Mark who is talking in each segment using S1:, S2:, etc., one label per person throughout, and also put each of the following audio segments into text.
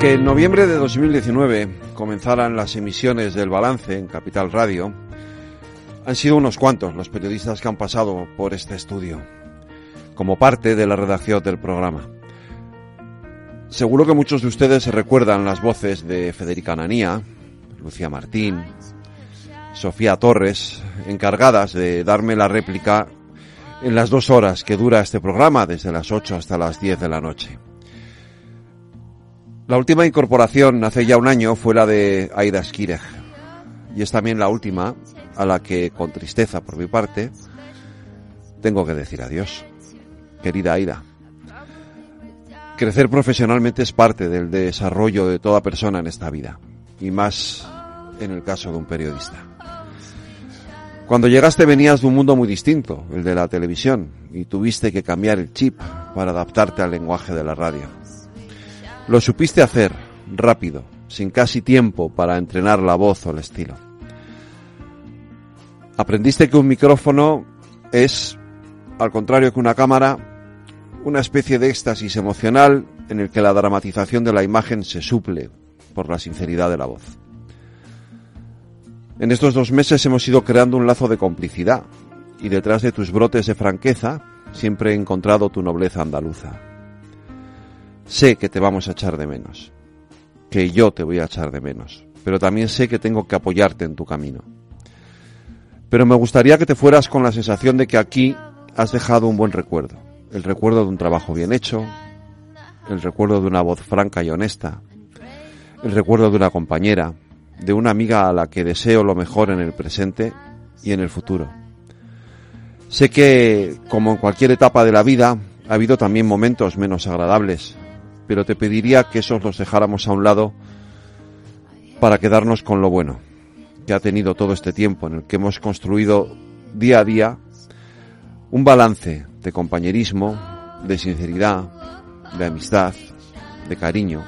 S1: Que en noviembre de 2019 comenzaran las emisiones del balance en Capital Radio, han sido unos cuantos los periodistas que han pasado por este estudio, como parte de la redacción del programa. Seguro que muchos de ustedes se recuerdan las voces de Federica Nanía, Lucía Martín, Sofía Torres, encargadas de darme la réplica en las dos horas que dura este programa, desde las 8 hasta las 10 de la noche. La última incorporación hace ya un año fue la de Aida Skirej, y es también la última a la que, con tristeza por mi parte, tengo que decir adiós. Querida Aida, crecer profesionalmente es parte del desarrollo de toda persona en esta vida, y más en el caso de un periodista. Cuando llegaste venías de un mundo muy distinto, el de la televisión, y tuviste que cambiar el chip para adaptarte al lenguaje de la radio. Lo supiste hacer rápido, sin casi tiempo para entrenar la voz o el estilo. Aprendiste que un micrófono es, al contrario que una cámara, una especie de éxtasis emocional en el que la dramatización de la imagen se suple por la sinceridad de la voz. En estos dos meses hemos ido creando un lazo de complicidad y detrás de tus brotes de franqueza siempre he encontrado tu nobleza andaluza. Sé que te vamos a echar de menos, que yo te voy a echar de menos, pero también sé que tengo que apoyarte en tu camino. Pero me gustaría que te fueras con la sensación de que aquí has dejado un buen recuerdo, el recuerdo de un trabajo bien hecho, el recuerdo de una voz franca y honesta, el recuerdo de una compañera, de una amiga a la que deseo lo mejor en el presente y en el futuro. Sé que, como en cualquier etapa de la vida, ha habido también momentos menos agradables, pero te pediría que esos los dejáramos a un lado para quedarnos con lo bueno que ha tenido todo este tiempo en el que hemos construido día a día un balance de compañerismo, de sinceridad, de amistad, de cariño.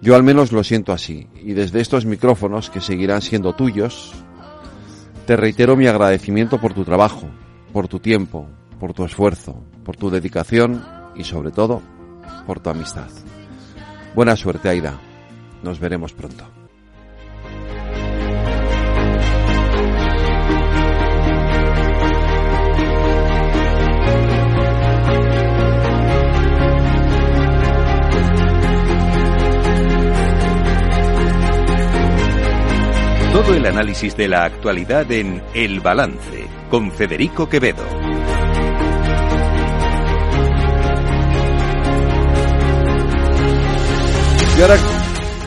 S1: Yo al menos lo siento así y desde estos micrófonos que seguirán siendo tuyos, te reitero mi agradecimiento por tu trabajo, por tu tiempo, por tu esfuerzo, por tu dedicación y sobre todo por tu amistad. Buena suerte, Aida. Nos veremos pronto.
S2: Todo el análisis de la actualidad en El Balance con Federico Quevedo.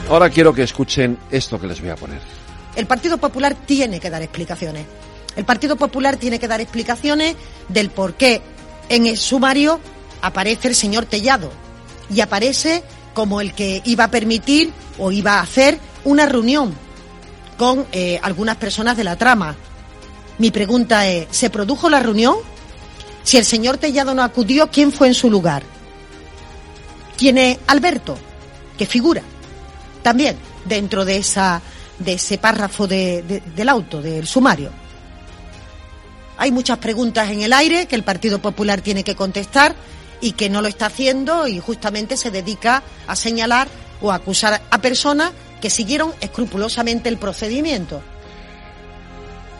S1: Ahora quiero que escuchen esto que les voy a poner.
S3: El Partido Popular tiene que dar explicaciones. El Partido Popular tiene que dar explicaciones del por qué en el sumario aparece el señor Tellado y aparece como el que iba a permitir o iba a hacer una reunión con eh, algunas personas de la trama. Mi pregunta es, ¿se produjo la reunión? Si el señor Tellado no acudió, ¿quién fue en su lugar? ¿Quién es Alberto? Que figura también dentro de esa de ese párrafo de, de, del auto, del sumario. Hay muchas preguntas en el aire que el Partido Popular tiene que contestar y que no lo está haciendo y justamente se dedica a señalar o a acusar a personas que siguieron escrupulosamente el procedimiento.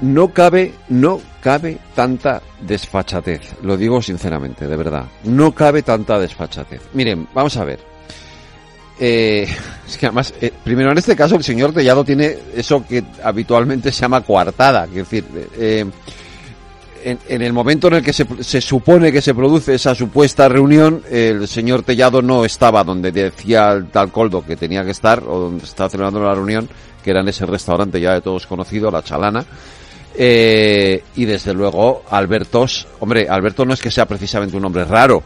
S1: No cabe, no cabe tanta desfachatez. Lo digo sinceramente, de verdad. No cabe tanta desfachatez. Miren, vamos a ver. Eh, es que además, eh, primero en este caso el señor Tellado tiene eso que habitualmente se llama coartada. Es decir, eh, en, el momento en el que se, se, supone que se produce esa supuesta reunión, el señor Tellado no estaba donde decía el tal Coldo que tenía que estar, o donde estaba celebrando la reunión, que era en ese restaurante ya de todos conocido, La Chalana. Eh, y desde luego, Albertos, hombre, Alberto no es que sea precisamente un hombre raro.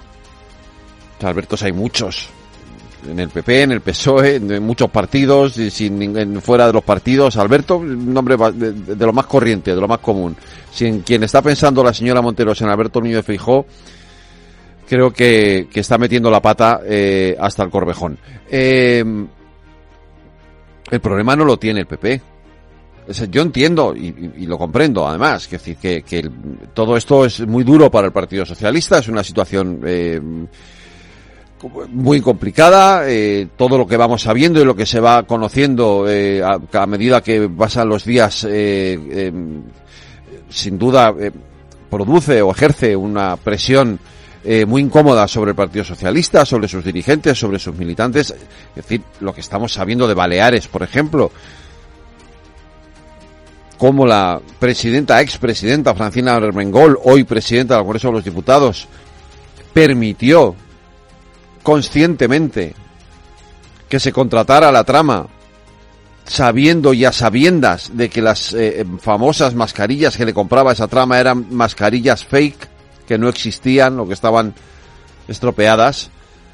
S1: Albertos hay muchos. En el PP, en el PSOE, en muchos partidos, y sin, en, fuera de los partidos. Alberto, un nombre de, de, lo más corriente, de lo más común. Si en quien está pensando la señora Montero en Alberto Niño de Feijó, creo que, que está metiendo la pata eh, hasta el corvejón. Eh, el problema no lo tiene el PP. Yo entiendo y, lo comprendo, además, que, que, que todo esto es muy duro para el Partido Socialista, es una situación eh, muy complicada, eh, todo lo que vamos sabiendo y lo que se va conociendo eh, a, medida que pasan los días, eh, em, sin duda produce o ejerce una presión muy incómoda sobre el Partido Socialista, sobre sus dirigentes, sobre sus militantes. Es decir, lo que estamos sabiendo de Baleares, por ejemplo, como la presidenta, expresidenta Francina Armengol, hoy presidenta del Congreso de los Diputados, permitió conscientemente que se contratara la trama sabiendo y a sabiendas de que las eh, famosas mascarillas que le compraba esa trama eran mascarillas fake, que no existían o que estaban estropeadas,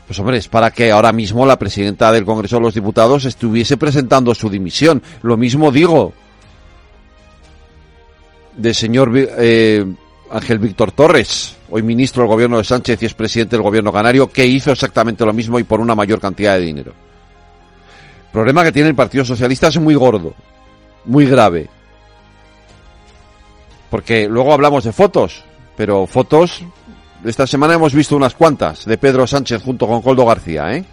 S1: pues hombre, es para que ahora mismo la presidenta del Congreso de los Diputados estuviese presentando su dimisión. Lo mismo digo del señor eh, Ángel Víctor Torres, hoy ministro del gobierno de Sánchez y es presidente del gobierno canario, que hizo exactamente lo mismo y por una mayor cantidad de dinero. El problema que tiene el Partido Socialista es muy gordo, muy grave. Porque luego hablamos de fotos, pero fotos, esta semana hemos visto unas cuantas de Pedro Sánchez junto con Coldo García, ¿eh?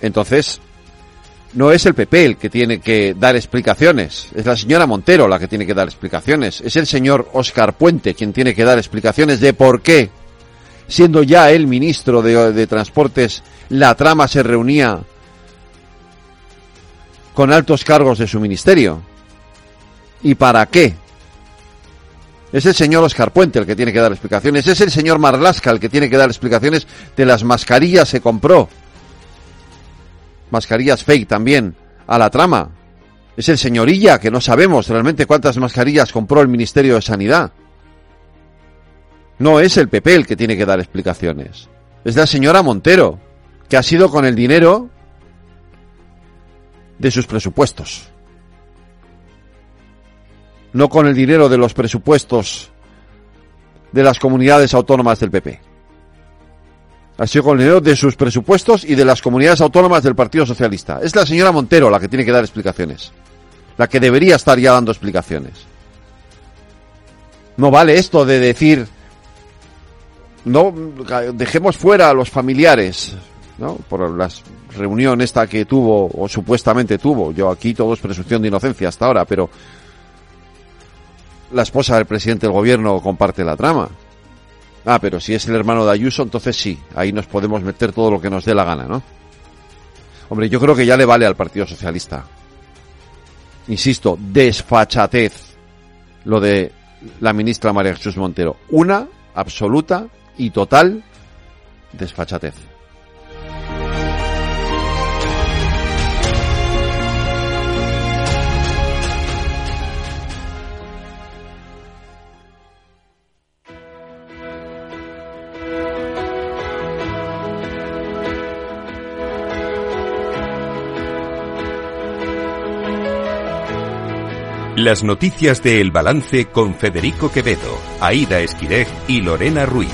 S1: Entonces, no es el PP el que tiene que dar explicaciones, es la señora Montero la que tiene que dar explicaciones, es el señor Oscar Puente quien tiene que dar explicaciones de por qué, siendo ya el ministro de, Transportes, la trama se reunía con altos cargos de su ministerio. ¿Y para qué? Es el señor Oscar Puente el que tiene que dar explicaciones. Es el señor Marlasca el que tiene que dar explicaciones de las mascarillas que compró mascarillas fake también a la trama. Es el señorilla que no sabemos realmente cuántas mascarillas compró el Ministerio de Sanidad. No es el PP el que tiene que dar explicaciones. Es la señora Montero, que ha sido con el dinero de sus presupuestos. No con el dinero de los presupuestos de las comunidades autónomas del PP sido con el dinero de sus presupuestos y de las comunidades autónomas del Partido Socialista. Es la señora Montero la que tiene que dar explicaciones. La que debería estar ya dando explicaciones. No vale esto de decir, no, dejemos fuera a los familiares, ¿no? Por la reunión esta que tuvo, o supuestamente tuvo. Yo aquí todo es presunción de inocencia hasta ahora, pero la esposa del presidente del gobierno comparte la trama. Ah, pero si es el hermano de Ayuso, entonces sí, ahí nos podemos meter todo lo que nos dé la gana, ¿no? Hombre, yo creo que ya le vale al Partido Socialista. Insisto, desfachatez lo de la ministra María Jesús Montero. Una absoluta y total desfachatez.
S2: Las noticias de El Balance con Federico Quevedo, Aida Esquirej y Lorena Ruiz.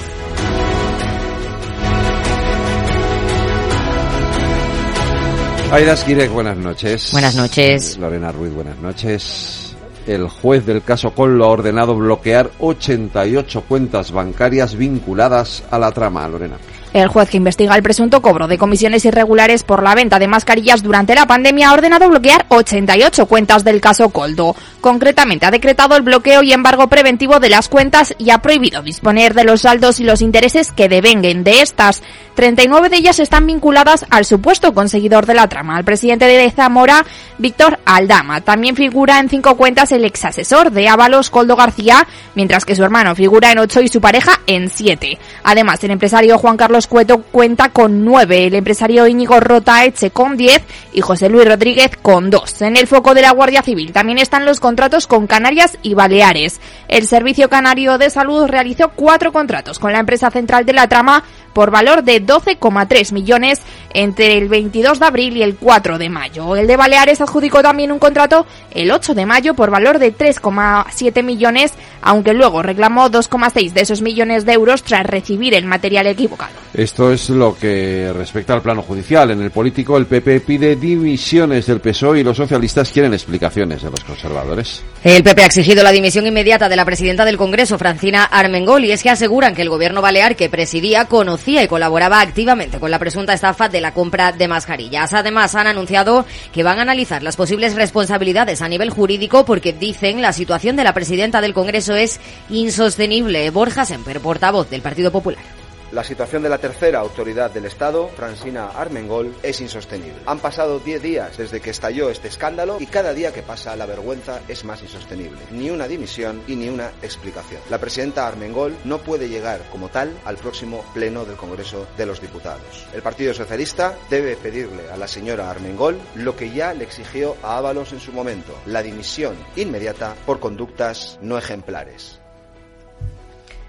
S1: Aida Esquirej, buenas noches.
S4: Buenas noches.
S1: Lorena Ruiz, buenas noches. El juez del caso Col ha ordenado bloquear 88 cuentas bancarias vinculadas a la trama, Lorena.
S4: El juez que investiga el presunto cobro de comisiones irregulares por la venta de mascarillas durante la pandemia ha ordenado bloquear 88 cuentas del caso Coldo. Concretamente ha decretado el bloqueo y embargo preventivo de las cuentas y ha prohibido disponer de los saldos y los intereses que devenguen de estas. 39 de ellas están vinculadas al supuesto conseguidor de la trama, al presidente de Zamora, Víctor Aldama. También figura en cinco cuentas el ex asesor de Ábalos, Coldo García, mientras que su hermano figura en ocho y su pareja en siete. Además, el empresario Juan Carlos Cueto cuenta con nueve, el empresario Íñigo Rotaeche con diez y José Luis Rodríguez con dos. En el foco de la Guardia Civil también están los contratos con Canarias y Baleares. El Servicio Canario de Salud realizó cuatro contratos con la empresa central de la trama por valor de 12,3 millones entre el 22 de abril y el 4 de mayo. El de Baleares adjudicó también un contrato el 8 de mayo por valor de 3,7 millones, aunque luego reclamó 2,6 de esos millones de euros tras recibir el material equivocado.
S1: Esto es lo que respecta al plano judicial. En el político, el PP pide dimisiones del PSOE y los socialistas quieren explicaciones de los conservadores.
S5: El PP ha exigido la dimisión inmediata de la presidenta del Congreso, Francina Armengol, y es que aseguran que el gobierno balear que presidía conocía y colaboraba activamente con la presunta estafa de la compra de mascarillas. Además, han anunciado que van a analizar las posibles responsabilidades a nivel jurídico porque dicen la situación de la presidenta del Congreso es insostenible. Borja Semper, portavoz del Partido Popular.
S6: La situación de la tercera autoridad del Estado, Francina Armengol, es insostenible. Han pasado 10 días desde que estalló este escándalo y cada día que pasa la vergüenza es más insostenible. Ni una dimisión y ni una explicación. La presidenta Armengol no puede llegar como tal al próximo pleno del Congreso de los Diputados. El Partido Socialista debe pedirle a la señora Armengol lo que ya le exigió a Ábalos en su momento, la dimisión inmediata por conductas no ejemplares.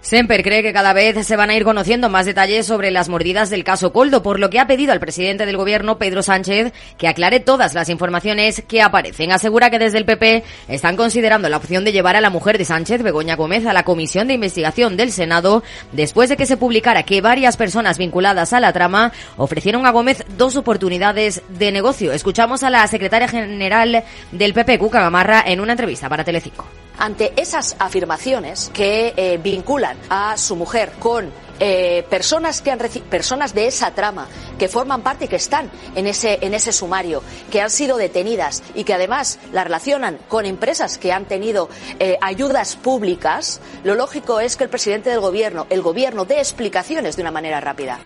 S5: Semper cree que cada vez se van a ir conociendo más detalles sobre las mordidas del caso Coldo, por lo que ha pedido al presidente del gobierno, Pedro Sánchez, que aclare todas las informaciones que aparecen. Asegura que desde el PP están considerando la opción de llevar a la mujer de Sánchez, Begoña Gómez, a la comisión de investigación del Senado, después de que se publicara que varias personas vinculadas a la trama ofrecieron a Gómez dos oportunidades de negocio. Escuchamos a la secretaria general del PP, Cuca Gamarra, en una entrevista para Telecinco
S7: ante esas afirmaciones que eh, vinculan a su mujer con eh, personas que han personas de esa trama que forman parte y que están en ese en ese sumario que han sido detenidas y que además la relacionan con empresas que han tenido eh, ayudas públicas lo lógico es que el presidente del gobierno el gobierno dé explicaciones de una manera rápida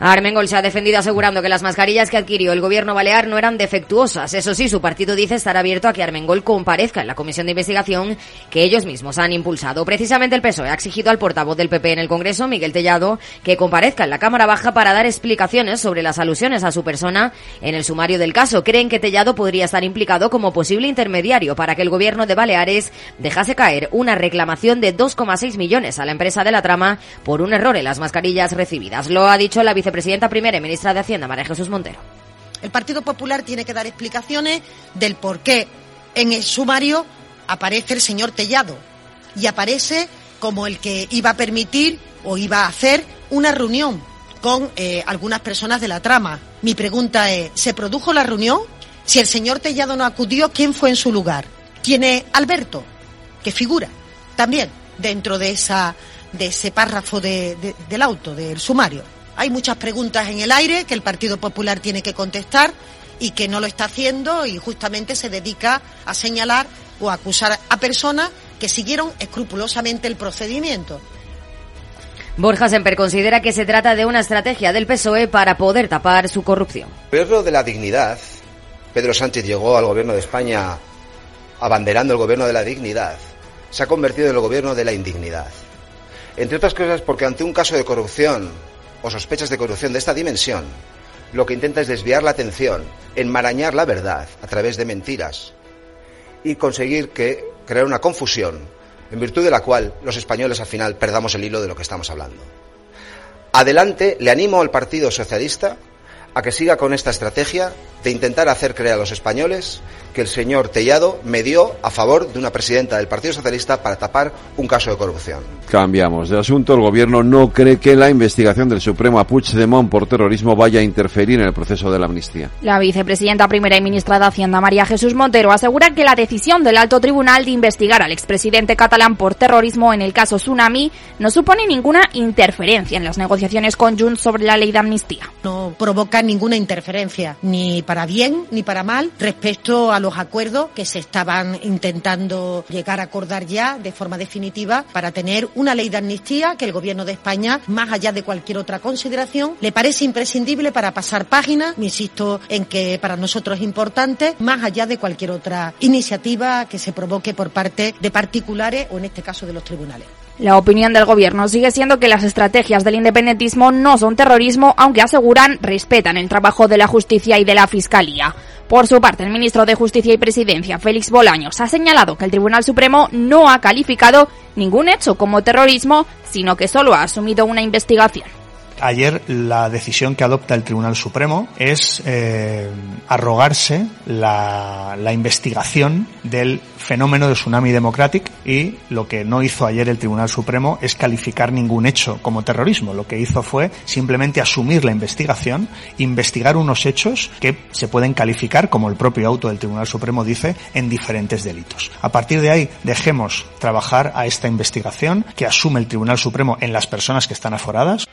S5: Armengol se ha defendido asegurando que las mascarillas que adquirió el gobierno balear no eran defectuosas. Eso sí, su partido dice estar abierto a que Armengol comparezca en la comisión de investigación que ellos mismos han impulsado. Precisamente el PSOE ha exigido al portavoz del PP en el Congreso, Miguel Tellado, que comparezca en la Cámara Baja para dar explicaciones sobre las alusiones a su persona en el sumario del caso. Creen que Tellado podría estar implicado como posible intermediario para que el gobierno de Baleares dejase caer una reclamación de 2,6 millones a la empresa de la trama por un error en las mascarillas recibidas. Lo ha dicho la vicepresidenta primera y ministra de Hacienda, María Jesús Montero.
S3: El Partido Popular tiene que dar explicaciones del por qué en el sumario aparece el señor Tellado y aparece como el que iba a permitir o iba a hacer una reunión con eh, algunas personas de la trama. Mi pregunta es, ¿se produjo la reunión? Si el señor Tellado no acudió, ¿quién fue en su lugar? ¿Quién es Alberto? Que figura también dentro de, esa, de ese párrafo de, del auto, del sumario. Hay muchas preguntas en el aire que el Partido Popular tiene que contestar y que no lo está haciendo y justamente se dedica a señalar o a acusar a personas que siguieron escrupulosamente el procedimiento.
S5: Borja Semper considera que se trata de una estrategia del PSOE para poder tapar su corrupción.
S6: Gobierno de la dignidad. Pedro Sánchez llegó al gobierno de España abanderando el gobierno de la dignidad. Se ha convertido en el gobierno de la indignidad. Entre otras cosas porque ante un caso de corrupción o sospechas de corrupción de esta dimensión, lo que intenta es desviar la atención, enmarañar la verdad a través de mentiras y conseguir que crear una confusión en virtud de la cual los españoles al final perdamos el hilo de lo que estamos hablando. Adelante, le animo al Partido Socialista a que siga con esta estrategia de intentar hacer creer a los españoles que el señor Tellado me dio a favor de una presidenta del Partido Socialista para tapar un caso de corrupción.
S1: Cambiamos de asunto. El gobierno no cree que la investigación del Supremo a Puigdemont por terrorismo vaya a interferir en el proceso de la amnistía.
S4: La vicepresidenta primera y ministra de Hacienda, María Jesús Montero, asegura que la decisión del alto tribunal de investigar al expresidente catalán por terrorismo en el caso Tsunami no supone ninguna interferencia en las negociaciones con Junts sobre la ley de amnistía.
S3: No provoca ninguna interferencia, ni para bien ni para mal, respecto a los acuerdos que se estaban intentando llegar a acordar ya de forma definitiva para tener una ley de amnistía que el Gobierno de España, más allá de cualquier otra consideración, le parece imprescindible para pasar páginas, insisto en que para nosotros es importante, más allá de cualquier otra iniciativa que se provoque por parte de particulares o en este caso de los tribunales.
S4: La opinión del gobierno sigue siendo que las estrategias del independentismo no son terrorismo, aunque aseguran respetan el trabajo de la justicia y de la fiscalía. Por su parte, el ministro de Justicia y Presidencia, Félix Bolaños, ha señalado que el Tribunal Supremo no ha calificado ningún hecho como terrorismo, sino que solo ha asumido una investigación.
S8: Ayer la decisión que adopta el Tribunal Supremo es eh, arrogarse la, la investigación del fenómeno de Tsunami Democratic y lo que no hizo ayer el Tribunal Supremo es calificar ningún hecho como terrorismo. Lo que hizo fue simplemente asumir la investigación, investigar unos hechos que se pueden calificar, como el propio auto del Tribunal Supremo dice, en diferentes delitos. A partir de ahí, dejemos trabajar a esta investigación que asume el Tribunal Supremo en las personas que están aforadas.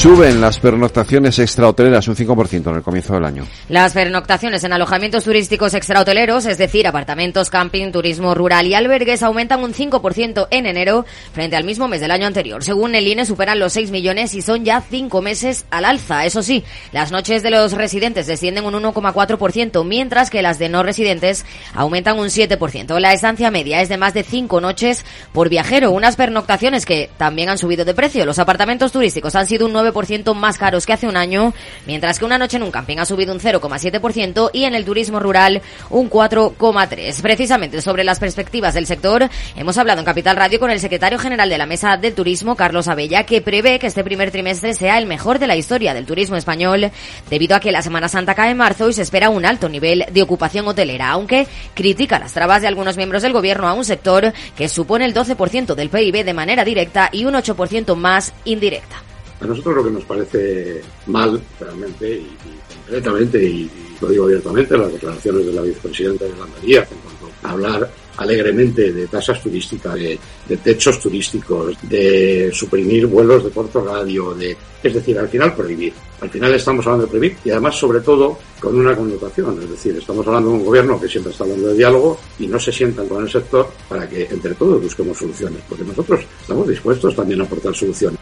S1: Suben las pernoctaciones extrahoteleras un 5% en el comienzo del año.
S5: Las pernoctaciones en alojamientos turísticos extrahoteleros, es decir, apartamentos, camping, turismo rural y albergues, aumentan un 5% en enero frente al mismo mes del año anterior. Según el INE, superan los 6 millones y son ya 5 meses al alza. Eso sí, las noches de los residentes descienden un 1,4%, mientras que las de no residentes aumentan un 7%. La estancia media es de más de 5 noches por viajero, unas pernoctaciones que también han subido de precio. Los apartamentos turísticos han sido un 9 más caros que hace un año, mientras que una noche en un camping ha subido un 0,7% y en el turismo rural un 4,3%. Precisamente sobre las perspectivas del sector, hemos hablado en Capital Radio con el secretario general de la Mesa del Turismo, Carlos Abella, que prevé que este primer trimestre sea el mejor de la historia del turismo español, debido a que la Semana Santa cae en marzo y se espera un alto nivel de ocupación hotelera, aunque critica las trabas de algunos miembros del gobierno a un sector que supone el 12% del PIB de manera directa y un 8% más indirecta.
S9: A nosotros lo que nos parece mal, realmente, y, concretamente, y, lo digo abiertamente, las declaraciones de la vicepresidenta de Landaría en cuanto a hablar alegremente de tasas turísticas, de, techos turísticos, de suprimir vuelos de corto radio, de, es decir, al final prohibir. Al final estamos hablando de prohibir y además, sobre todo, con una connotación. Es decir, estamos hablando de un gobierno que siempre está hablando de diálogo y no se sientan con el sector para que entre todos busquemos soluciones, porque nosotros estamos dispuestos también a aportar soluciones.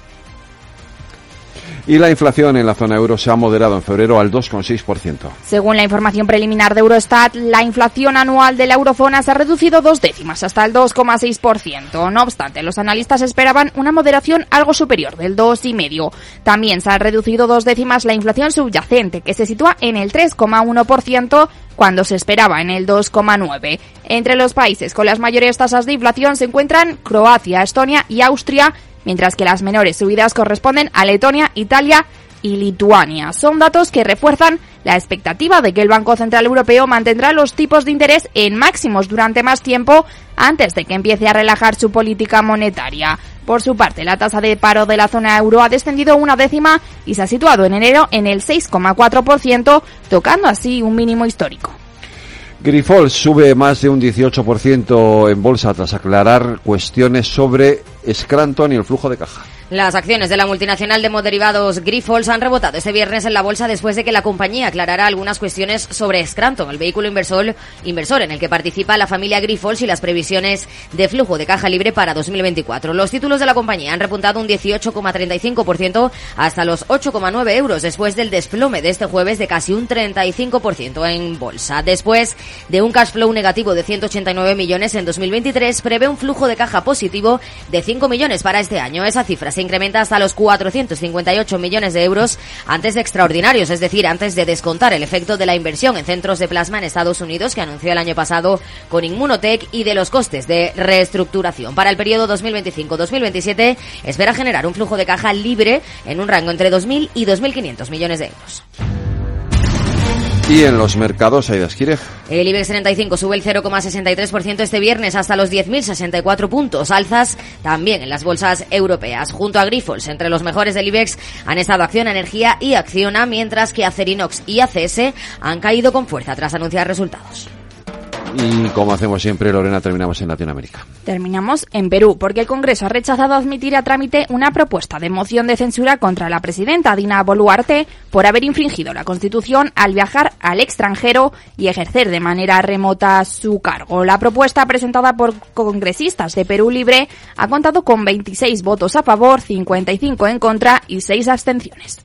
S1: Y la inflación en la zona euro se ha moderado en febrero al 2,6%.
S4: Según la información preliminar de Eurostat, la inflación anual de la eurozona se ha reducido dos décimas hasta el 2,6%. No obstante, los analistas esperaban una moderación algo superior del 2,5%. También se ha reducido dos décimas la inflación subyacente, que se sitúa en el 3,1% cuando se esperaba en el 2,9%. Entre los países con las mayores tasas de inflación se encuentran Croacia, Estonia y Austria, mientras que las menores subidas corresponden a Letonia, Italia y Lituania. Son datos que refuerzan la expectativa de que el Banco Central Europeo mantendrá los tipos de interés en máximos durante más tiempo antes de que empiece a relajar su política monetaria. Por su parte, la tasa de paro de la zona euro ha descendido una décima y se ha situado en enero en el 6,4%, tocando así un mínimo histórico.
S1: Grifols sube más de un 18% en bolsa tras aclarar cuestiones sobre Scranton y el flujo de caja.
S5: Las acciones de la multinacional de moderivados Grifols han rebotado este viernes en la bolsa después de que la compañía aclarara algunas cuestiones sobre Scranton, el vehículo inversor, inversor en el que participa la familia Grifols y las previsiones de flujo de caja libre para 2024. Los títulos de la compañía han repuntado un 18,35% hasta los 8,9 euros después del desplome de este jueves de casi un 35% en bolsa. Después de un cash flow negativo de 189 millones en 2023, prevé un flujo de caja positivo de 5 millones para este año. Esa cifra se incrementa hasta los 458 millones de euros antes de extraordinarios, es decir, antes de descontar el efecto de la inversión en centros de plasma en Estados Unidos que anunció el año pasado con Inmunotech y de los costes de reestructuración. Para el periodo 2025-2027 espera generar un flujo de caja libre en un rango entre 2.000 y 2.500 millones de euros.
S1: Y en los mercados, Aida Esquire.
S5: El IBEX 35 sube el 0,63% este viernes hasta los 10.064 puntos. Alzas también en las bolsas europeas. Junto a Grifols, entre los mejores del IBEX han estado Acción Energía y Acciona, mientras que Acerinox y ACS han caído con fuerza tras anunciar resultados.
S1: Y como hacemos siempre, Lorena, terminamos en Latinoamérica.
S4: Terminamos en Perú, porque el Congreso ha rechazado admitir a trámite una propuesta de moción de censura contra la presidenta Dina Boluarte por haber infringido la Constitución al viajar al extranjero y ejercer de manera remota su cargo. La propuesta presentada por congresistas de Perú Libre ha contado con 26 votos a favor, 55 en contra y 6 abstenciones.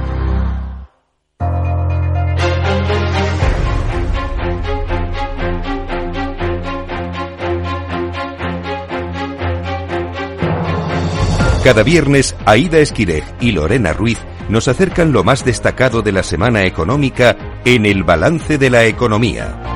S2: Cada viernes, Aida Esquirej y Lorena Ruiz nos acercan lo más destacado de la semana económica en el balance de la economía.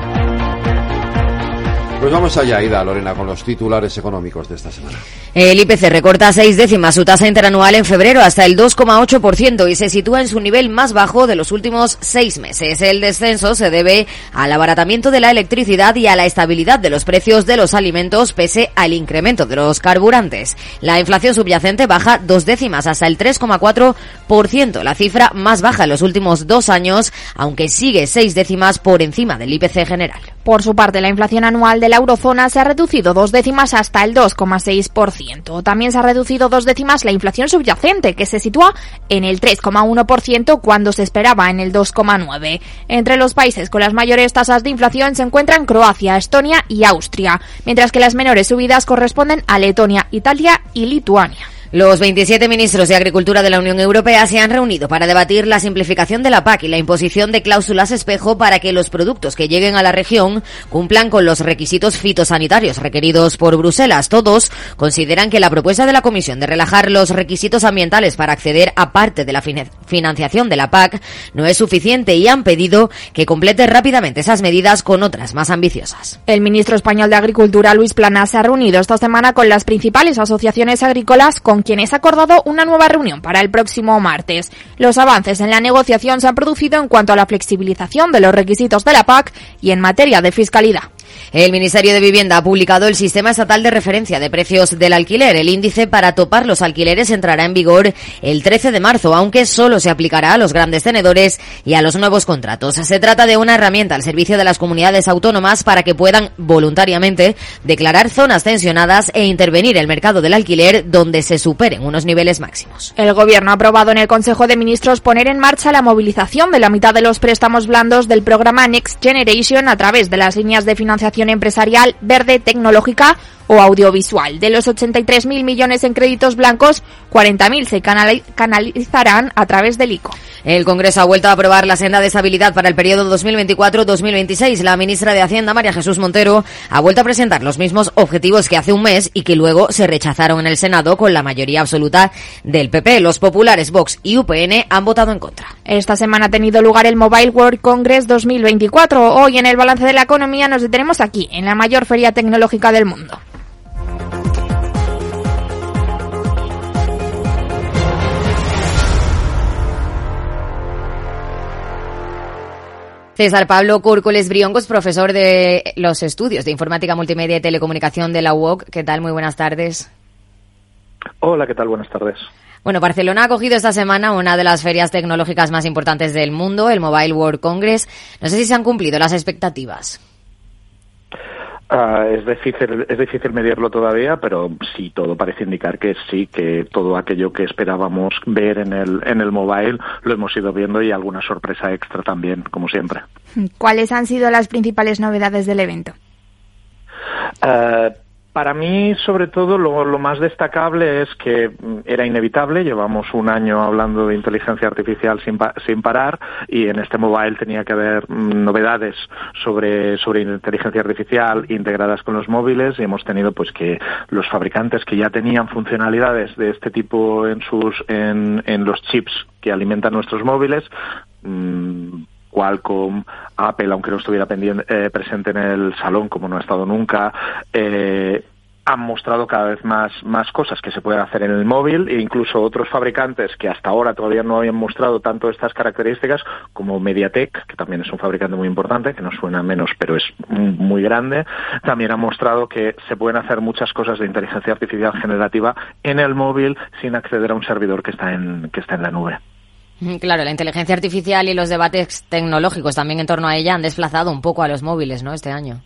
S1: Pues vamos allá, Ida, Lorena, con los titulares económicos de esta semana.
S5: El IPC recorta seis décimas su tasa interanual en febrero hasta el 2,8% y se sitúa en su nivel más bajo de los últimos seis meses. El descenso se debe al abaratamiento de la electricidad y a la estabilidad de los precios de los alimentos pese al incremento de los carburantes. La inflación subyacente baja dos décimas hasta el 3,4%, la cifra más baja en los últimos dos años, aunque sigue seis décimas por encima del IPC general.
S4: Por su parte, la inflación anual de la eurozona se ha reducido dos décimas hasta el 2,6%. También se ha reducido dos décimas la inflación subyacente, que se sitúa en el 3,1% cuando se esperaba en el 2,9%. Entre los países con las mayores tasas de inflación se encuentran Croacia, Estonia y Austria, mientras que las menores subidas corresponden a Letonia, Italia y Lituania.
S5: Los 27 ministros de Agricultura de la Unión Europea se han reunido para debatir la simplificación de la PAC y la imposición de cláusulas espejo para que los productos que lleguen a la región cumplan con los requisitos fitosanitarios requeridos por Bruselas. Todos consideran que la propuesta de la Comisión de relajar los requisitos ambientales para acceder a parte de la financiación de la PAC no es suficiente y han pedido que complete rápidamente esas medidas con otras más ambiciosas.
S4: El ministro español de Agricultura, Luis Planas, se ha reunido esta semana con las principales asociaciones agrícolas con quienes ha acordado una nueva reunión para el próximo martes. Los avances en la negociación se han producido en cuanto a la flexibilización de los requisitos de la PAC y en materia de fiscalidad.
S5: El Ministerio de Vivienda ha publicado el Sistema Estatal de Referencia de Precios del Alquiler. El índice para topar los alquileres entrará en vigor el 13 de marzo, aunque solo se aplicará a los grandes tenedores y a los nuevos contratos. Se trata de una herramienta al servicio de las comunidades autónomas para que puedan voluntariamente declarar zonas tensionadas e intervenir el mercado del alquiler donde se superen unos niveles máximos.
S4: El Gobierno ha aprobado en el Consejo de Ministros poner en marcha la movilización de la mitad de los préstamos blandos del programa Next Generation a través de las líneas de financiación empresarial verde, tecnológica o audiovisual. De los 83.000 millones en créditos blancos, 40.000 se canalizarán a través del ICO.
S5: El Congreso ha vuelto a aprobar la senda de estabilidad para el periodo 2024-2026. La ministra de Hacienda, María Jesús Montero, ha vuelto a presentar los mismos objetivos que hace un mes y que luego se rechazaron en el Senado con la mayoría absoluta del PP. Los populares Vox y UPN han votado en contra.
S4: Esta semana ha tenido lugar el Mobile World Congress 2024. Hoy en el balance de la economía nos detenemos aquí, en la mayor feria tecnológica del mundo.
S5: César Pablo Cúrcoles Briongos, profesor de los estudios de Informática Multimedia y Telecomunicación de la UOC. ¿Qué tal? Muy buenas tardes.
S10: Hola, ¿qué tal? Buenas tardes.
S5: Bueno, Barcelona ha cogido esta semana una de las ferias tecnológicas más importantes del mundo, el Mobile World Congress. No sé si se han cumplido las expectativas.
S10: Uh, es difícil es difícil medirlo todavía, pero sí todo parece indicar que sí que todo aquello que esperábamos ver en el en el mobile lo hemos ido viendo y alguna sorpresa extra también, como siempre.
S4: ¿Cuáles han sido las principales novedades del evento?
S10: Uh, para mí, sobre todo, lo, más destacable es que mm, era inevitable. Llevamos un año hablando de inteligencia artificial sin, sin parar y en este mobile tenía que haber mm, novedades sobre, sobre inteligencia artificial integradas con los móviles y hemos tenido pues que los fabricantes que ya tenían funcionalidades de este tipo en sus en, en los chips que alimentan nuestros móviles mmm, Qualcomm, Apple, aunque no estuviera pendiente, presente en el salón, como no ha estado nunca, han mostrado cada vez más, más cosas que se pueden hacer en el móvil e incluso otros fabricantes que hasta ahora todavía no habían mostrado tanto estas características como Mediatek, que también es un fabricante muy importante, que no suena menos pero es muy grande, también han mostrado que se pueden hacer muchas cosas de inteligencia artificial generativa en el móvil sin acceder a un servidor que está en, que está en la nube.
S5: Claro, la inteligencia artificial y los debates tecnológicos también en torno a ella han desplazado un poco a los móviles, ¿no? Este año.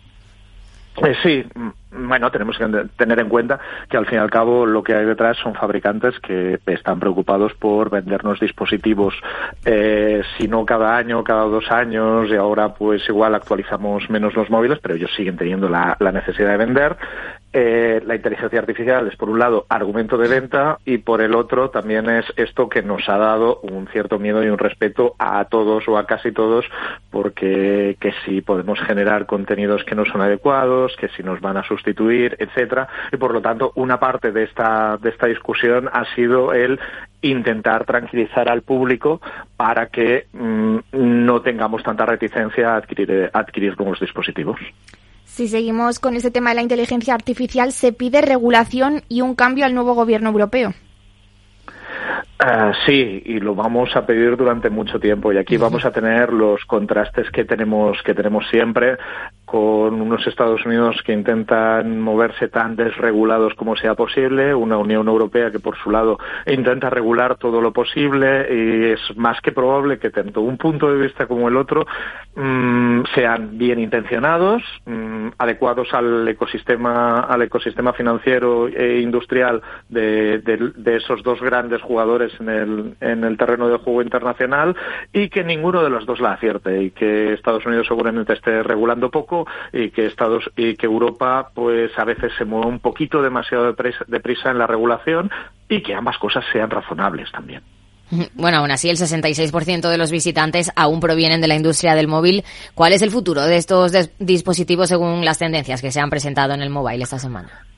S10: Eh, sí, bueno, tenemos que tener en cuenta que al fin y al cabo lo que hay detrás son fabricantes que están preocupados por vendernos dispositivos, eh, si no cada año, cada dos años, y ahora pues igual actualizamos menos los móviles, pero ellos siguen teniendo la, necesidad de vender. Eh, la inteligencia artificial es por un lado argumento de venta y por el otro también es esto que nos ha dado un cierto miedo y un respeto a todos o a casi todos porque que si podemos generar contenidos que no son adecuados, que si nos van a sustituir, etcétera, y por lo tanto una parte de esta de esta discusión ha sido el intentar tranquilizar al público para que mm, no tengamos tanta reticencia a adquirir, a adquirir nuevos dispositivos.
S4: Si seguimos con ese tema de la inteligencia artificial, se pide regulación y un cambio al nuevo gobierno europeo.
S10: Uh, sí, y lo vamos a pedir durante mucho tiempo. Y aquí vamos a tener los contrastes que tenemos que tenemos siempre con unos Estados Unidos que intentan moverse tan desregulados como sea posible, una Unión Europea que por su lado intenta regular todo lo posible y es más que probable que tanto un punto de vista como el otro mmm, sean bien intencionados, mmm, adecuados al ecosistema al ecosistema financiero e industrial de, de, de esos dos grandes jugadores en el, en el terreno de juego internacional y que ninguno de los dos la acierte y que Estados Unidos seguramente esté regulando poco y que Estados y que Europa pues a veces se mueve un poquito demasiado deprisa, deprisa en la regulación y que ambas cosas sean razonables también.
S5: Bueno, aún así el 66% de los visitantes aún provienen de la industria del móvil. ¿Cuál es el futuro de estos dispositivos según las tendencias que se han presentado en el mobile esta semana?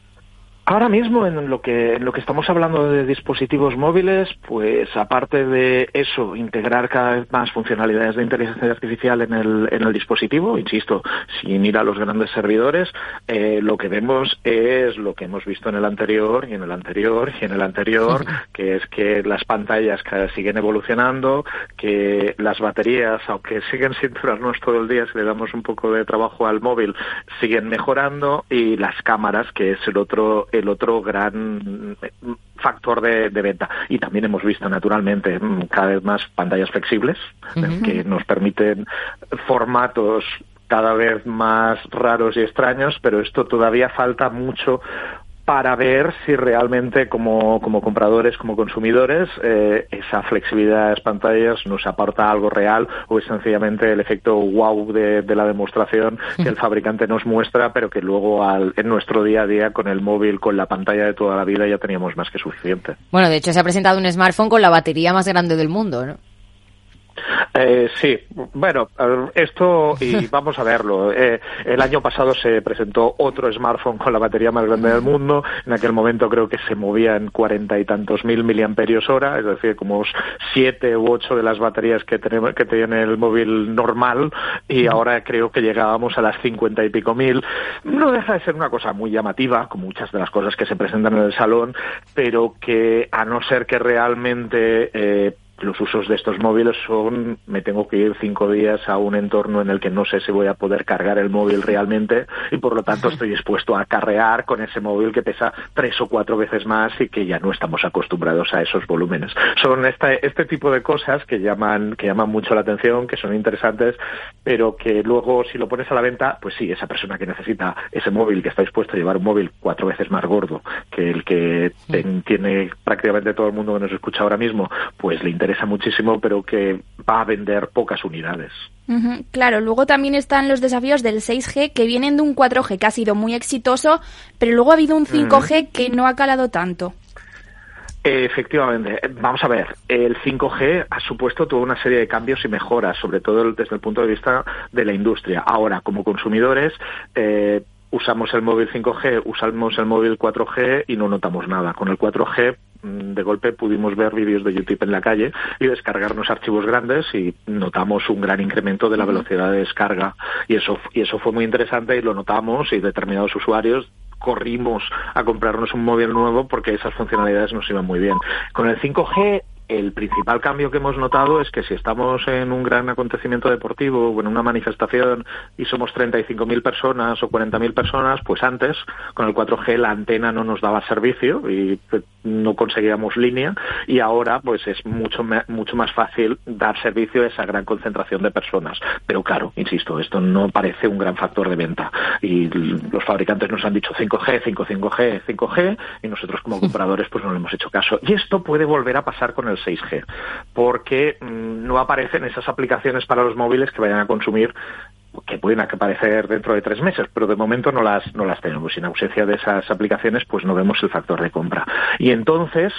S10: Ahora mismo en lo que en lo que estamos hablando de dispositivos móviles, pues aparte de eso, integrar cada vez más funcionalidades de inteligencia artificial en el, en el dispositivo, insisto, sin ir a los grandes servidores, eh, lo que vemos es lo que hemos visto en el anterior y en el anterior y en el anterior, que es que las pantallas siguen evolucionando, que las baterías, aunque siguen sin durarnos todo el día si le damos un poco de trabajo al móvil, siguen mejorando y las cámaras, que es el otro el otro gran factor de, venta. Y también hemos visto, naturalmente, cada vez más pantallas flexibles que nos permiten formatos cada vez más raros y extraños, pero esto todavía falta mucho para ver si realmente como, como compradores, como consumidores, eh, esa flexibilidad de las pantallas nos aporta algo real o es sencillamente el efecto wow de, de la demostración que el fabricante nos muestra, pero que luego al, en nuestro día a día con el móvil, con la pantalla de toda la vida ya teníamos más que suficiente.
S5: Bueno, de hecho se ha presentado un smartphone con la batería más grande del mundo, ¿no?
S10: Eh, sí, bueno, esto y vamos a verlo. Eh, el año pasado se presentó otro smartphone con la batería más grande del mundo. En aquel momento creo que se movía en cuarenta y tantos mil miliamperios hora, es decir, como siete u ocho de las baterías que, tenemos, que tiene el móvil normal. Y ahora creo que llegábamos a las cincuenta y pico mil. No deja de ser una cosa muy llamativa, como muchas de las cosas que se presentan en el salón, pero que a no ser que realmente eh, los usos de estos móviles son, me tengo que ir cinco días a un entorno en el que no sé si voy a poder cargar el móvil realmente y por lo tanto estoy dispuesto a carrear con ese móvil que pesa tres o cuatro veces más y que ya no estamos acostumbrados a esos volúmenes. Son este, este tipo de cosas que llaman, que llaman mucho la atención, que son interesantes, pero que luego si lo pones a la venta, pues sí, esa persona que necesita ese móvil, que está dispuesto a llevar un móvil cuatro veces más gordo que el que tiene prácticamente todo el mundo que nos escucha ahora mismo, pues le interesa muchísimo, pero que va a vender pocas unidades.
S4: Claro, luego también están los desafíos del 6G que vienen de un 4G que ha sido muy exitoso, pero luego ha habido un 5G que no ha calado tanto.
S10: Efectivamente. Vamos a ver, el 5G ha supuesto toda una serie de cambios y mejoras, sobre todo desde el punto de vista de la industria. Ahora, como consumidores, eh, usamos el móvil 5G, usamos el móvil 4G y no notamos nada. Con el 4G mm, de golpe pudimos ver vídeos de YouTube en la calle y descargarnos archivos grandes y notamos un gran incremento de la velocidad de descarga y eso y eso fue muy interesante y lo notamos y determinados usuarios corrimos a comprarnos un móvil nuevo porque esas funcionalidades nos iban muy bien. Con el 5G el principal cambio que hemos notado es que si estamos en un gran acontecimiento deportivo o en una manifestación y somos 35.000 personas o 40.000 personas, pues antes con el 4G la antena no nos daba servicio y no conseguíamos línea y ahora pues es mucho mucho más fácil dar servicio a esa gran concentración de personas. Pero claro, insisto, esto no parece un gran factor de venta y los fabricantes nos han dicho 5G, 5, 5G, 5G y nosotros como compradores pues no le hemos hecho caso. Y esto puede volver a pasar con el 6G, porque mm, no aparecen esas aplicaciones para los móviles que vayan a consumir que pueden aparecer dentro de tres meses, pero de momento no las, no las tenemos. En ausencia de esas aplicaciones, pues no vemos el factor de compra. Y entonces,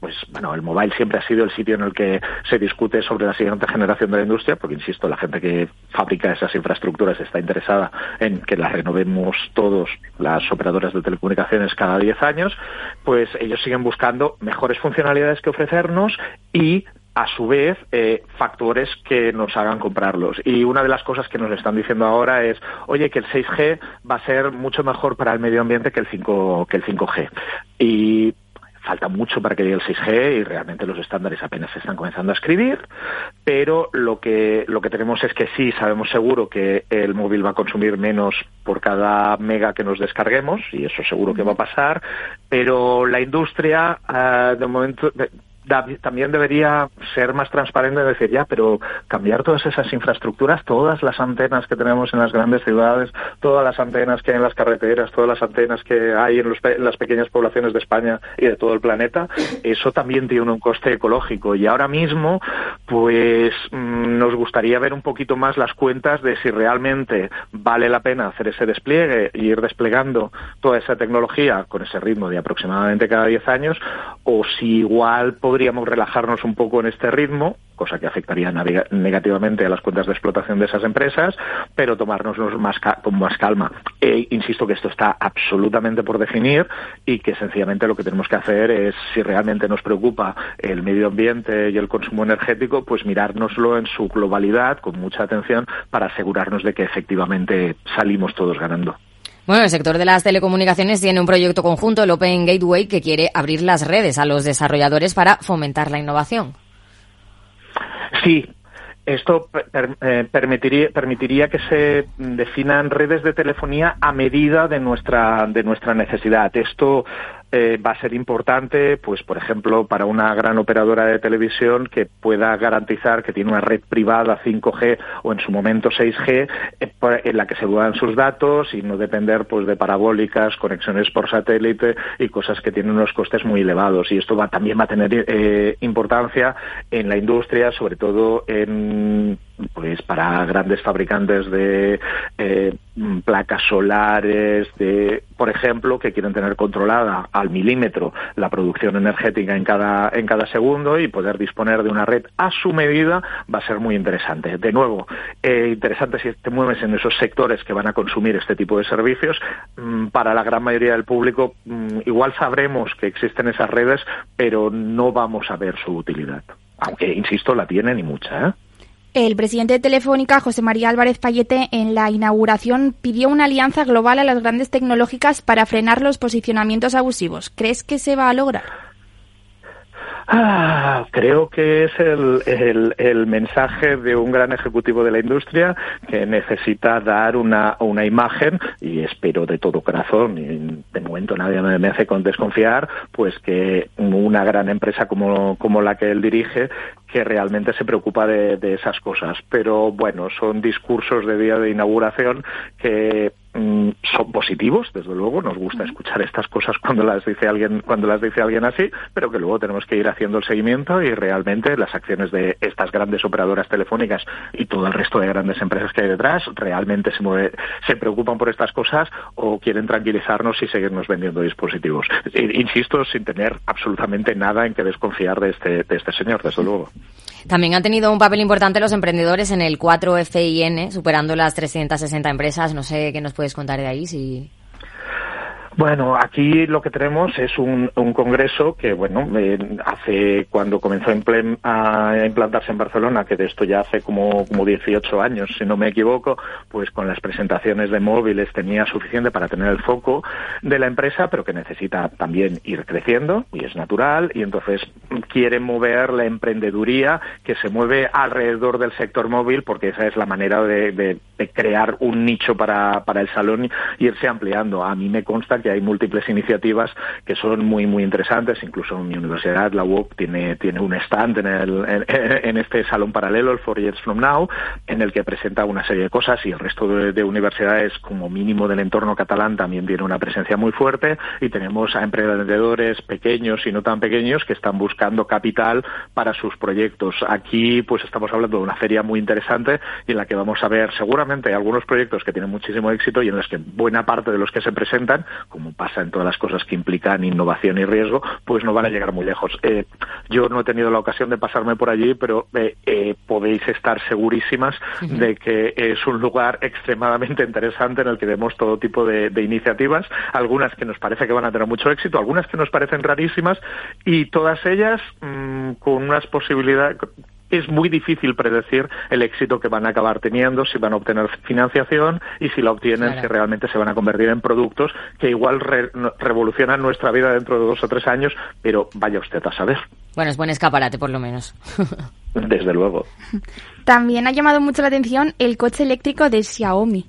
S10: pues bueno, el mobile siempre ha sido el sitio en el que se discute sobre la siguiente generación de la industria, porque insisto, la gente que fabrica esas infraestructuras está interesada en que las renovemos todos las operadoras de telecomunicaciones cada 10 años, pues ellos siguen buscando mejores funcionalidades que ofrecernos y a su vez eh, factores que nos hagan comprarlos. Y una de las cosas que nos están diciendo ahora es, oye, que el 6G va a ser mucho mejor para el medio ambiente que el 5 que el 5G. Y falta mucho para que llegue el 6G y realmente los estándares apenas se están comenzando a escribir, pero lo que, lo que tenemos es que sí, sabemos seguro que el móvil va a consumir menos por cada mega que nos descarguemos, y eso seguro que va a pasar, pero la industria, ah, de momento, también debería ser más transparente y decir, ya, pero cambiar todas esas infraestructuras, todas las antenas que tenemos en las grandes ciudades, todas las antenas que hay en las carreteras, todas las antenas que hay en, las pequeñas poblaciones de España y de todo el planeta, eso también tiene un coste ecológico. Y ahora mismo, pues mm, nos gustaría ver un poquito más las cuentas de si realmente vale la pena hacer ese despliegue y ir desplegando toda esa tecnología con ese ritmo de aproximadamente cada 10 años, o si igual podríamos relajarnos un poco en este ritmo, cosa que afectaría negativamente a las cuentas de explotación de esas empresas, pero tomárnoslo más con más calma. E insisto que esto está absolutamente por definir y que sencillamente lo que tenemos que hacer es, si realmente nos preocupa el medio ambiente y el consumo energético, pues mirárnoslo en su globalidad con mucha atención para asegurarnos de que efectivamente salimos todos ganando.
S5: Bueno, el sector de las telecomunicaciones tiene un proyecto conjunto, el Open Gateway, que quiere abrir las redes a los desarrolladores para fomentar la innovación.
S10: Sí, esto eh, permitiría, permitiría que se definan redes de telefonía a medida de nuestra, de nuestra necesidad. Esto eh, va a ser importante, pues por ejemplo, para una gran operadora de televisión que pueda garantizar que tiene una red privada 5G o en su momento 6G eh, en la que se dudan sus datos y no depender pues de parabólicas, conexiones por satélite y cosas que tienen unos costes muy elevados. Y esto va, también va a tener eh, importancia en la industria, sobre todo en pues para grandes fabricantes de eh, placas solares, de, por ejemplo, que quieren tener controlada al milímetro la producción energética en cada, en cada segundo y poder disponer de una red a su medida va a ser muy interesante. De nuevo, eh, interesante si te mueves en esos sectores que van a consumir este tipo de servicios. Mm, para la gran mayoría del público, mm, igual sabremos que existen esas redes, pero no vamos a ver su utilidad. Aunque, insisto, la tienen y mucha. ¿eh?
S4: El presidente de Telefónica, José María Álvarez Payete, en la inauguración pidió una alianza global a las grandes tecnológicas para frenar los posicionamientos abusivos. ¿Crees que se va a lograr?
S10: Ah, creo que es el, el, mensaje de un gran ejecutivo de la industria que necesita dar una, una imagen y espero de todo corazón, y de momento nadie me hace con desconfiar, pues que una gran empresa como, como la que él dirige que realmente se preocupa de, de esas cosas. Pero bueno, son discursos de día de inauguración que son positivos, desde luego, nos gusta escuchar estas cosas cuando las dice alguien, cuando las dice alguien así, pero que luego tenemos que ir haciendo el seguimiento y realmente las acciones de estas grandes operadoras telefónicas y todo el resto de grandes empresas que hay detrás realmente se se preocupan por estas cosas o quieren tranquilizarnos y seguirnos vendiendo dispositivos. Insisto, sin tener absolutamente nada en que desconfiar de este, de este señor, desde luego.
S5: También han tenido un papel importante los emprendedores en el 4FIN, superando las 360 empresas. No sé qué nos puedes contar de ahí, si...
S10: Bueno, aquí lo que tenemos es un, congreso que, bueno, hace cuando comenzó a implantarse en Barcelona, que de esto ya hace como, como 18 años, si no me equivoco, pues con las presentaciones de móviles tenía suficiente para tener el foco de la empresa, pero que necesita también ir creciendo, y es natural, y entonces quiere mover la emprendeduría que se mueve alrededor del sector móvil, porque esa es la manera de, crear un nicho para, para el salón y irse ampliando. A mí me consta que hay múltiples iniciativas que son muy, muy interesantes. Incluso mi universidad, la UOC, tiene, tiene un stand en, el, en, este salón paralelo, el Four Years From Now, en el que presenta una serie de cosas y el resto de, universidades, como mínimo del entorno catalán, también tiene una presencia muy fuerte y tenemos a emprendedores pequeños y no tan pequeños que están buscando capital para sus proyectos. Aquí, pues estamos hablando de una feria muy interesante en la que vamos a ver seguramente algunos proyectos que tienen muchísimo éxito y en los que buena parte de los que se presentan, como pasa en todas las cosas que implican innovación y riesgo, pues no van a llegar muy lejos. Eh, yo no he tenido la ocasión de pasarme por allí, pero eh, eh, podéis estar segurísimas de que es un lugar extremadamente interesante en el que vemos todo tipo de, iniciativas, algunas que nos parece que van a tener mucho éxito, algunas que nos parecen rarísimas y todas ellas mm, con unas posibilidades es muy difícil predecir el éxito que van a acabar teniendo, si van a obtener financiación y si la obtienen, si realmente se van a convertir en productos que igual revolucionan nuestra vida dentro de dos o tres años, pero vaya usted a saber.
S5: Bueno, es buen escaparate por lo menos.
S10: Desde luego.
S4: También ha llamado mucho la atención el coche eléctrico de Xiaomi.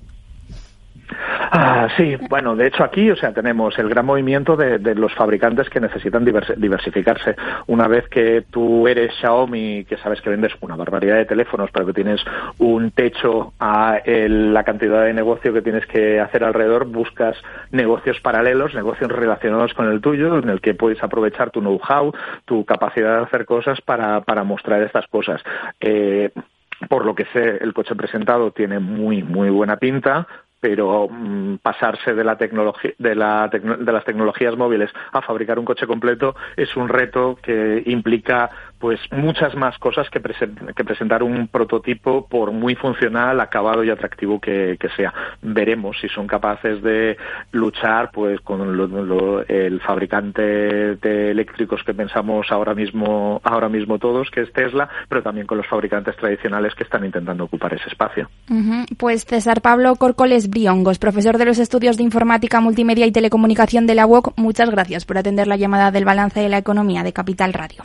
S10: Ah, sí, bueno, de hecho aquí, o sea, tenemos el gran movimiento de, los fabricantes que necesitan diversificarse. Una vez que tú eres Xiaomi, que sabes que vendes una barbaridad de teléfonos, pero que tienes un techo a la cantidad de negocio que tienes que hacer alrededor, buscas negocios paralelos, negocios relacionados con el tuyo, en el que puedes aprovechar tu know-how, tu capacidad de hacer cosas para, para mostrar estas cosas. Eh, por lo que sé, el coche presentado tiene muy, muy buena pinta pero mm, pasarse de la tecnología de, la de las tecnologías móviles a fabricar un coche completo es un reto que implica pues muchas más cosas que, que presentar un prototipo por muy funcional, acabado y atractivo que, sea. Veremos si son capaces de luchar pues con el fabricante de eléctricos que pensamos ahora mismo ahora mismo todos, que es Tesla, pero también con los fabricantes tradicionales que están intentando ocupar ese espacio.
S4: Pues César Pablo Corcoles Briongos, profesor de los estudios de informática, multimedia y telecomunicación de la UOC, muchas gracias por atender la llamada del balance de la economía de Capital Radio.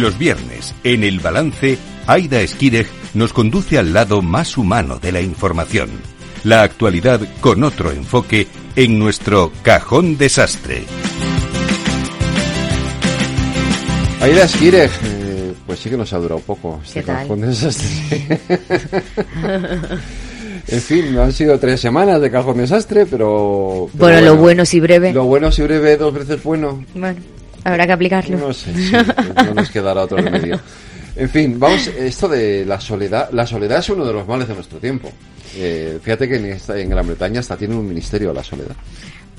S2: Los viernes, en el balance, Aida Esquireg nos conduce al lado más humano de la información. La actualidad con otro enfoque en nuestro cajón desastre.
S1: Aida Esquireg, eh, pues sí que nos ha durado poco este cajón desastre. En fin, han sido tres semanas de cajón desastre, pero...
S5: bueno, bueno, lo bueno si breve.
S1: Lo bueno si breve, dos veces bueno.
S5: Bueno. Habrá que aplicarlo.
S1: No sé, no nos quedará otro remedio. En fin, vamos, esto de la soledad, la soledad es uno de los males de nuestro tiempo. Eh, fíjate que en, en Gran Bretaña hasta tiene un ministerio de la soledad.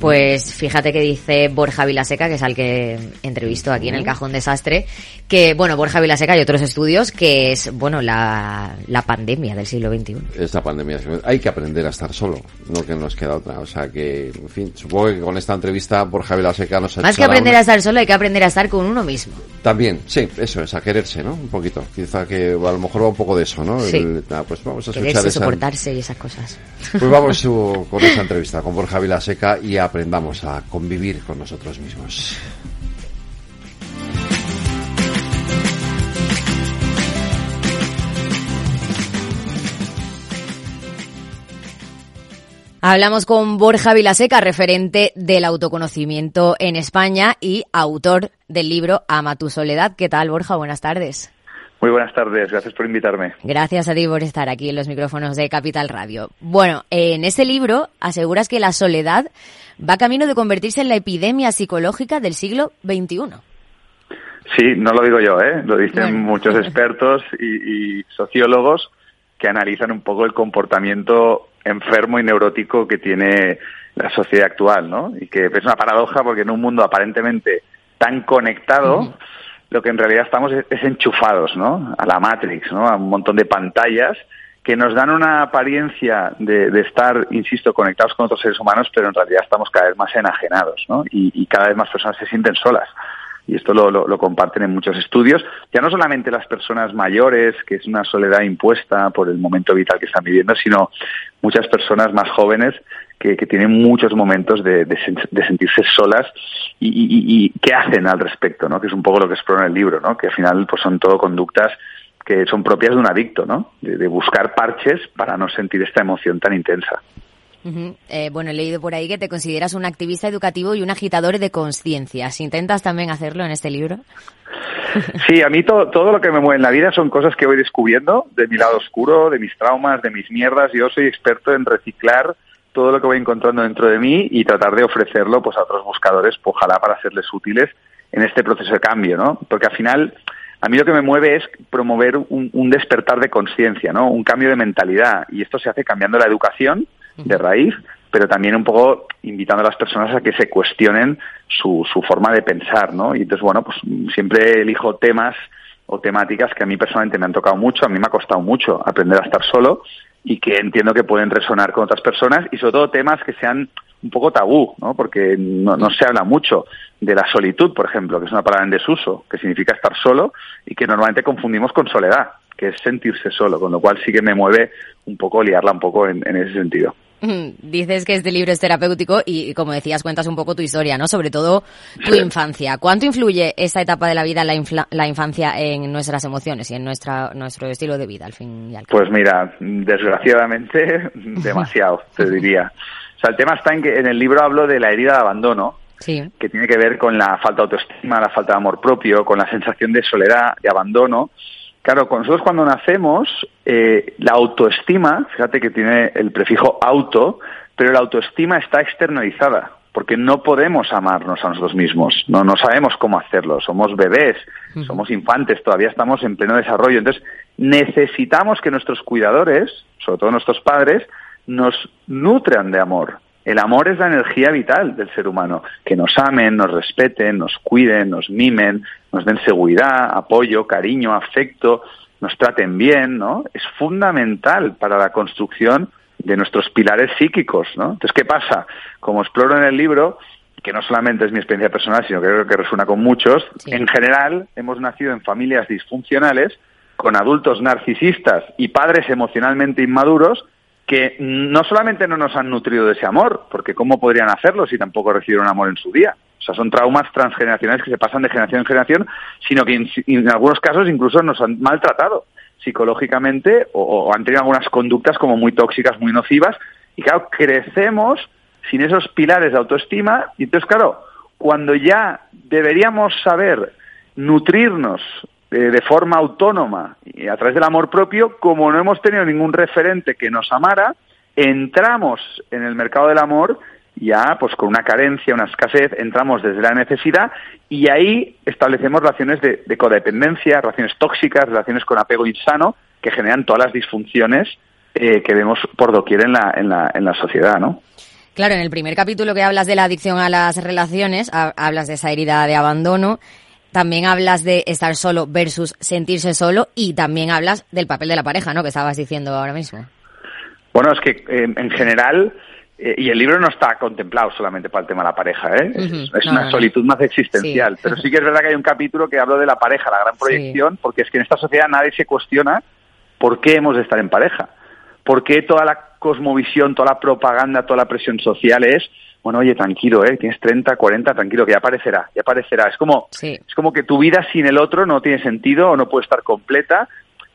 S5: Pues fíjate que dice Borja Vilaseca, que es al que entrevisto aquí en el Cajón Desastre, que, bueno, Borja Vilaseca y otros estudios, que es, bueno, la, la pandemia del siglo XXI.
S1: Esta pandemia, hay que aprender a estar solo, no que nos queda otra. O sea que, en fin, supongo que con esta entrevista Borja Vilaseca nos
S5: ha Más que aprender a estar solo, hay que aprender a estar con uno mismo.
S1: También, sí, eso es, a quererse, ¿no? Un poquito. Quizá que a lo mejor va un poco de eso, ¿no?
S5: Sí.
S1: Ah, pues vamos a
S5: escuchar soportarse y esas cosas.
S1: Pues vamos con esa entrevista con Borja Vilaseca y a aprendamos a convivir con nosotros mismos.
S5: Hablamos con Borja Vilaseca, referente del autoconocimiento en España y autor del libro Ama tu soledad. ¿Qué tal, Borja? Buenas tardes.
S11: Muy buenas tardes, gracias por invitarme.
S5: Gracias a ti por estar aquí en los micrófonos de Capital Radio. Bueno, en ese libro aseguras que la soledad va camino de convertirse en la epidemia psicológica del siglo XXI.
S11: Sí, no lo digo yo, ¿eh? lo dicen muchos expertos y, y sociólogos que analizan un poco el comportamiento enfermo y neurótico que tiene la sociedad actual, ¿no? Y que es una paradoja porque en un mundo aparentemente tan conectado, lo que en realidad estamos es, enchufados, ¿no? A la Matrix, ¿no? A un montón de pantallas que nos dan una apariencia de, estar, insisto, conectados con otros seres humanos, pero en realidad estamos cada vez más enajenados, ¿no? Y, cada vez más personas se sienten solas y esto lo, lo, comparten en muchos estudios, ya no solamente las personas mayores, que es una soledad impuesta por el momento vital que están viviendo, sino muchas personas más jóvenes que, tienen muchos momentos de, de, sentirse solas y, y, y, qué hacen al respecto, ¿no? que es un poco lo que explora en el libro, ¿no? que al final pues son todo conductas que son propias de un adicto, ¿no? de buscar parches para no sentir esta emoción tan intensa.
S5: Eh, bueno, he leído por ahí que te consideras un activista educativo y un agitador de conciencias. ¿Intentas también hacerlo en este libro?
S11: Sí, a mí todo, todo lo que me mueve en la vida son cosas que voy descubriendo de mi lado oscuro, de mis traumas, de mis mierdas. Yo soy experto en reciclar todo lo que voy encontrando dentro de mí y tratar de ofrecerlo pues a otros buscadores, pues, ojalá para serles útiles en este proceso de cambio, ¿no? Porque al final a mí lo que me mueve es promover un, un despertar de conciencia, ¿no? Un cambio de mentalidad y esto se hace cambiando la educación de raíz, pero también un poco invitando a las personas a que se cuestionen su, su forma de pensar, ¿no? Y entonces, bueno, pues siempre elijo temas o temáticas que a mí personalmente me han tocado mucho, a mí me ha costado mucho aprender a estar solo y que entiendo que pueden resonar con otras personas y sobre todo temas que sean un poco tabú, ¿no? Porque no, no se habla mucho de la solitud, por ejemplo, que es una palabra en desuso, que significa estar solo y que normalmente confundimos con soledad, que es sentirse solo, con lo cual sí que me mueve un poco liarla un poco en, en ese sentido.
S5: Dices que este libro es terapéutico y, como decías, cuentas un poco tu historia, ¿no? Sobre todo tu infancia. ¿Cuánto influye esta etapa de la vida, la, la infancia, en nuestras emociones y en nuestra, nuestro estilo de vida, al fin y al
S11: cabo? Pues mira, desgraciadamente, demasiado, te diría. O sea, el tema está en que en el libro hablo de la herida de abandono, que tiene que ver con la falta de autoestima, la falta de amor propio, con la sensación de soledad, de abandono, Claro, nosotros cuando nacemos, eh, la autoestima, fíjate que tiene el prefijo auto, pero la autoestima está externalizada, porque no podemos amarnos a nosotros mismos, no, no sabemos cómo hacerlo, somos bebés, somos infantes, todavía estamos en pleno desarrollo, entonces necesitamos que nuestros cuidadores, sobre todo nuestros padres, nos nutran de amor, el amor es la energía vital del ser humano, que nos amen, nos respeten, nos cuiden, nos mimen, nos den seguridad, apoyo, cariño, afecto, nos traten bien, ¿no? Es fundamental para la construcción de nuestros pilares psíquicos, ¿no? Entonces, ¿qué pasa? Como exploro en el libro, que no solamente es mi experiencia personal, sino que creo que resuena con muchos, en general hemos nacido en familias disfuncionales, con adultos narcisistas y padres emocionalmente inmaduros que no solamente no nos han nutrido de ese amor, porque ¿cómo podrían hacerlo si tampoco recibieron amor en su día? O sea, son traumas transgeneracionales que se pasan de generación en generación, sino que en, algunos casos incluso nos han maltratado psicológicamente o, han tenido algunas conductas como muy tóxicas, muy nocivas. Y claro, crecemos sin esos pilares de autoestima y entonces, claro, cuando ya deberíamos saber nutrirnos de forma autónoma y a través del amor propio, como no hemos tenido ningún referente que nos amara, entramos en el mercado del amor ya pues con una carencia, una escasez, entramos desde la necesidad y ahí establecemos relaciones de, codependencia, relaciones tóxicas, relaciones con apego insano que generan todas las disfunciones eh, que vemos por doquier en la, en la, en la sociedad, ¿no?
S5: Claro, en el primer capítulo que hablas de la adicción a las relaciones, hablas de esa herida de abandono también hablas de estar solo versus sentirse solo y también hablas del papel de la pareja, ¿no? Que estabas diciendo ahora mismo.
S11: Bueno, es que eh, en general, eh, y el libro no está contemplado solamente para el tema de la pareja, ¿eh? Es, una solitud más existencial. Pero sí que es verdad que hay un capítulo que habla de la pareja, la gran proyección, porque es que en esta sociedad nadie se cuestiona por qué hemos de estar en pareja. ¿Por qué toda la cosmovisión, toda la propaganda, toda la presión social es bueno, oye, tranquilo, ¿eh? Tienes 30, 40, tranquilo, que ya aparecerá, ya aparecerá. Es como, es como que tu vida sin el otro no tiene sentido o no puede estar completa.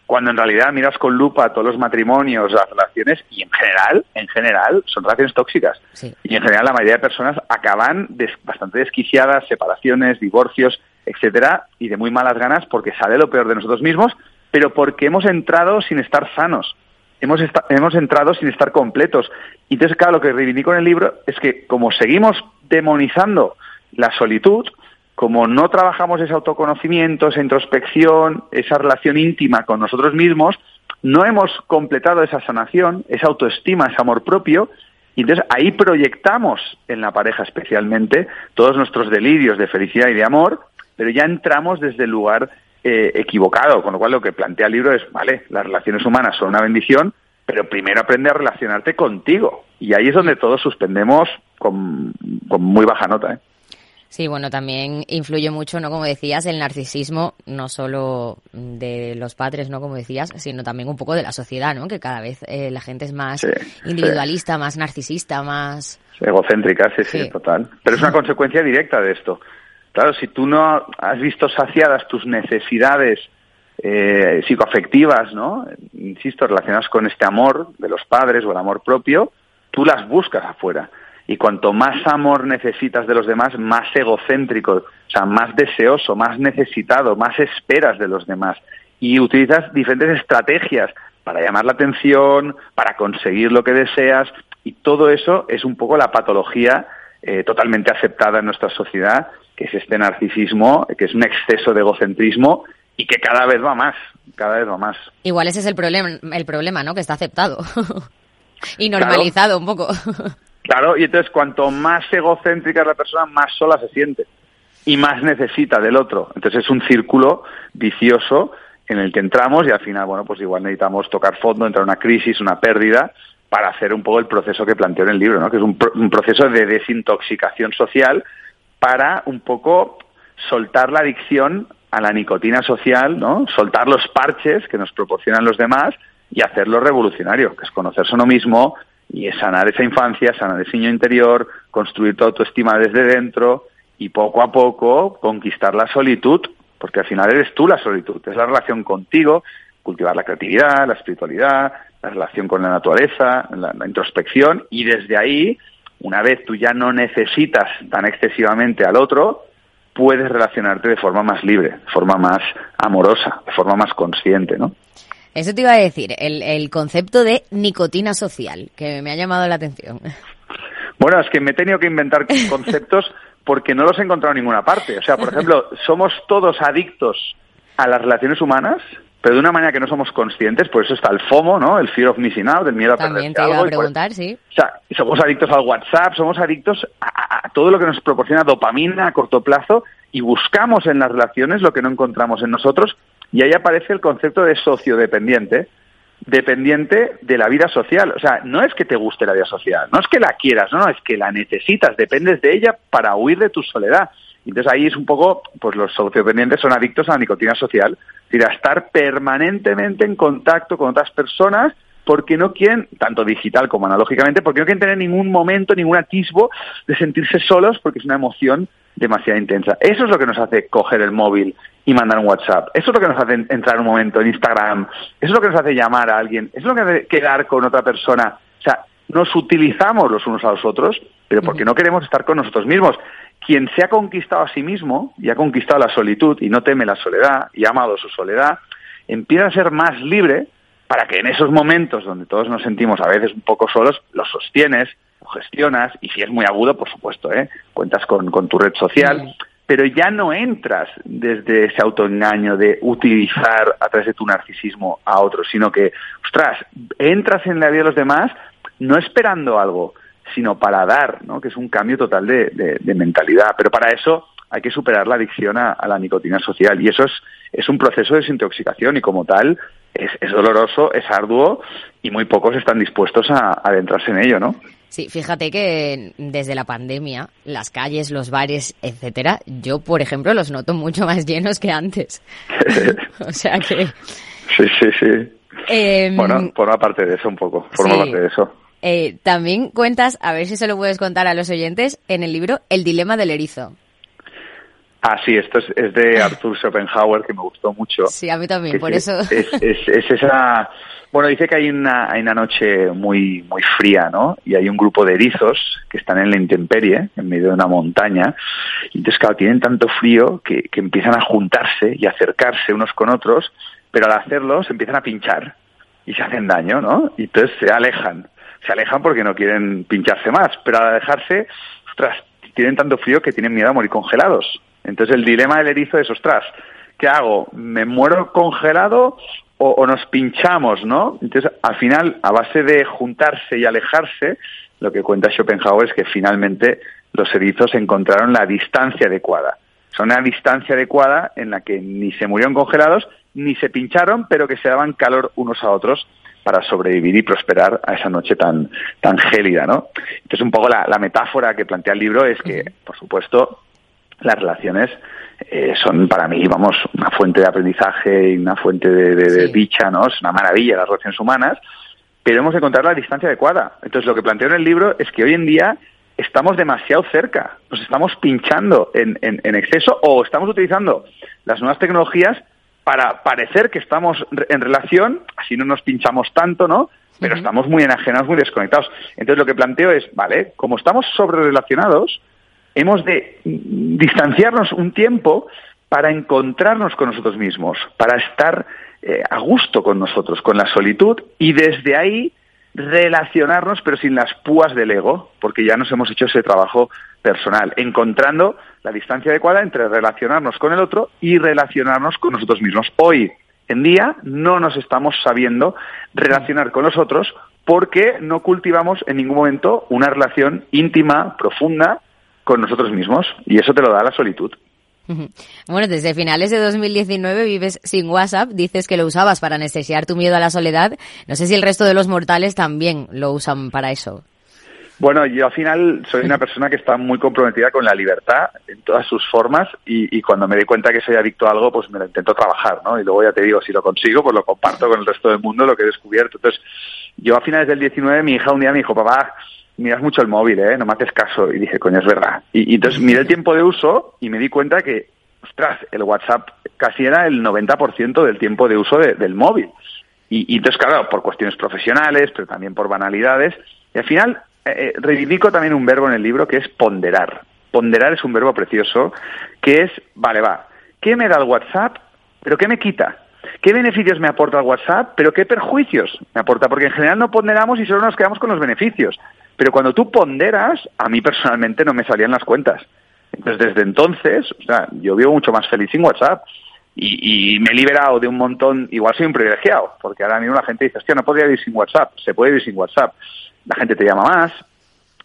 S11: cuando en realidad miras con lupa todos los matrimonios, las relaciones, y en general, en general, son relaciones tóxicas. Y en general la mayoría de personas acaban bastante desquiciadas, separaciones, divorcios, etcétera, y de muy malas ganas porque sale lo peor de nosotros mismos, pero porque hemos entrado sin estar sanos. Hemos, hemos entrado sin estar completos. Y entonces, claro, lo que reivindico en el libro es que como seguimos demonizando la solitud, como no trabajamos ese autoconocimiento, esa introspección, esa relación íntima con nosotros mismos, no hemos completado esa sanación, esa autoestima, ese amor propio, y entonces ahí proyectamos en la pareja especialmente todos nuestros delirios de felicidad y de amor, pero ya entramos desde el lugar eh, equivocado, con lo cual lo que plantea el libro es, vale, las relaciones humanas son una bendición, pero primero aprende a relacionarte contigo. Y ahí es donde todos suspendemos con, con muy baja nota. ¿eh?
S5: Sí, bueno, también influye mucho, ¿no? Como decías, el narcisismo, no solo de los padres, ¿no? Como decías, sino también un poco de la sociedad, ¿no? Que cada vez eh, la gente es más individualista, más narcisista, más...
S11: Egocéntrica, sí, sí, total. Pero es una consecuencia directa de esto. Claro, si tú no has visto saciadas tus necesidades eh, psicoafectivas, ¿no? Insisto, relacionadas con este amor de los padres o el amor propio, tú las buscas afuera y cuanto más amor necesitas de los demás, más egocéntrico, o sea, más deseoso, más necesitado, más esperas de los demás. Y utilizas diferentes estrategias para llamar la atención, para conseguir lo que deseas, y todo eso es un poco la patología eh, totalmente aceptada en nuestra sociedad, que es este narcisismo, que es un exceso de egocentrismo y que cada vez va más, cada vez va más.
S5: Igual ese es el problema, el problema, ¿no? Que está aceptado y normalizado un poco.
S11: Claro, y entonces cuanto más egocéntrica es la persona, más sola se siente y más necesita del otro. Entonces es un círculo vicioso en el que entramos y al final, bueno, pues igual necesitamos tocar fondo, entrar en una crisis, una pérdida, para hacer un poco el proceso que planteo en el libro, ¿no? que es un, un proceso de desintoxicación social para un poco soltar la adicción a la nicotina social, ¿no? soltar los parches que nos proporcionan los demás y hacerlo revolucionario, que es conocerse uno mismo, y es sanar esa infancia, sanar ese niño interior, construir tu autoestima desde dentro y poco a poco conquistar la solitud, porque al final eres tú la solitud, es la relación contigo, cultivar la creatividad, la espiritualidad, la relación con la naturaleza, la, introspección y desde ahí, una vez tú ya no necesitas tan excesivamente al otro, puedes relacionarte de forma más libre, de forma más amorosa, de forma más consciente, ¿no?
S5: Eso te iba a decir, el, el concepto de nicotina social, que me ha llamado la atención.
S11: Bueno, es que me he tenido que inventar conceptos porque no los he encontrado en ninguna parte. O sea, por ejemplo, somos todos adictos a las relaciones humanas, pero de una manera que no somos conscientes, por eso está el FOMO, ¿no? El fear of missing out, el miedo a
S5: También te iba a preguntar, sí.
S11: O sea, somos adictos al WhatsApp, somos adictos a, a, todo lo que nos proporciona dopamina a corto plazo y buscamos en las relaciones lo que no encontramos en nosotros y ahí aparece el concepto de sociodependiente, dependiente de la vida social. O sea, no es que te guste la vida social, no es que la quieras, no, no, es que la necesitas, dependes de ella para huir de tu soledad. Entonces ahí es un poco, pues los sociodependientes son adictos a la nicotina social, decir, a estar permanentemente en contacto con otras personas porque no quieren, tanto digital como analógicamente, porque no quieren tener ningún momento, ningún atisbo de sentirse solos porque es una emoción demasiado intensa. Eso es lo que nos hace coger el móvil y mandar un WhatsApp. Eso es lo que nos hace entrar un momento en Instagram. Eso es lo que nos hace llamar a alguien. Eso es lo que hace quedar con otra persona. O sea, nos utilizamos los unos a los otros, pero porque no queremos estar con nosotros mismos. Quien se ha conquistado a sí mismo y ha conquistado la solitud y no teme la soledad y ha amado su soledad, empieza a ser más libre para que en esos momentos donde todos nos sentimos a veces un poco solos, los sostienes, gestionas y si es muy agudo, por supuesto, ¿eh? cuentas con, con tu red social, pero ya no entras desde ese autoengaño de utilizar a través de tu narcisismo a otros, sino que, ostras, entras en la vida de los demás no esperando algo, sino para dar, ¿no? que es un cambio total de, de, mentalidad. Pero para eso hay que superar la adicción a, la nicotina social y eso es, es un proceso de desintoxicación y como tal es, es doloroso, es arduo y muy pocos están dispuestos a adentrarse en ello, ¿no?
S5: Sí, fíjate que desde la pandemia, las calles, los bares, etcétera, yo, por ejemplo, los noto mucho más llenos que antes. o sea que.
S11: Sí, sí, sí. Em, bueno, forma parte de eso un poco, forma parte de eso.
S5: Eh, también cuentas, a ver si se lo puedes contar a los oyentes, en el libro El dilema del erizo.
S11: Ah, sí, esto es, de Arthur Schopenhauer, que me gustó mucho.
S5: Sí, a mí también, por eso.
S11: Es, es, esa... Bueno, dice que hay una, hay una noche muy, muy fría, ¿no? Y hay un grupo de erizos que están en la intemperie, en medio de una montaña. Y entonces, claro, tienen tanto frío que, que empiezan a juntarse y acercarse unos con otros, pero al hacerlo se empiezan a pinchar y se hacen daño, ¿no? Y entonces se alejan. Se alejan porque no quieren pincharse más, pero al alejarse, ostras, tienen tanto frío que tienen miedo a morir congelados. Entonces el dilema del erizo es, ostras, ¿qué hago? ¿Me muero congelado o, nos pinchamos, no? Entonces, al final, a base de juntarse y alejarse, lo que cuenta Schopenhauer es que finalmente los erizos encontraron la distancia adecuada. Son una distancia adecuada en la que ni se murieron congelados ni se pincharon, pero que se daban calor unos a otros para sobrevivir y prosperar a esa noche tan, tan gélida, ¿no? Entonces, un poco la, metáfora que plantea el libro es que, por supuesto, las relaciones eh, son para mí, vamos, una fuente de aprendizaje y una fuente de, dicha, ¿no? Es una maravilla las relaciones humanas, pero hemos de encontrar la distancia adecuada. Entonces, lo que planteo en el libro es que hoy en día estamos demasiado cerca, nos estamos pinchando en, en exceso o estamos utilizando las nuevas tecnologías para parecer que estamos en relación, así no nos pinchamos tanto, ¿no? Pero estamos muy enajenados, muy desconectados. Entonces lo que planteo es, vale, como estamos sobre relacionados, hemos de distanciarnos un tiempo para encontrarnos con nosotros mismos, para estar eh, a gusto con nosotros, con la solitud, y desde ahí relacionarnos, pero sin las púas del ego, porque ya nos hemos hecho ese trabajo personal, encontrando la distancia adecuada entre relacionarnos con el otro y relacionarnos con nosotros mismos. Hoy en día no nos estamos sabiendo relacionar con los otros porque no cultivamos en ningún momento una relación íntima, profunda con nosotros mismos y eso te lo da la solitud.
S5: Bueno, desde finales de 2019 vives sin WhatsApp, dices que lo usabas para anestesiar tu miedo a la soledad. No sé si el resto de los mortales también lo usan para eso.
S11: Bueno, yo al final soy una persona que está muy comprometida con la libertad en todas sus formas y, cuando me doy cuenta que soy adicto a algo, pues me lo intento trabajar, ¿no? Y luego ya te digo, si lo consigo, pues lo comparto con el resto del mundo, lo que he descubierto. Entonces, yo a finales del 19, mi hija un día me dijo, papá, miras mucho el móvil, ¿eh? No me haces caso. Y dije, coño, es verdad. Y, entonces miré el tiempo de uso y me di cuenta que, ostras, el WhatsApp casi era el 90% del tiempo de uso del móvil. Y, y entonces, claro, por cuestiones profesionales, pero también por banalidades. Y al final eh, reivindico también un verbo en el libro que es ponderar. Ponderar es un verbo precioso que es, vale, va, ¿qué me da el WhatsApp? ¿Pero qué me quita? ¿Qué beneficios me aporta el WhatsApp? ¿Pero qué perjuicios me aporta? Porque en general no ponderamos y solo nos quedamos con los beneficios. Pero cuando tú ponderas, a mí personalmente no me salían las cuentas. Entonces, desde entonces, o sea, yo vivo mucho más feliz sin WhatsApp. Y, y, me he liberado de un montón, igual soy un privilegiado, porque ahora mismo la gente dice, hostia, no podría vivir sin WhatsApp, se puede vivir sin WhatsApp la gente te llama más.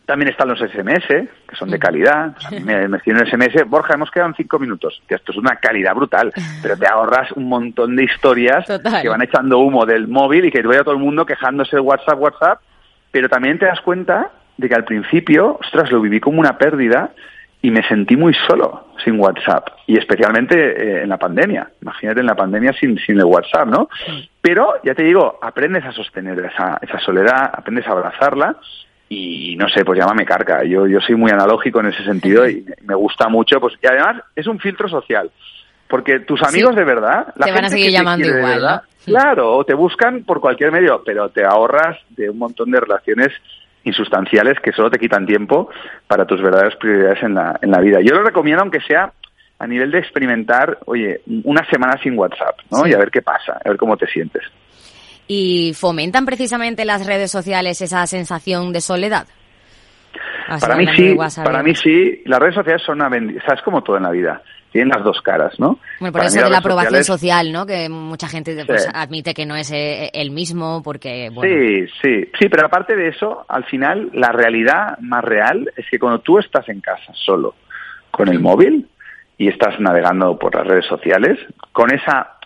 S11: También están los SMS, que son de calidad. Me, me un SMS, Borja, hemos quedado en cinco minutos. Que esto es una calidad brutal, pero te ahorras un montón de historias que van echando humo del móvil y que te vaya todo el mundo quejándose de WhatsApp, WhatsApp. Pero también te das cuenta de que al principio, ostras, lo viví como una pérdida y me sentí muy solo sin WhatsApp y especialmente eh, en la pandemia. Imagínate en la pandemia sin, sin el WhatsApp, ¿no? Pero ya te digo, aprendes a sostener esa, esa soledad, aprendes a abrazarla y no sé, pues llámame carca. Yo, yo soy muy analógico en ese sentido y me gusta mucho. Pues, y además es un filtro social. Porque tus amigos de verdad,
S5: la te van a seguir llamando igual,
S11: claro, o te buscan por cualquier medio, pero te ahorras de un montón de relaciones insustanciales que solo te quitan tiempo para tus verdaderas prioridades en la, en la vida. Yo lo recomiendo aunque sea a nivel de experimentar, oye, una semana sin WhatsApp, ¿no? Y a ver qué pasa, a ver cómo te sientes.
S5: ¿Y fomentan precisamente las redes sociales esa sensación de soledad?
S11: para mí sí, para mí sí. Las redes sociales son una bendición, es como todo en la vida tienen las dos caras, ¿no?
S5: Bueno, por eso de la aprobación social, ¿no? Que mucha gente pues, admite que no es eh, el mismo porque, bueno...
S11: Sí, sí, sí, pero aparte de eso, al final, la realidad más real es que cuando tú estás en casa solo con el móvil y estás navegando por las redes sociales, con esa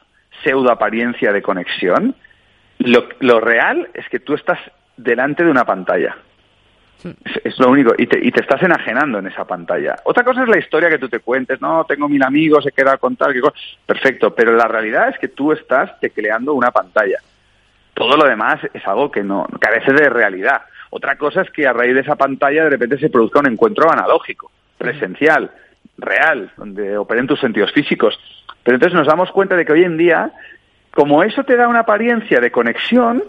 S11: pseudo apariencia de conexión, lo real es que tú estás delante de una pantalla es, lo único. Y te, y te estás enajenando en esa pantalla. Otra cosa es la historia que tú te cuentes. No, tengo mil amigos, he quedado con tal. Perfecto. Pero la realidad es que tú estás tecleando una pantalla. Todo lo demás es algo que no carece de realidad. Otra cosa es que a raíz de esa pantalla de repente se produzca un encuentro analógico, presencial. real, donde operen tus sentidos físicos. Pero entonces nos damos cuenta de que hoy en día, como eso te da una apariencia de conexión,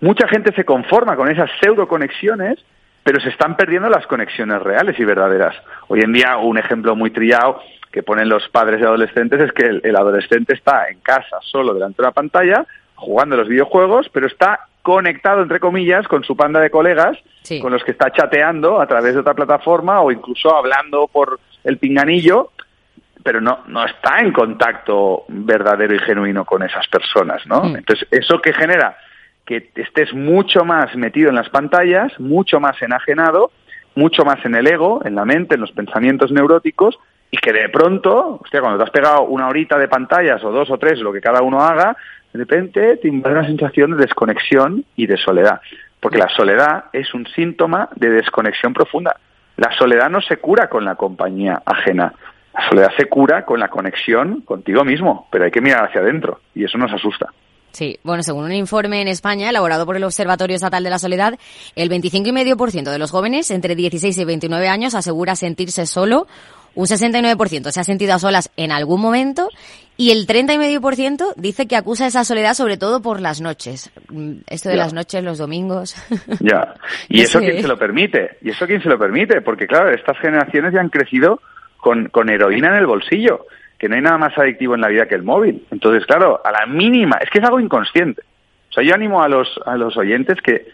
S11: mucha gente se conforma con esas pseudo conexiones, pero se están perdiendo las conexiones reales y verdaderas. Hoy en día, un ejemplo muy trillado que ponen los padres y adolescentes es que el, adolescente está en casa solo delante de una pantalla jugando los videojuegos, pero está conectado, entre comillas, con su panda de colegas, con los que está chateando a través de otra plataforma o incluso hablando por el pinganillo, pero no, no está en contacto verdadero y genuino con esas personas, ¿no? Hmm. Entonces, ¿eso que genera? Que estés mucho más metido en las pantallas, mucho más enajenado, mucho más en el ego, en la mente, en los pensamientos neuróticos, y que de pronto, hostia, cuando te has pegado una horita de pantallas o dos o tres, lo que cada uno haga, de repente te invade una sensación de desconexión y de soledad. Porque la soledad es un síntoma de desconexión profunda. La soledad no se cura con la compañía ajena. La soledad se cura con la conexión contigo mismo, pero hay que mirar hacia adentro y eso nos asusta.
S5: Sí, bueno, según un informe en España elaborado por el Observatorio Estatal de la Soledad, el 25,5% de los jóvenes entre 16 y 29 años asegura sentirse solo un 69% se ha sentido a solas en algún momento y el 30,5% dice que acusa esa soledad sobre todo por las noches. Mm, esto de las noches, los domingos.
S11: Ya. ¿Y eso quién se lo permite? ¿Y eso quién se lo permite? Porque claro, estas generaciones ya han crecido con, con heroína en el bolsillo, que no hay nada más adictivo en la vida que el móvil. Entonces, claro, a la mínima, es que es algo inconsciente. O sea, yo animo a los, a los oyentes que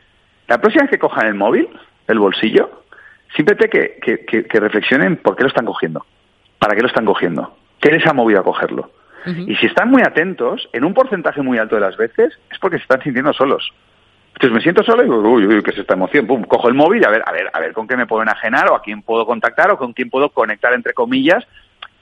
S11: la próxima vez que cojan el móvil, el bolsillo, simplemente que, que, reflexionen por qué lo están cogiendo, para qué lo están cogiendo, qué les ha movido a cogerlo. Y si están muy atentos, en un porcentaje muy alto de las veces, es porque se están sintiendo solos. Entonces me siento solo y digo, uy, uy, ¿qué es esta emoción? Pum, cojo el móvil y a ver, a ver, a ver con qué me puedo enajenar o a quién puedo contactar o con quién puedo conectar, entre comillas.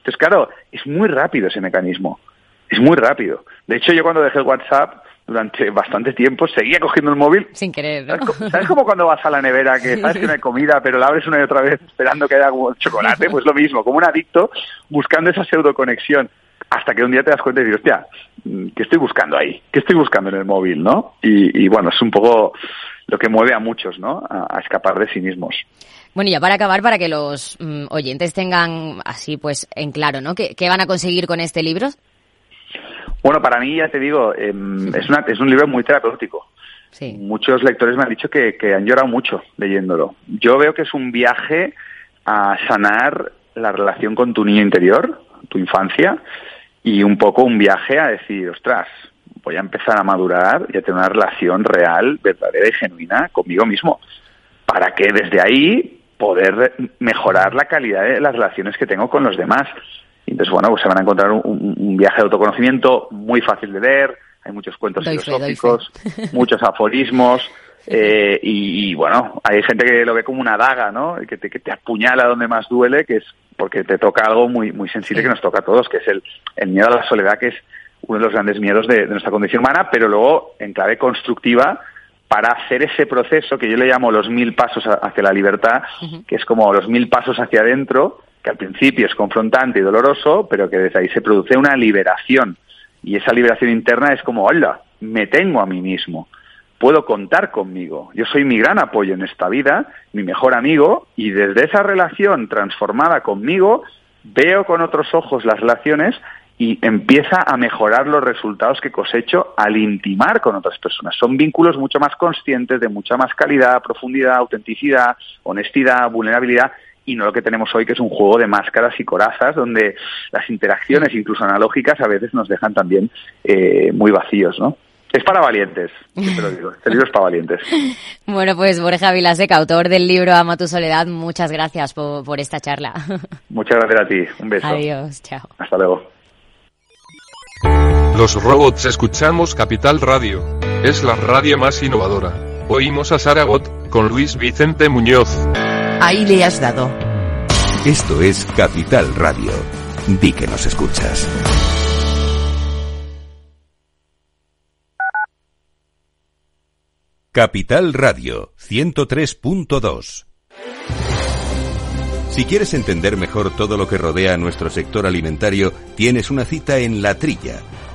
S11: Entonces, claro, es muy rápido ese mecanismo. Es muy rápido. De hecho, yo cuando dejé el WhatsApp, durante bastante tiempo, seguía cogiendo el móvil.
S5: Sin querer,
S11: ¿Sabes, como cuando vas a la nevera, que sabes que no hay comida, pero la abres una y otra vez esperando que haya chocolate? Pues lo mismo, como un adicto buscando esa pseudo conexión. Hasta que un día te das cuenta y dices, hostia, ¿qué estoy buscando ahí? ¿Qué estoy buscando en el móvil, no? Y, bueno, es un poco lo que mueve a muchos, ¿no? A, escapar de sí mismos.
S5: Bueno, y ya para acabar, para que los mm, oyentes tengan así pues en claro, ¿no? ¿Qué, ¿Qué van a conseguir con este libro?
S11: Bueno, para mí, ya te digo, em, es, una, es un libro muy terapéutico. Muchos lectores me han dicho que, han llorado mucho leyéndolo. Yo veo que es un viaje a sanar la relación con tu niño interior, tu infancia, y un poco un viaje a decir, ostras, voy a empezar a madurar y a tener una relación real, verdadera y genuina conmigo mismo, para que desde ahí poder mejorar la calidad de las relaciones que tengo con los demás. Entonces, bueno, pues se van a encontrar un, viaje de autoconocimiento muy fácil de leer, hay muchos cuentos filosóficos, muchos aforismos, eh, y, bueno, hay gente que lo ve como una daga, ¿no? Que te, que te apuñala donde más duele, que es porque te toca algo muy, muy sensible que nos toca a todos, que es el, el miedo a la soledad, que es uno de los grandes miedos de, nuestra condición humana, pero luego en clave constructiva para hacer ese proceso que yo le llamo los mil pasos hacia la libertad, que es como los mil pasos hacia adentro, que al principio es confrontante y doloroso, pero que desde ahí se produce una liberación. Y esa liberación interna es como, hola, me tengo a mí mismo, puedo contar conmigo, yo soy mi gran apoyo en esta vida, mi mejor amigo, y desde esa relación transformada conmigo, veo con otros ojos las relaciones y empieza a mejorar los resultados que cosecho al intimar con otras personas. Son vínculos mucho más conscientes, de mucha más calidad, profundidad, autenticidad, honestidad, vulnerabilidad, y no lo que tenemos hoy, que es un juego de máscaras y corazas, donde las interacciones, incluso analógicas, a veces nos dejan también eh, muy vacíos, ¿no? Es para valientes, te lo digo. Este libro es para valientes.
S5: Bueno, pues Borja Vilaseca, autor del libro Ama tu soledad, muchas gracias por, por esta charla.
S11: Muchas gracias a ti. Un beso.
S5: Adiós, chao.
S11: Hasta luego.
S12: Los robots escuchamos Capital Radio. Es la radio más innovadora. Oímos a Saragot, con Luis Vicente Muñoz.
S13: Ahí le has dado.
S2: Esto es Capital Radio. Di que nos escuchas. Capital Radio 103.2 Si quieres entender mejor todo lo que rodea a nuestro sector alimentario, tienes una cita en La Trilla.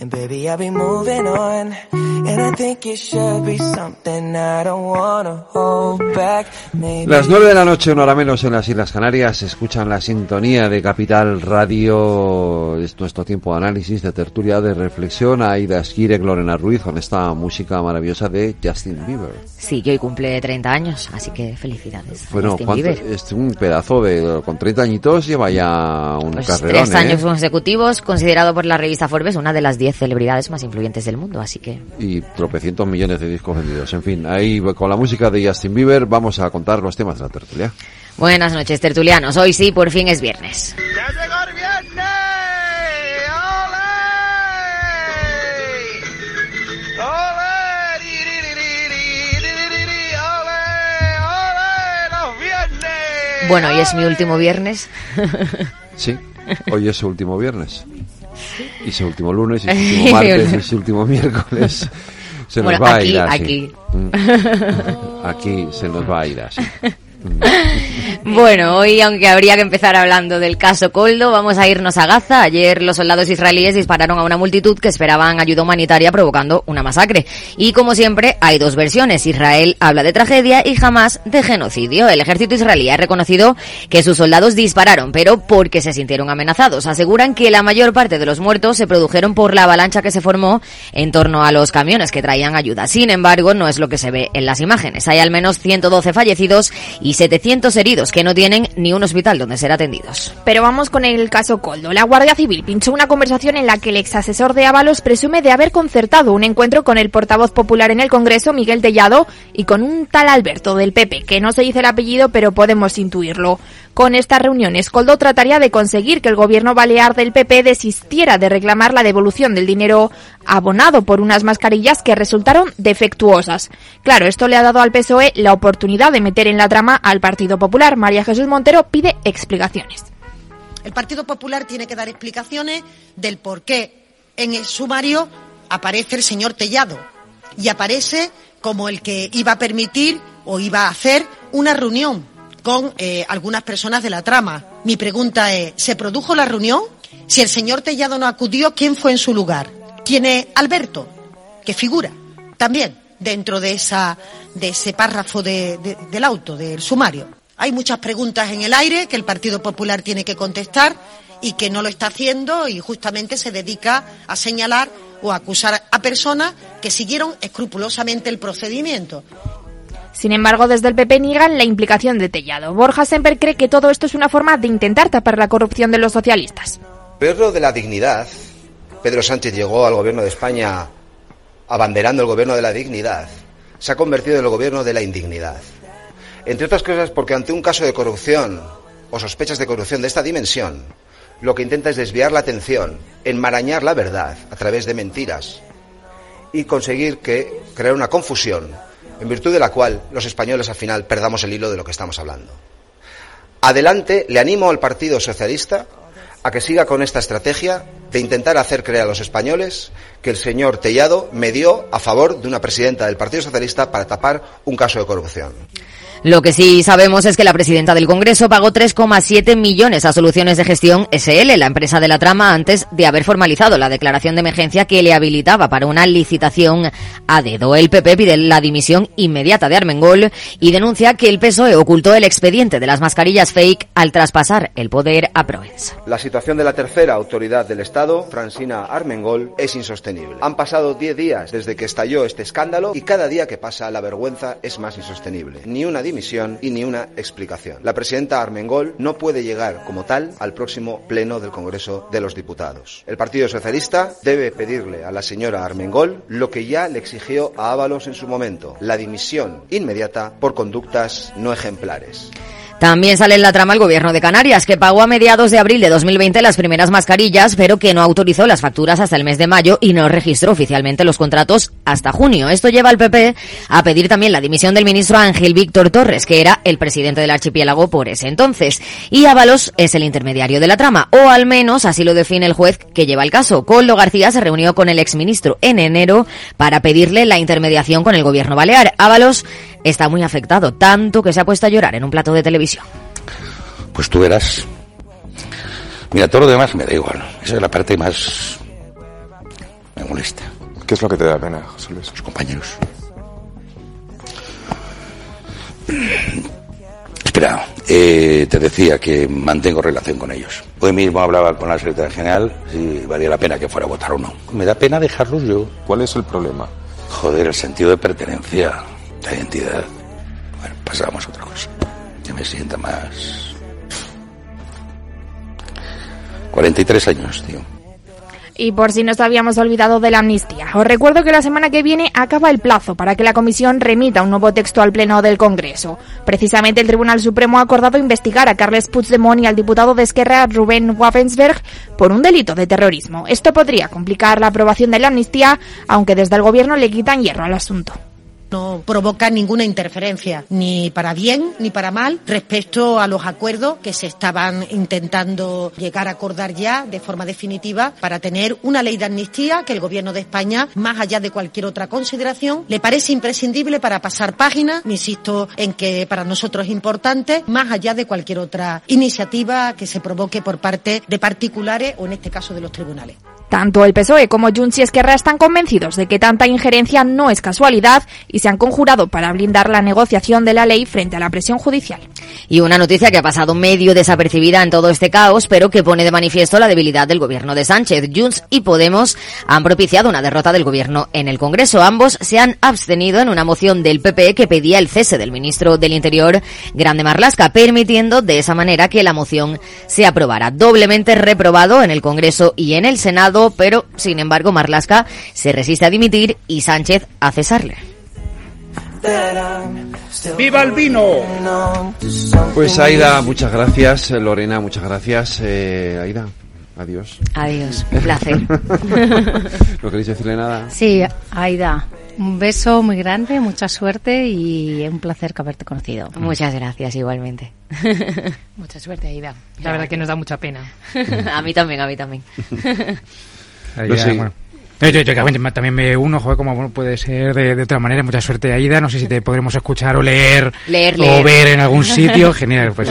S14: And baby, I'll be moving on. And I think it should be something I don't wanna hold back. Maybe
S1: Las nueve de la noche, una hora menos en las Islas Canarias, escuchan la sintonía de Capital Radio. Es nuestro tiempo de análisis, de tertulia, de reflexión. Aida Skirek, Lorena Ruiz, con esta música maravillosa de Justin Bieber.
S5: Sí, que hoy cumple 30 años, así que felicidades.
S1: Bueno,
S5: Justin
S1: ¿cuánto-
S5: Bieber.
S1: es un pedazo de. Con 30 añitos lleva ya un
S5: Pues
S1: carrerón.
S5: tres años
S1: ¿eh?
S5: consecutivos, considerado por la revista Forbes una de las 10 celebridades más influyentes del mundo, así que
S1: Y tropecientos millones de discos vendidos. En fin, ahí con la música de Justin Bieber vamos a contar los temas de la tertulia.
S5: buenas noches tertulianos, hoy sí, por fin es viernes. Bueno, hoy es mi último viernes.
S1: Sí, hoy es su último viernes. Y su último lunes, y su último martes, y su último miércoles. Se nos
S5: Bueno,
S1: va
S5: aquí,
S1: a ir así.
S5: aquí.
S1: Mm. Aquí se nos va a ir así.
S5: Bueno, hoy, aunque habría que empezar hablando del caso Coldo, vamos a irnos a Gaza. Ayer los soldados israelíes dispararon a una multitud que esperaban ayuda humanitaria provocando una masacre. Y como siempre, hay dos versiones. Israel habla de tragedia y jamás de genocidio. El ejército israelí ha reconocido que sus soldados dispararon, pero porque se sintieron amenazados. Aseguran que la mayor parte de los muertos se produjeron por la avalancha que se formó en torno a los camiones que traían ayuda. Sin embargo, no es lo que se ve en las imágenes. Hay al menos 112 fallecidos y 700 heridos que no tienen ni un hospital donde ser atendidos.
S4: Pero vamos con el caso Coldo. La Guardia Civil pinchó una conversación en la que el ex asesor de Ábalos presume de haber concertado un encuentro con el portavoz popular en el Congreso, Miguel Tellado, y con un tal Alberto del PP, que no se dice el apellido, pero podemos intuirlo. Con estas reuniones, Coldo trataría de conseguir que el gobierno balear del PP desistiera de reclamar la devolución del dinero abonado por unas mascarillas que resultaron defectuosas. Claro, esto le ha dado al PSOE la oportunidad de meter en la trama al Partido Popular. María Jesús Montero pide explicaciones.
S3: El Partido Popular tiene que dar explicaciones del por qué en el sumario aparece el señor Tellado y aparece como el que iba a permitir o iba a hacer una reunión con eh, algunas personas de la trama. Mi pregunta es, ¿se produjo la reunión? Si el señor Tellado no acudió, ¿quién fue en su lugar? ¿Quién es Alberto? Que figura también dentro de, ese párrafo de- de- del auto, del sumario. Hay muchas preguntas en el aire que el Partido Popular tiene que contestar y que no lo está haciendo y justamente se dedica a señalar o a acusar a personas que siguieron escrupulosamente el procedimiento.
S4: Sin embargo, desde el PP niegan la implicación de Tellado. Borja Semper cree que todo esto es una forma de intentar tapar la corrupción de los socialistas.
S6: Perro de la dignidad. Pedro Sánchez llegó al gobierno de España abanderando el gobierno de la dignidad. Se ha convertido en el gobierno de la indignidad. Entre otras cosas porque ante un caso de corrupción o sospechas de corrupción de esta dimensión, lo que intenta es desviar la atención, enmarañar la verdad a través de mentiras y conseguir que crear una confusión en virtud de la cual los españoles al final perdamos el hilo de lo que estamos hablando. Adelante, le animo al Partido Socialista a que siga con esta estrategia de intentar hacer creer a los españoles que el señor Tellado medió a favor de una presidenta del Partido Socialista para tapar un caso de corrupción.
S5: Lo que sí sabemos es que la presidenta del Congreso pagó 3,7 millones a Soluciones de Gestión SL, la empresa de la trama, antes de haber formalizado la declaración de emergencia que le habilitaba para una licitación a dedo. El PP pide la dimisión inmediata de Armengol y denuncia que el PSOE ocultó el expediente de las mascarillas fake al traspasar el poder a Proens.
S6: La situación de la tercera autoridad del Estado, Francina Armengol, es insostenible. Han pasado 10 días desde que estalló este escándalo y cada día que pasa la vergüenza es más insostenible. Ni una dimisión y ni una explicación. La presidenta Armengol no puede llegar como tal al próximo pleno del Congreso de los Diputados. El Partido Socialista debe pedirle a la señora Armengol lo que ya le exigió a Ábalos en su momento, la dimisión inmediata por conductas no ejemplares.
S5: También sale en la trama el gobierno de Canarias, que pagó a mediados de abril de 2020 las primeras mascarillas, pero que no autorizó las facturas hasta el mes de mayo y no registró oficialmente los contratos hasta junio. Esto lleva al PP a pedir también la dimisión del ministro Ángel Víctor Torres, que era el presidente del archipiélago por ese entonces. Y Ábalos es el intermediario de la trama, o al menos así lo define el juez que lleva el caso. Coldo García se reunió con el exministro en enero para pedirle la intermediación con el gobierno balear. Ábalos está muy afectado, tanto que se ha puesto a llorar en un plato de televisión.
S15: Pues tú verás. Mira, todo lo demás me da igual. Esa es la parte más... me molesta.
S16: ¿Qué es lo que te da pena, José Luis?
S15: Los compañeros. Espera, eh, te decía que mantengo relación con ellos. Hoy mismo hablaba con la secretaria general si valía la pena que fuera a votar o no. Me da pena dejarlos yo.
S16: ¿Cuál es el problema?
S15: Joder, el sentido de pertenencia, la identidad. Bueno, pasamos a otra cosa. Que me sienta más 43 años, tío.
S4: Y por si nos habíamos olvidado de la amnistía, os recuerdo que la semana que viene acaba el plazo para que la Comisión remita un nuevo texto al Pleno del Congreso. Precisamente el Tribunal Supremo ha acordado investigar a Carles Puigdemont y al diputado de Esquerra Rubén Wavensberg por un delito de terrorismo. Esto podría complicar la aprobación de la amnistía, aunque desde el Gobierno le quitan hierro al asunto
S3: no provoca ninguna interferencia, ni para bien ni para mal, respecto a los acuerdos que se estaban intentando llegar a acordar ya de forma definitiva para tener una ley de amnistía que el Gobierno de España, más allá de cualquier otra consideración, le parece imprescindible para pasar páginas, insisto en que para nosotros es importante, más allá de cualquier otra iniciativa que se provoque por parte de particulares o en este caso de los tribunales.
S4: Tanto el PSOE como Junts y Esquerra están convencidos de que tanta injerencia no es casualidad y se han conjurado para blindar la negociación de la ley frente a la presión judicial.
S5: Y una noticia que ha pasado medio desapercibida en todo este caos, pero que pone de manifiesto la debilidad del gobierno de Sánchez. Junts y Podemos han propiciado una derrota del gobierno en el Congreso. Ambos se han abstenido en una moción del PP que pedía el cese del ministro del Interior, Grande Marlasca, permitiendo de esa manera que la moción se aprobara. Doblemente reprobado en el Congreso y en el Senado pero sin embargo Marlasca se resiste a dimitir y Sánchez a cesarle.
S17: ¡Viva el vino!
S1: Pues Aida, muchas gracias. Lorena, muchas gracias. Eh, Aida, adiós.
S5: Adiós, un placer.
S1: ¿No queréis decirle nada?
S18: Sí, Aida, un beso muy grande, mucha suerte y un placer haberte conocido.
S5: Muchas gracias, igualmente.
S19: Mucha suerte, Aida. La verdad que nos da mucha pena.
S5: a mí también, a mí también.
S19: Yo, también me uno, joder, como puede ser de, otra manera. Mucha suerte, Aida. No sé si te podremos escuchar o leer, o ver en algún sitio. Genial, pues,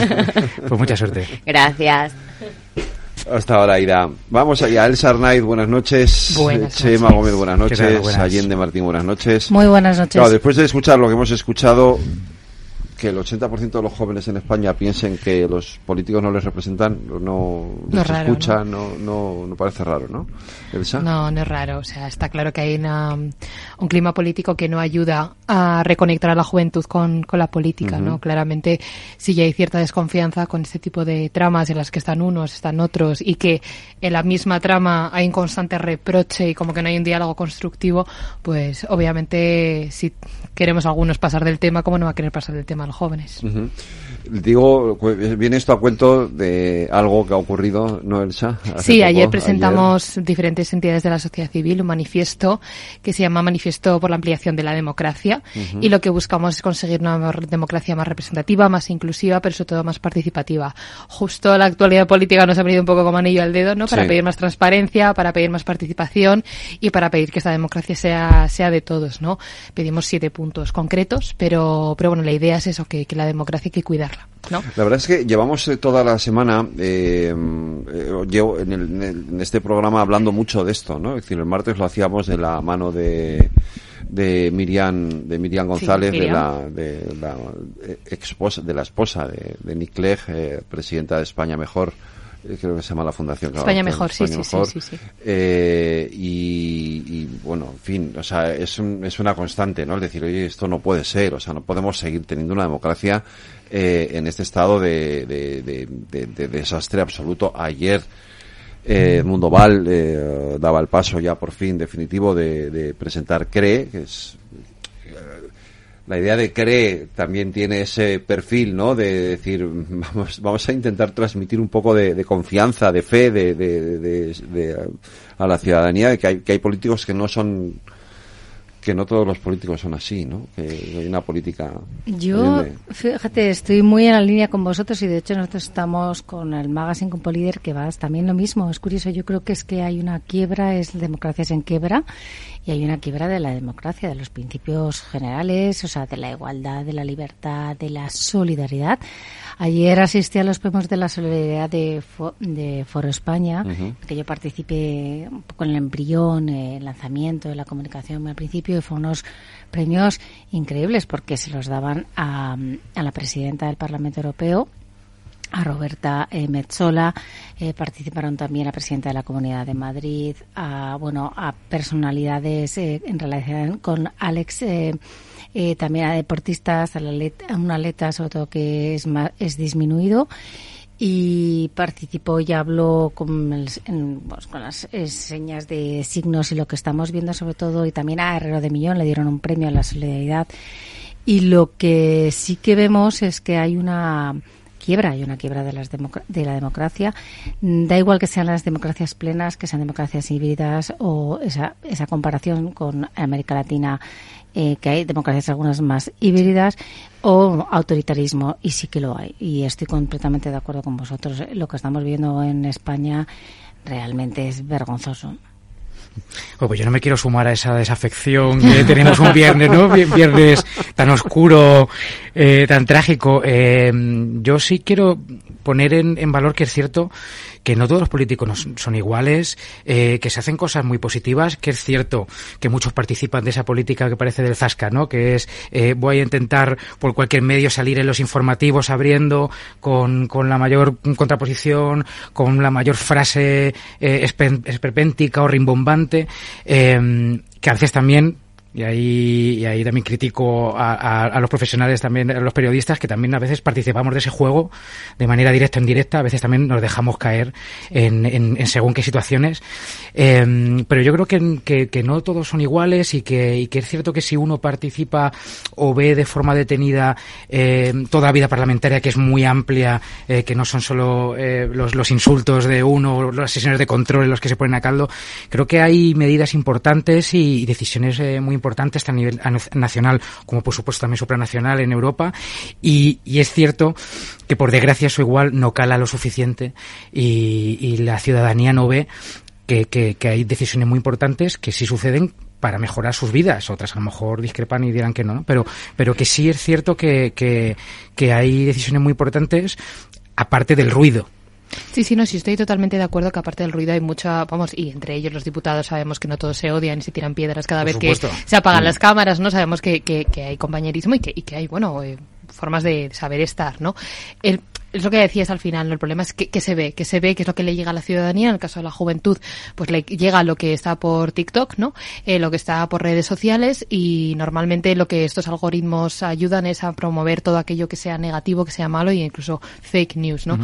S19: pues mucha suerte.
S5: Gracias.
S1: Hasta ahora, Aida. Vamos allá. Elsa Arnaiz, buenas noches.
S18: Buenas
S1: Chema Gómez, buenas noches. Allende Martín, buenas noches.
S18: Muy buenas noches.
S1: Claro, después de escuchar lo que hemos escuchado, que el 80% de los jóvenes en España piensen que los políticos no les representan, no, les escuchan, ¿no? No, no, parece raro, ¿no?
S19: No, no es raro. O sea, está claro que hay un clima político que no ayuda a reconectar a la juventud con, con la política, ¿no? Claramente, si ya hay cierta desconfianza con este tipo de tramas en las que están unos, están otros, y que en la misma trama hay un constante reproche y como que no hay un diálogo constructivo, pues obviamente si queremos algunos pasar del tema, ¿cómo no va a querer pasar del tema jóvenes.
S1: Digo, viene esto a cuento de algo que ha ocurrido, ¿no, Elsa?
S19: sí, ayer presentamos diferentes entidades de la sociedad civil un manifiesto que se llama Manifiesto por la Ampliación de la Democracia y lo que buscamos es conseguir una democracia más representativa, más inclusiva, pero sobre todo más participativa. Justo la actualidad política nos ha venido un poco como anillo al dedo, ¿no? Para pedir más transparencia, para pedir más participación y para pedir que esta democracia sea, sea de todos, ¿no? Pedimos siete puntos concretos, pero, pero bueno, la idea es eso eso, que, que la democracia hay que cuidarla. ¿no?
S1: La verdad es que llevamos eh, toda la semana, eh, eh, llevo en, el- en este programa hablando mucho de esto, ¿no? Es decir, el martes lo hacíamos de la mano de, de Miriam, de Miriam González, de
S19: Miriam.
S1: la, de la eh, esposa, de la esposa de, de Nick Clegg, eh, presidenta de España Mejor, eh, creo que se llama la fundación.
S19: España Mejor, sí,
S1: España
S19: sí, sí,
S1: Mejor.
S19: sí, sí.
S1: Eh, y, y, bueno, en fin, o sea, es, un- es una constante, ¿no? Es decir, oye, esto no puede ser, o sea, no podemos seguir teniendo una democracia eh, en este estado de, de- de- de- de desastre absoluto. Ayer eh, Mundo Val eh, daba el paso ya por fin definitivo de, de presentar CRE, que es eh, la idea de CRE también tiene ese perfil, ¿no? De decir, vamos, vamos a intentar transmitir un poco de, confianza, de fe, de, de- de- de- a la ciudadanía, de que hay, que hay políticos que no son, que no todos los políticos son así, ¿no? Que hay una política.
S18: Yo, fíjate, estoy muy en la línea con vosotros y de hecho nosotros estamos con el magazine con Polider que va también lo mismo. Es curioso, yo creo que es que hay una quiebra, es democracias en quiebra y hay una quiebra de la democracia, de los principios generales, o sea, de la igualdad, de la libertad, de la solidaridad. Ayer asistí a los premios de la solidaridad de, Fo- de Foro España,
S17: Ujú.
S18: que yo participé un poco en el embrión, eh, el lanzamiento de la comunicación al principio, y fue unos premios increíbles porque se los daban a, a la presidenta del Parlamento Europeo, a Roberta eh, Metzola, eh, participaron también la presidenta de la Comunidad de Madrid, a bueno a personalidades eh, en relación con Alex, eh, también a deportistas, a, la atleta- a un atleta sobre todo que es ma- es disminuido. Y participó y habló con, el- en- pues, con las eh, señas de signos y lo que estamos viendo sobre todo y también a Herrero de Millón le dieron un premio a la solidaridad. Y lo que sí que vemos es que hay una quiebra, hay una quiebra de, las de la democracia. Da igual que sean las democracias plenas, que sean democracias híbridas o esa, esa comparación con América Latina, eh, que hay democracias algunas más híbridas o autoritarismo, y sí que lo hay. Y estoy completamente de acuerdo con vosotros. Lo que estamos viendo en España realmente es vergonzoso.
S20: Oh, pues yo no me quiero sumar a esa desafección que tenemos un viernes, ¿no? Vi- Viernes tan oscuro, eh, tan trágico. Eh, yo sí quiero poner en, en valor que es cierto que no todos los políticos son iguales, eh, que se hacen cosas muy positivas, que es cierto que muchos participan de esa política que parece del Zasca, ¿no? Que es, eh, voy a intentar por cualquier medio salir en los informativos abriendo con, con la mayor contraposición, con la mayor frase eh, espe- esperpéntica o rimbombante, eh, que a veces también y ahí, y ahí también critico a, a- los profesionales, también a los periodistas, que también a veces participamos de ese juego de manera directa o indirecta, a veces también nos dejamos caer en, en- según qué situaciones. Eh, pero yo creo que, que- no todos son iguales y que, y que es cierto que si uno participa o ve de forma detenida eh, toda la vida parlamentaria, que es muy amplia, eh, que no son solo eh, los, los insultos de uno, o las sesiones de control en los que se ponen a caldo, creo que hay medidas importantes y, y decisiones eh, muy importantes a nivel nacional, como por supuesto también supranacional en Europa. Y, es cierto que por desgracia eso igual no cala lo suficiente y, la ciudadanía no ve que, hay decisiones muy importantes que sí suceden para mejorar sus vidas. Otras a lo mejor discrepan y dirán que no. Pero, pero que sí es cierto que, que hay decisiones muy importantes aparte del ruido.
S19: Sí, sí, no, sí, estoy totalmente de acuerdo que aparte del ruido hay mucha, vamos, y entre ellos los diputados sabemos que no todos se odian y se tiran piedras cada
S20: Por
S19: vez que se apagan
S20: Mm.
S19: las cámaras, ¿no? Sabemos que, que, que hay compañerismo y que, y que hay, bueno, eh, formas de saber estar, ¿no? El, es lo que decías al final, ¿no? El problema es que, que se ve, que se ve, que es lo que le llega a la ciudadanía, en el caso de la juventud, pues le llega lo que está por TikTok, ¿no? Eh, lo que está por redes sociales y normalmente lo que estos algoritmos ayudan es a promover todo aquello que sea negativo, que sea malo e incluso fake news, ¿no?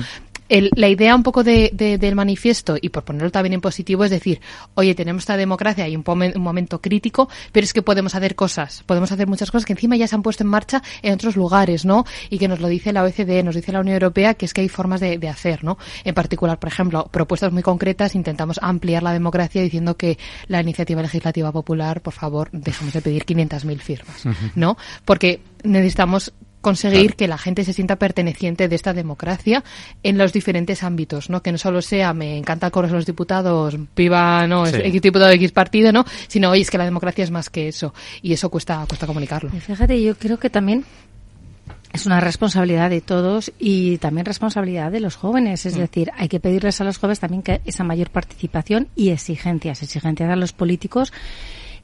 S19: El- la idea un poco de, de- del manifiesto, y por ponerlo también en positivo, es decir, oye, tenemos esta democracia y un, pomen- un momento crítico, pero es que podemos hacer cosas, podemos hacer muchas cosas que encima ya se han puesto en marcha en otros lugares, ¿no? Y que nos lo dice la OECD, nos dice la Unión Europea, que es que hay formas de, de hacer, ¿no? En particular, por ejemplo, propuestas muy concretas, intentamos ampliar la democracia diciendo que la iniciativa legislativa popular, por favor, dejemos de pedir 500.000 firmas, ¿no? Porque necesitamos conseguir que la gente se sienta perteneciente de esta democracia en los diferentes ámbitos, ¿no? Que no solo sea me encanta el de los Diputados, viva no
S18: Sí.
S19: es X diputado de X partido, ¿no? Sino oye, es que la democracia es más que eso y eso cuesta cuesta comunicarlo.
S18: Y fíjate, yo creo que también es una responsabilidad de todos y también responsabilidad de los jóvenes. Es decir, hay que pedirles a los jóvenes también que esa mayor participación y exigencias, exigencias a los políticos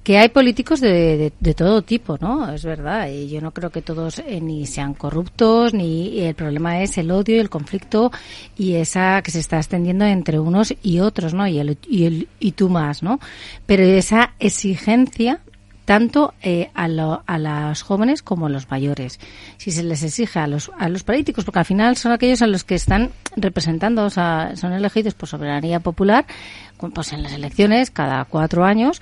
S18: que hay políticos de, de, todo tipo, ¿no? Es verdad. Y yo no creo que todos eh, ni sean corruptos, ni el problema es el odio y el conflicto y esa que se está extendiendo entre unos y otros, ¿no? Y el, y, el, y tú más, ¿no? Pero esa exigencia tanto eh, a, lo, a los jóvenes como a los mayores. Si se les exige a los, a los políticos, porque al final son aquellos a los que están representando, o sea, son elegidos por soberanía popular, pues en las elecciones cada cuatro años,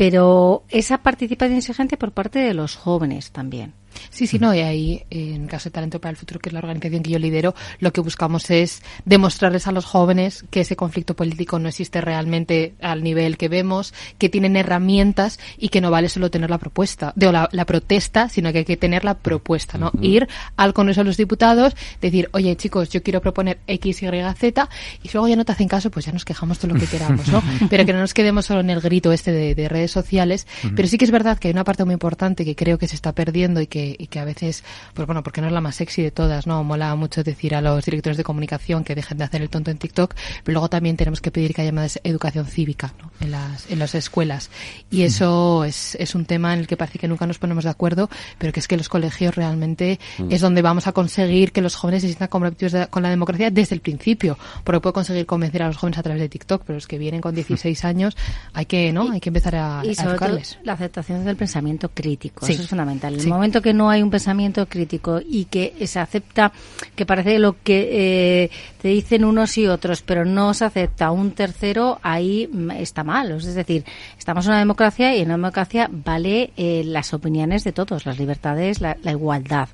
S18: pero esa participación exigente por parte de los jóvenes también.
S19: Sí, sí, no, y ahí, en Caso de Talento para el Futuro, que es la organización que yo lidero, lo que buscamos es demostrarles a los jóvenes que ese conflicto político no existe realmente al nivel que vemos, que tienen herramientas y que no vale solo tener la propuesta, de, la, la protesta, sino que hay que tener la propuesta, ¿no? Ir al Congreso de los Diputados, decir, oye, chicos, yo quiero proponer X, Y, Z, y luego ya no te hacen caso, pues ya nos quejamos todo lo que queramos, ¿no? pero que no nos quedemos solo en el grito este de, de redes sociales, pero sí que es verdad que hay una parte muy importante que creo que se está perdiendo y que y que a veces, pues bueno, porque no es la más sexy de todas, ¿no? Mola mucho decir a los directores de comunicación que dejen de hacer el tonto en TikTok, pero luego también tenemos que pedir que haya más educación cívica, ¿no? En las, en las escuelas. Y eso es, es un tema en el que parece que nunca nos ponemos de acuerdo, pero que es que los colegios realmente
S1: Mm.
S19: es donde vamos a conseguir que los jóvenes se sientan comprometidos con la democracia desde el principio, porque puedo conseguir convencer a los jóvenes a través de TikTok, pero los que vienen con 16 años hay que, ¿no? Hay que empezar a,
S18: y
S19: a
S18: sobre todo
S19: educarles.
S18: la aceptación del pensamiento crítico.
S19: Sí.
S18: Eso es fundamental. En
S19: Sí.
S18: el momento que no hay un pensamiento crítico y que se acepta, que parece lo que eh, te dicen unos y otros, pero no se acepta un tercero, ahí mm, está mal. Es decir, estamos en una democracia y en una democracia vale eh, las opiniones de todos, las libertades, la, la igualdad.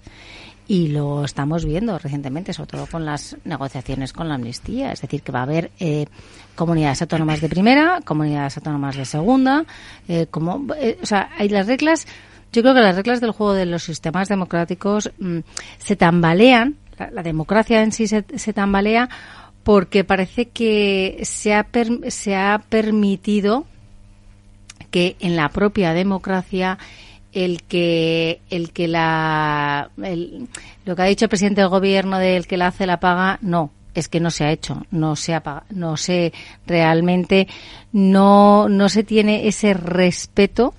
S18: Y lo estamos viendo recientemente, sobre todo con las negociaciones con la amnistía. Es decir, que va a haber eh, comunidades autónomas de primera, comunidades autónomas de segunda. Eh, como, eh, o sea, hay las reglas. Yo creo que las reglas del juego de los sistemas democráticos mm, se tambalean. La, democracia en sí se, tambalea porque parece que se ha, per- se ha permitido que en la propia democracia el que el que la lo que ha dicho el presidente del gobierno del que la hace la paga no es que no se ha hecho no se ha no se realmente no no se tiene ese respeto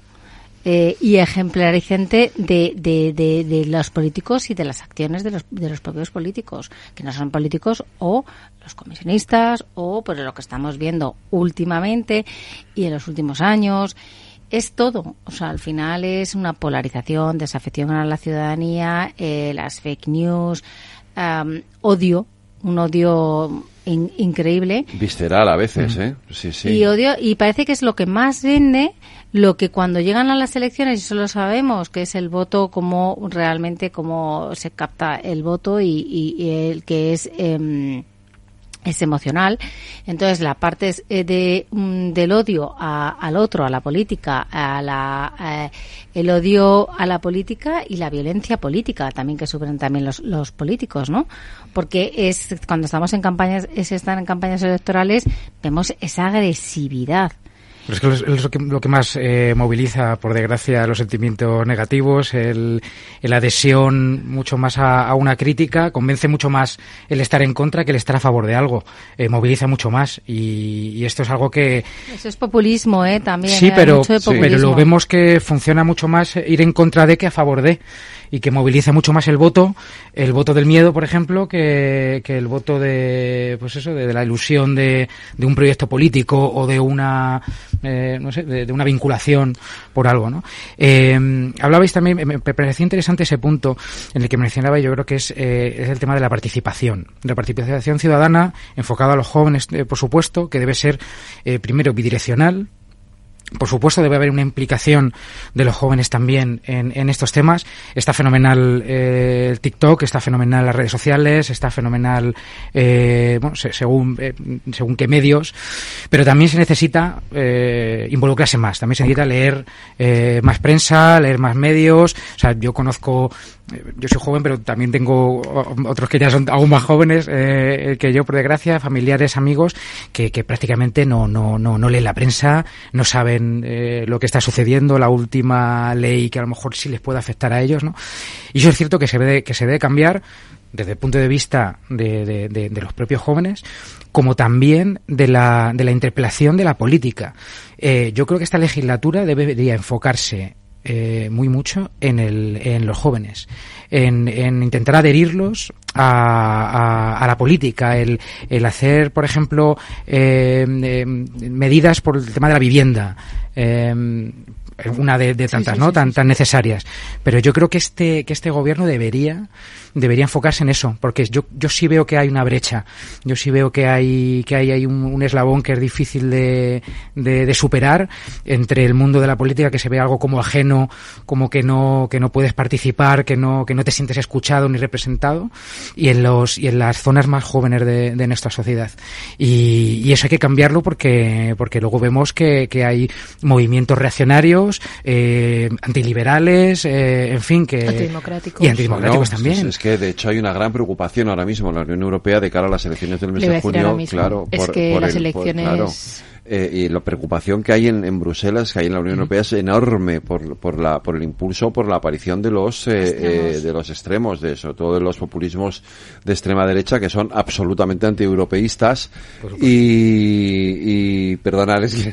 S18: eh, y ejemplarizante de, de, de, de los políticos y de las acciones de los, de los propios políticos, que no son políticos o los comisionistas o por lo que estamos viendo últimamente y en los últimos años. Es todo, o sea, al final es una polarización, desafección a la ciudadanía, eh, las fake news, am, odio, un odio in- increíble
S1: Visceral a veces, ¿eh? Sí, sí.
S18: y odio y parece que es lo que más vende lo que cuando llegan a las elecciones y solo sabemos que es el voto como realmente cómo se capta el voto y, y- el que es em, es emocional. Entonces la parte eh, de mm, del odio a- al otro a la política a la eh, el odio a la política y la violencia política también que sufren también los, los políticos no porque es cuando estamos en campañas es están en campañas electorales vemos esa agresividad
S20: Pero es que es es lo que, lo que más eh, moviliza, por desgracia, los sentimientos negativos, el, el adhesión mucho más a, a una crítica, convence mucho más el estar en contra que el estar a favor de algo, eh, moviliza mucho más y, y esto es algo que,
S18: eso es populismo eh también
S20: Sí,
S18: hay
S20: pero, pero lo vemos que funciona mucho más ir en contra de que a favor de y que moviliza mucho más el voto, el voto del miedo, por ejemplo, que, que el voto de, pues eso, de, la ilusión de, de un proyecto político o de una, eh, no sé, de, una vinculación por algo, ¿no? Eh, hablabais también, me, parecía interesante ese punto en el que mencionaba, yo creo que es, eh, es el tema de la participación, la participación ciudadana enfocada a los jóvenes, eh, por supuesto, que debe ser, eh, primero, bidireccional, por supuesto, debe haber una implicación de los jóvenes también en, estos temas. Está fenomenal eh, el TikTok, está fenomenal las redes sociales, está fenomenal, eh, bueno, se- según, eh, según qué medios, pero también se necesita eh, involucrarse más, también se necesita leer eh, más prensa, leer más medios. O sea, yo conozco yo soy joven, pero también tengo otros que ya son aún más jóvenes eh, que yo, por desgracia, familiares, amigos, que, que prácticamente no, no, no, no leen la prensa, no saben eh, lo que está sucediendo, la última ley que a lo mejor sí les puede afectar a ellos, ¿no? Y eso es cierto que se debe, que se debe cambiar desde el punto de vista de, de, de, de los propios jóvenes, como también de la, de la interpelación de la política. Eh, yo creo que esta legislatura debería enfocarse eh, muy mucho en, el, en los jóvenes, en, en intentar adherirlos a, a, a, la política, el, el hacer, por ejemplo, eh, eh, medidas por el tema de la vivienda. Eh, una de, de tantas, sí, sí, ¿no? Sí, tan, tan necesarias. Pero yo creo que este, que este gobierno debería, debería enfocarse en eso, porque yo, yo sí veo que hay una brecha. Yo sí veo que hay, que hay, hay un, un eslabón que es difícil de, de, de, superar entre el mundo de la política, que se ve algo como ajeno, como que no, que no puedes participar, que no, que no te sientes escuchado ni representado, y en los, y en las zonas más jóvenes de, de nuestra sociedad. Y, y, eso hay que cambiarlo porque, porque luego vemos que, que hay movimientos reaccionarios, eh, antiliberales, eh, en fin, que...
S19: Antidemocráticos.
S20: Y antidemocráticos
S1: no,
S20: también.
S1: Es, es, que, de hecho, hay una gran preocupación ahora mismo en la Unión Europea de cara a las elecciones del mes de junio. Claro,
S19: es
S1: por,
S19: que
S1: por
S19: las
S1: el,
S19: elecciones...
S1: Por, claro eh, y la preocupación que hay en, en, Bruselas, que hay en la Unión Europea, es enorme por, por, la, por el impulso, por la aparición de los, eh, eh, de los extremos, de sobre todo de los populismos de extrema derecha, que son absolutamente antieuropeístas y, y perdonales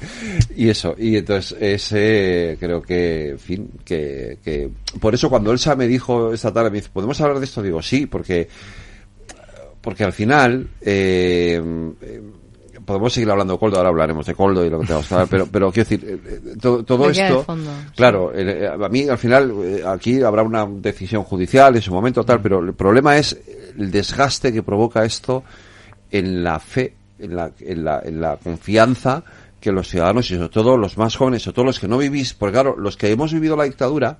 S1: y eso. Y entonces, ese, creo que, en fin, que, que, por eso cuando Elsa me dijo esta tarde, me dice, ¿podemos hablar de esto? Digo, sí, porque, porque al final, eh, podemos seguir hablando de Coldo, ahora hablaremos de Coldo y lo que tenemos que hablar, pero, pero quiero decir, eh, todo, todo esto,
S19: fondo,
S1: claro, sí. eh, a mí al final, eh, aquí habrá una decisión judicial en su momento tal, pero el problema es el desgaste que provoca esto en la fe, en la, en la, en la confianza que los ciudadanos y sobre todo los más jóvenes, sobre todo los que no vivís, porque claro, los que hemos vivido la dictadura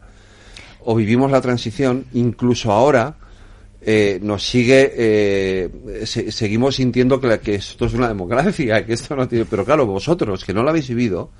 S1: o vivimos la transición, incluso ahora, eh, nos sigue, eh, se, seguimos sintiendo que, la, que, esto es una democracia, que esto no tiene, pero claro, vosotros que no lo habéis vivido,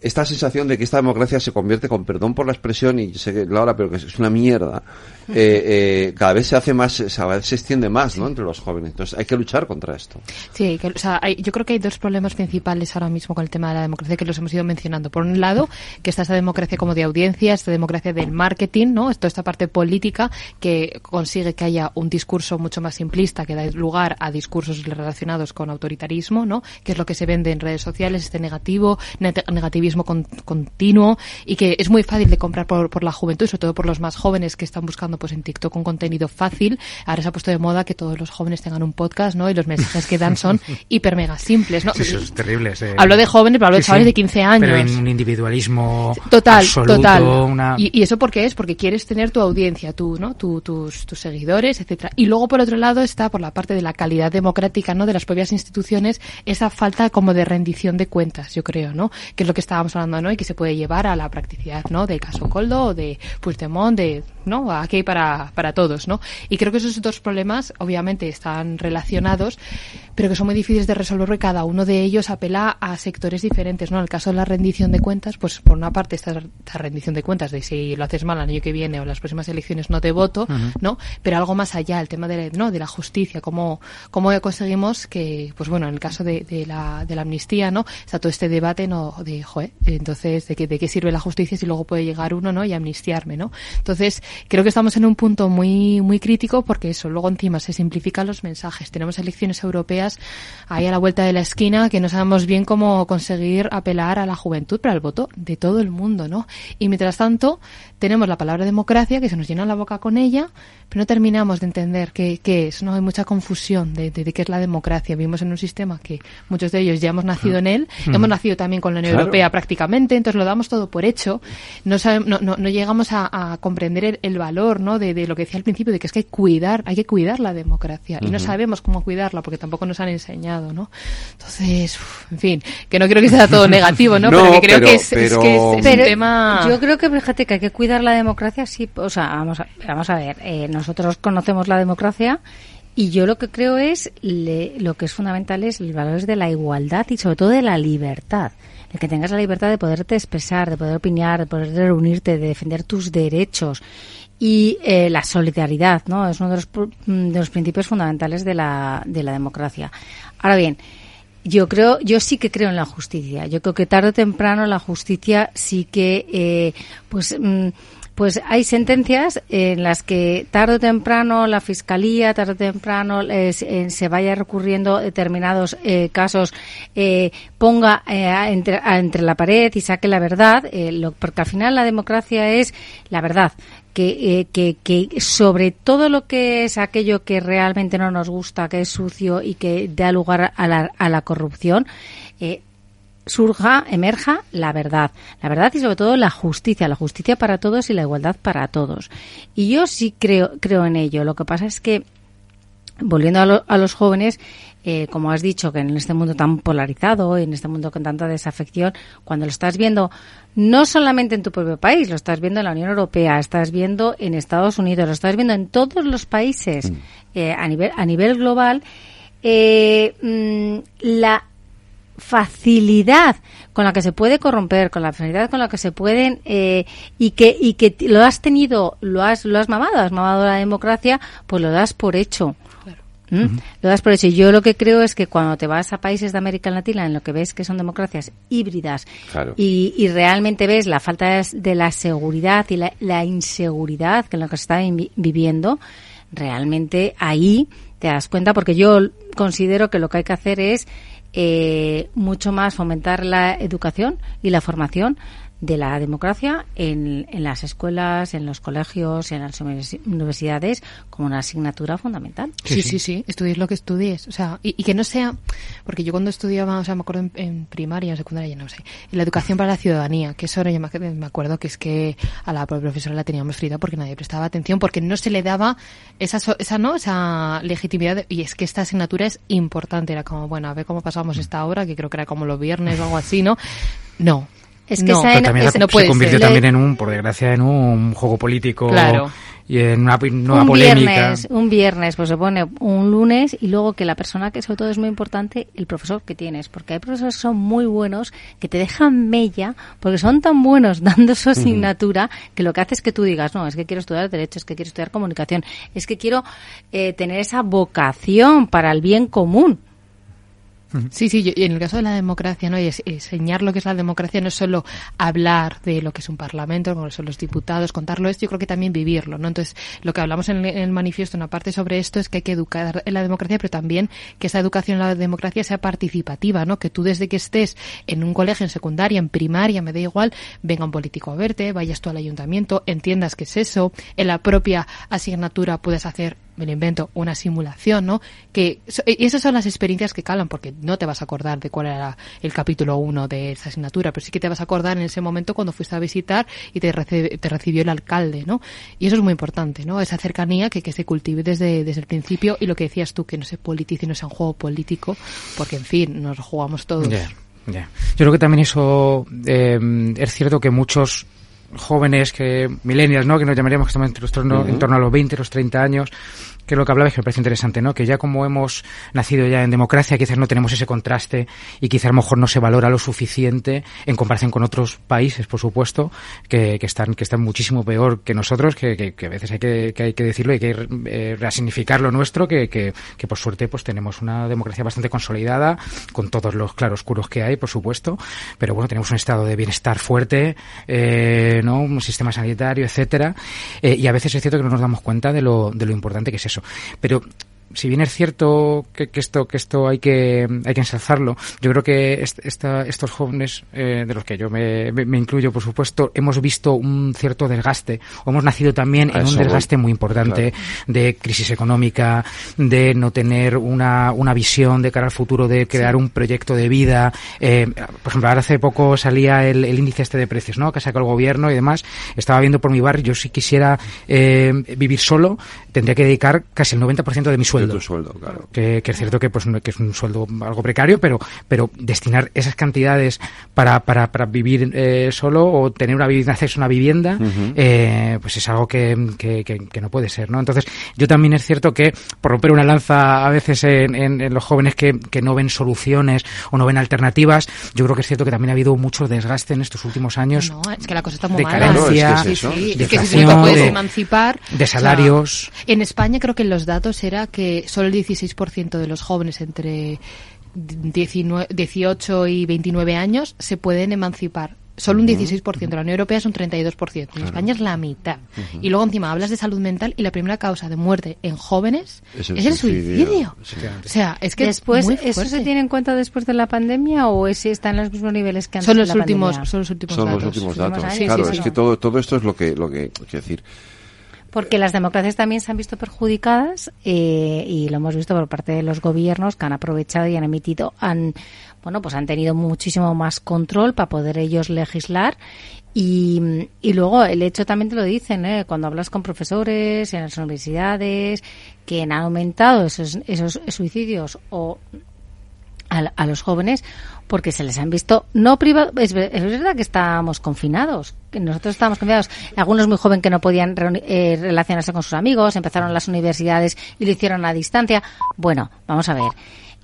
S1: esta sensación de que esta democracia se convierte, con perdón por la expresión, y sé que Laura, pero que es una mierda, eh, eh, cada vez se hace más, cada vez se extiende más, ¿no? Entre los jóvenes. Entonces hay que luchar contra esto.
S19: Sí, que, o sea, hay, yo creo que hay dos problemas principales ahora mismo con el tema de la democracia que los hemos ido mencionando. Por un lado, que está esta democracia como de audiencia, esta democracia del marketing, ¿no? Toda esta parte política que consigue que haya un discurso mucho más simplista, que da lugar a discursos relacionados con autoritarismo, ¿no? Que es lo que se vende en redes sociales, este negativo, negativismo con, continuo y que es muy fácil de comprar por, por, la juventud, sobre todo por los más jóvenes que están buscando pues en TikTok un contenido fácil. Ahora se ha puesto de moda que todos los jóvenes tengan un podcast, ¿no? Y los mensajes que dan son hiper mega simples, ¿no?
S20: Sí, eso es terrible.
S19: Hablo de jóvenes, pero hablo de chavales de 15 años.
S20: Pero en un individualismo
S19: total,
S20: absoluto,
S19: total.
S20: Una...
S19: Y, y, eso porque es porque quieres tener tu audiencia, tú, ¿no? Tu, tus, tus seguidores, etcétera. Y luego por otro lado está por la parte de la calidad democrática, ¿no? De las propias instituciones, esa falta como de rendición de cuentas, yo creo, ¿no? Que es lo que estábamos hablando, ¿no? Y que se puede llevar a la practicidad, ¿no? Del caso Coldo o de Puigdemont, de, ¿no? Aquí para, para todos, ¿no? Y creo que esos dos problemas, obviamente, están relacionados, pero que son muy difíciles de resolver porque cada uno de ellos apela a sectores diferentes, ¿no? En el caso de la rendición de cuentas, pues por una parte está esta rendición de cuentas de si lo haces mal el año que viene o las próximas elecciones no te voto, uh -huh. ¿no? Pero algo más allá, el tema de, ¿no? de la justicia, cómo, cómo conseguimos que, pues bueno, en el caso de, de, la, de la amnistía, ¿no? Está todo este debate, ¿no? De, joder, entonces, de, que, de qué sirve la justicia si luego puede llegar uno, ¿no? Y amnistiarme, ¿no? Entonces, creo que estamos en un punto muy, muy crítico porque eso, luego encima se simplifican los mensajes. Tenemos elecciones europeas ahí a la vuelta de la esquina que no sabemos bien cómo conseguir apelar a la juventud para el voto de todo el mundo, ¿no? Y mientras tanto, tenemos la palabra democracia que se nos llena la boca con ella, pero no terminamos de entender qué, qué es, ¿no? Hay mucha confusión de, de, de, qué es la democracia. Vivimos en un sistema que muchos de ellos ya hemos nacido en él, mm. hemos nacido también con la Unión claro. Europea prácticamente, entonces lo damos todo por hecho. No, sabemos, no, no, no llegamos a, a comprender el, el, valor, ¿no? De, de, lo que decía al principio, de que es que hay que cuidar, hay que cuidar la democracia. Y no sabemos cómo cuidarla porque tampoco nos han enseñado, ¿no? Entonces, uf, en fin, que no creo que sea todo negativo, ¿no?
S1: no
S19: pero que creo
S1: pero,
S19: que es,
S1: pero...
S19: es, que es, es
S18: pero
S19: un tema...
S18: Yo creo que, fíjate, que hay que cuidar la democracia, sí, o vamos a, vamos a ver, eh, nosotros conocemos la democracia y yo lo que creo es, le, lo que es fundamental es los valores de la igualdad y sobre todo de la libertad. El que tengas la libertad de poderte expresar, de poder opinar, de poder reunirte, de defender tus derechos y eh, la solidaridad, ¿no? Es uno de los, de los principios fundamentales de la, de la democracia. Ahora bien, yo creo, yo sí que creo en la justicia. Yo creo que tarde o temprano la justicia sí que, eh, pues, mm, pues hay sentencias en las que tarde o temprano la fiscalía, tarde o temprano eh, se vaya recurriendo determinados eh, casos, eh, ponga entre, entre, la pared y saque la verdad, lo, porque al final la democracia es la verdad. Que, que, que, sobre todo lo que es aquello que realmente no nos gusta, que es sucio y que da lugar a la, a la corrupción, eh, surja, emerja la verdad. La verdad y sobre todo la justicia, la justicia para todos y la igualdad para todos. Y yo sí creo, creo en ello. Lo que pasa es que, volviendo a, a los jóvenes, eh, como has dicho, que en este mundo tan polarizado, en este mundo con tanta desafección, cuando lo estás viendo no solamente en tu propio país, lo estás viendo en la Unión Europea, estás viendo en Estados Unidos, lo estás viendo en todos los países mm. eh, a nivel a nivel global, eh, mm, la facilidad con la que se puede corromper, con la facilidad con la que se pueden eh, y que y que lo has tenido, lo has lo has mamado, has mamado la democracia, pues lo das por hecho. ¿Mm? Lo das por hecho. Yo lo que creo es que cuando te vas a países de América Latina en lo que ves que son democracias híbridas y, y, realmente ves la falta de la seguridad y la, la inseguridad que en lo que se está viviendo, realmente ahí te das cuenta porque yo considero que lo que hay que hacer es eh, mucho más fomentar la educación y la formación de la democracia en, en, las escuelas, en los colegios, en las universidades como una asignatura fundamental.
S19: Sí, sí, sí, estudies lo que estudies. O sea, y, que no sea, porque yo cuando estudiaba, o sea, me acuerdo en, primaria, en secundaria, no sé, en la educación para la ciudadanía, que eso yo me acuerdo que es que a la profesora la teníamos frita porque nadie prestaba atención, porque no se le daba esa, esa, ¿no? esa legitimidad. y es que esta asignatura es importante. Era como, bueno, a ver cómo pasamos esta hora, que creo que era como los viernes o algo así, ¿no? No,
S20: es que no, esa también no se convirtió también en un, por desgracia, en un juego político y en una nueva
S18: un
S20: polémica.
S18: Viernes, un viernes, pues se pone un lunes y luego que la persona que sobre todo es muy importante, el profesor que tienes, porque hay profesores que son muy buenos, que te dejan mella, porque son tan buenos dando su asignatura, que lo que hace es que tú digas, no, es que quiero estudiar Derecho, es que quiero estudiar Comunicación, es que quiero eh, tener esa vocación para el bien común
S19: Sí, sí, y en el caso de la democracia, ¿no? Y enseñar lo que es la democracia no es solo hablar de lo que es un parlamento, como son los diputados, contarlo esto, yo creo que también vivirlo, ¿no? Entonces, lo que hablamos en el, manifiesto, una parte sobre esto es que hay que educar en la democracia, pero también que esa educación en la democracia sea participativa, ¿no? Que tú desde que estés en un colegio, en secundaria, en primaria, me da igual, venga un político a verte, vayas tú al ayuntamiento, entiendas qué es eso, en la propia asignatura puedes hacer me lo invento, una simulación, ¿no? Que y esas son las experiencias que calan, porque no te vas a acordar de cuál era el capítulo 1 de esa asignatura, pero sí que te vas a acordar en ese momento cuando fuiste a visitar y te, te recibió el alcalde, ¿no? Y eso es muy importante, ¿no? Esa cercanía que, que se cultive desde, desde el principio y lo que decías tú, que no se politice, no sea un juego político, porque en fin, nos jugamos todos.
S20: Yo creo que también eso eh, es cierto que muchos jóvenes que millennials, ¿no? Que nos llamaríamos que estamos en, en torno a los 20, los 30 años, que lo que hablaba, que me parece interesante, ¿no? Que ya como hemos nacido ya en democracia, quizás no tenemos ese contraste y quizás a lo mejor no se valora lo suficiente en comparación con otros países, por supuesto, que, están que están muchísimo peor que nosotros, que, que, a veces hay que, hay que decirlo, hay que eh, resignificar lo nuestro, que, que, que por suerte pues tenemos una democracia bastante consolidada, con todos los claroscuros que hay, por supuesto, pero bueno, tenemos un estado de bienestar fuerte, eh, ¿no? Un sistema sanitario, etcétera, eh, y a veces es cierto que no nos damos cuenta de lo, de lo importante que es eso. Pero si bien es cierto que, esto que esto hay que hay que ensalzarlo, yo creo que esta, estos jóvenes eh, de los que yo me, incluyo, por supuesto, hemos visto un cierto desgaste o hemos nacido también en un desgaste muy importante de crisis económica, de no tener una, una visión de cara al futuro, de crear un proyecto de vida. Eh, por ejemplo, ahora hace poco salía el, índice este de precios, ¿no? Que sacó el gobierno y demás. Estaba viendo por mi barrio, yo si quisiera eh, vivir solo, tendría que dedicar casi el 90% de mi sueldo sueldo.
S1: De tu sueldo, claro.
S20: Que, que es cierto que, pues, que es un sueldo algo precario, pero, pero destinar esas cantidades para, para, para vivir eh, solo o tener una vivienda, acceso a una vivienda, eh, pues es algo que, que, que- que no puede ser, ¿no? Entonces, yo también es cierto que, por romper una lanza a veces en, en- en los jóvenes que, que no ven soluciones o no ven alternativas, yo creo que es cierto que también ha habido mucho desgaste en estos últimos años.
S19: No, es que la cosa está muy
S20: de
S19: mala.
S20: carencia,
S19: Sí, sí,
S20: de
S19: es que si no
S20: inflación,
S19: te puedes
S20: de-
S19: emancipar.
S20: de
S19: o sea,
S20: salarios.
S19: en España creo que los datos era que solo el 16% de los jóvenes entre 19 18 y 29 años se pueden emancipar. Solo un 16%. La Unión Europea es un 32%. En España es la mitad.
S1: Ujú.
S19: Y luego encima hablas de salud mental y la primera causa de muerte en jóvenes
S1: Es
S19: es
S1: el
S19: el,
S1: suicidio.
S19: suicidio.
S1: Sí.
S19: O sea, es que
S18: después,
S19: es muy
S18: ¿eso se tiene en cuenta después de la pandemia o ese está en los mismos niveles que antes
S19: Son
S18: de
S19: los
S18: la
S19: últimos,
S18: pandemia?
S19: son los últimos
S1: Son
S19: datos.
S1: los últimos
S18: Últimos
S1: datos.
S18: años,
S1: claro,
S18: sí,
S1: es
S18: sí.
S1: que todo, todo esto es lo que, lo que, quiero decir.
S18: Porque las democracias también se han visto perjudicadas eh, y lo hemos visto por parte de los gobiernos que han aprovechado y han emitido, han, bueno, pues han tenido muchísimo más control para poder ellos legislar y, y luego el hecho también te lo dicen, ¿eh? cuando hablas con profesores en las universidades que han aumentado esos, esos suicidios o a, a los jóvenes porque se les han visto no privados. Es, ver- es verdad que estábamos confinados, que nosotros estábamos confinados. Algunos muy jóvenes que no podían eh, relacionarse con sus amigos, empezaron las universidades y lo hicieron a distancia. Bueno, vamos a ver,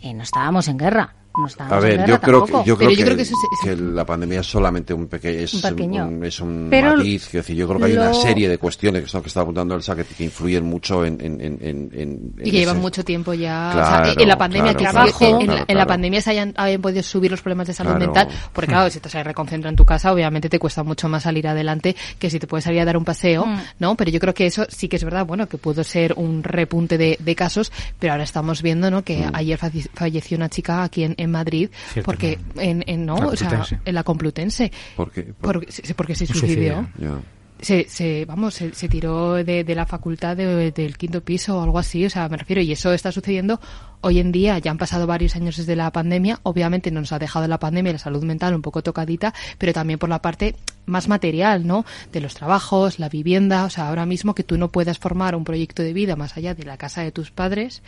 S18: eh, no estábamos en guerra. No
S1: A ver, yo creo que, yo creo
S19: yo
S1: que,
S19: creo que eso se-
S1: que la pandemia es solamente un pequeño, es
S18: Un pequeño.
S1: un, es un
S18: Pero
S1: matiz, quiero decir, yo creo que hay una
S19: lo-
S1: serie de cuestiones que son que está apuntando Elsa que, que influyen mucho en, en, en, en- en-
S19: Y que llevan mucho tiempo ya.
S1: Claro,
S19: o sea, en la pandemia,
S1: claro,
S19: que
S1: claro,
S19: sí, en,
S1: claro,
S19: en la,
S1: claro,
S19: en la
S1: claro.
S19: pandemia se hayan, hayan podido subir los problemas de salud
S1: Claro.
S19: mental, porque claro, si esto se reconcentra en tu casa, obviamente te cuesta mucho más salir adelante que si te puedes salir a dar un paseo,
S18: Mm.
S19: ¿no? Pero yo creo que eso sí que es verdad, bueno, que pudo ser un repunte de, de casos, pero ahora estamos viendo, ¿no? Que
S1: Mm.
S19: ayer falle- falleció una chica aquí en, en Madrid, porque en, en no,
S20: La
S19: o sea,
S20: Complutense.
S19: en la Complutense,
S1: ¿Por qué? Por-
S19: porque, se- porque se
S20: Un
S19: suicidió.
S1: ya.
S19: Se, se, vamos, se, se tiró de, de la facultad de- del quinto piso o algo así, o sea, me refiero, y eso está sucediendo hoy en día, ya han pasado varios años desde la pandemia, obviamente nos ha dejado la pandemia y la salud mental un poco tocadita, pero también por la parte más material, ¿no? De los trabajos, la vivienda, o sea, ahora mismo que tú no puedas formar un proyecto de vida más allá de la casa de tus padres,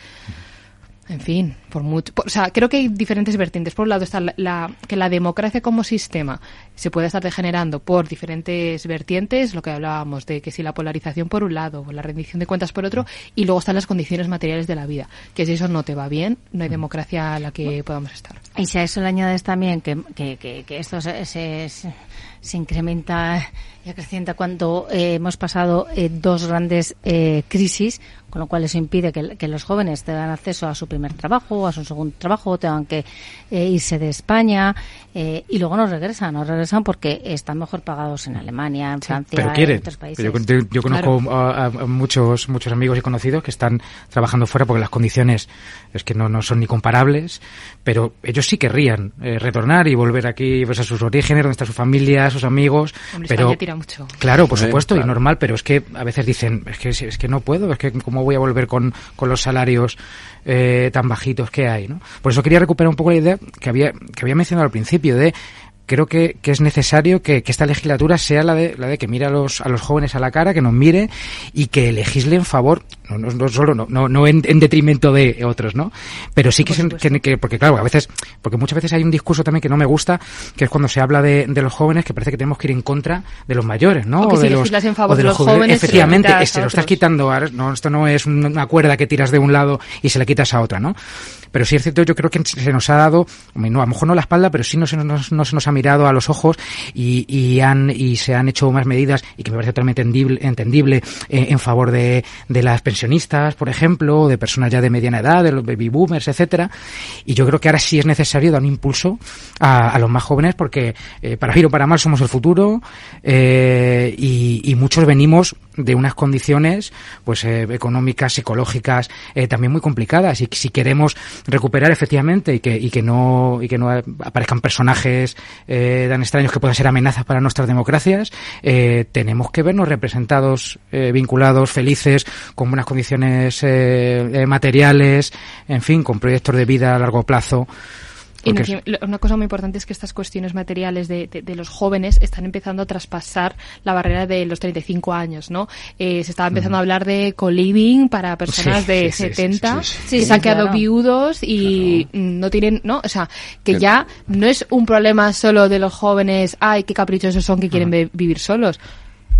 S19: en fin, por mucho, por- o sea, creo que hay diferentes vertientes. Por un lado está la, la- que la democracia como sistema se puede estar degenerando por diferentes vertientes, lo que hablábamos de que si la polarización por un lado o la rendición de cuentas por otro, y luego están las condiciones materiales de la vida, que si eso no te va bien, no hay democracia a la que podamos estar.
S18: Y si a eso le añades también que, que, que, que esto se, se, se- se incrementa y acrecienta cuando eh, hemos pasado eh, dos grandes eh, crisis, con lo cual eso impide que, que los jóvenes tengan acceso a su primer trabajo, a su segundo trabajo, tengan que eh, irse de España eh, y luego no regresan, no regresan porque están mejor pagados en Alemania, en Francia,
S20: pero
S18: en otros países.
S20: Yo, yo- yo conozco a, a muchos muchos amigos y conocidos que están trabajando fuera porque las condiciones es que no, no son ni comparables, pero ellos sí querrían retornar y volver aquí pues, a sus orígenes, donde está su familia, sus amigos.
S19: Hombre,
S20: pero
S19: España tira mucho.
S20: Claro, por
S1: Sí,
S20: supuesto, y normal, pero es que a veces dicen, es que, es que no puedo, es que cómo voy a volver con, con los salarios eh, tan bajitos que hay, ¿no? Por eso quería recuperar un poco la idea que había, que había mencionado al principio de creo que, que es necesario que, que esta legislatura sea la de, la de que mire a los, a los jóvenes a la cara, que nos mire y que legisle en favor, no, no, no solo, no, no, no en, en detrimento de otros, ¿no? Pero sí que, se- que, que- porque claro, a veces, porque muchas veces hay un discurso también que no me gusta, que es cuando se habla de, de los jóvenes, que parece que tenemos que ir en contra de los mayores, ¿no?
S19: O que si
S20: de los,
S19: en favor
S20: o
S19: de los
S20: jóvenes.
S19: jóvenes, se
S20: Efectivamente,
S19: a
S20: este, lo estás quitando, ahora, no, esto no es una cuerda que tiras de un lado y se la quitas a otra, ¿no? Pero sí es cierto, yo creo que se nos ha dado, no, a lo mejor no la espalda, pero sí no se nos, no se nos ha mirado a los ojos y, y han y se han hecho más medidas y que me parece totalmente entendible, entendible eh, en favor de, de las pensionistas, por ejemplo, de personas ya de mediana edad, de los baby boomers, etcétera. Y yo creo que ahora sí es necesario dar un impulso a, los más jóvenes porque eh, para bien o para mal somos el futuro eh, y muchos venimos de unas condiciones pues eh, económicas, psicológicas eh, también muy complicadas. Y si queremos recuperar efectivamente y que y que no y que no aparezcan personajes eh, tan extraños que puedan ser amenazas para nuestras democracias eh, tenemos que vernos representados eh, vinculados felices con buenas condiciones eh, materiales en fin con proyectos de vida a largo plazo Porque
S19: una cosa muy importante es que estas cuestiones materiales de, de- de los jóvenes están empezando a traspasar la barrera de los 35 años, ¿no? Eh, se estaba empezando a hablar de co-living para personas
S20: Sí,
S19: de
S20: sí, sí, sí,
S19: 70
S20: sí, sí.
S19: que
S18: Sí,
S19: se han quedado
S18: claro.
S19: viudos y mm, no tienen, ¿no? O sea, que ya no es un problema solo de los jóvenes, ay, qué caprichosos son que quieren vi- vivir solos.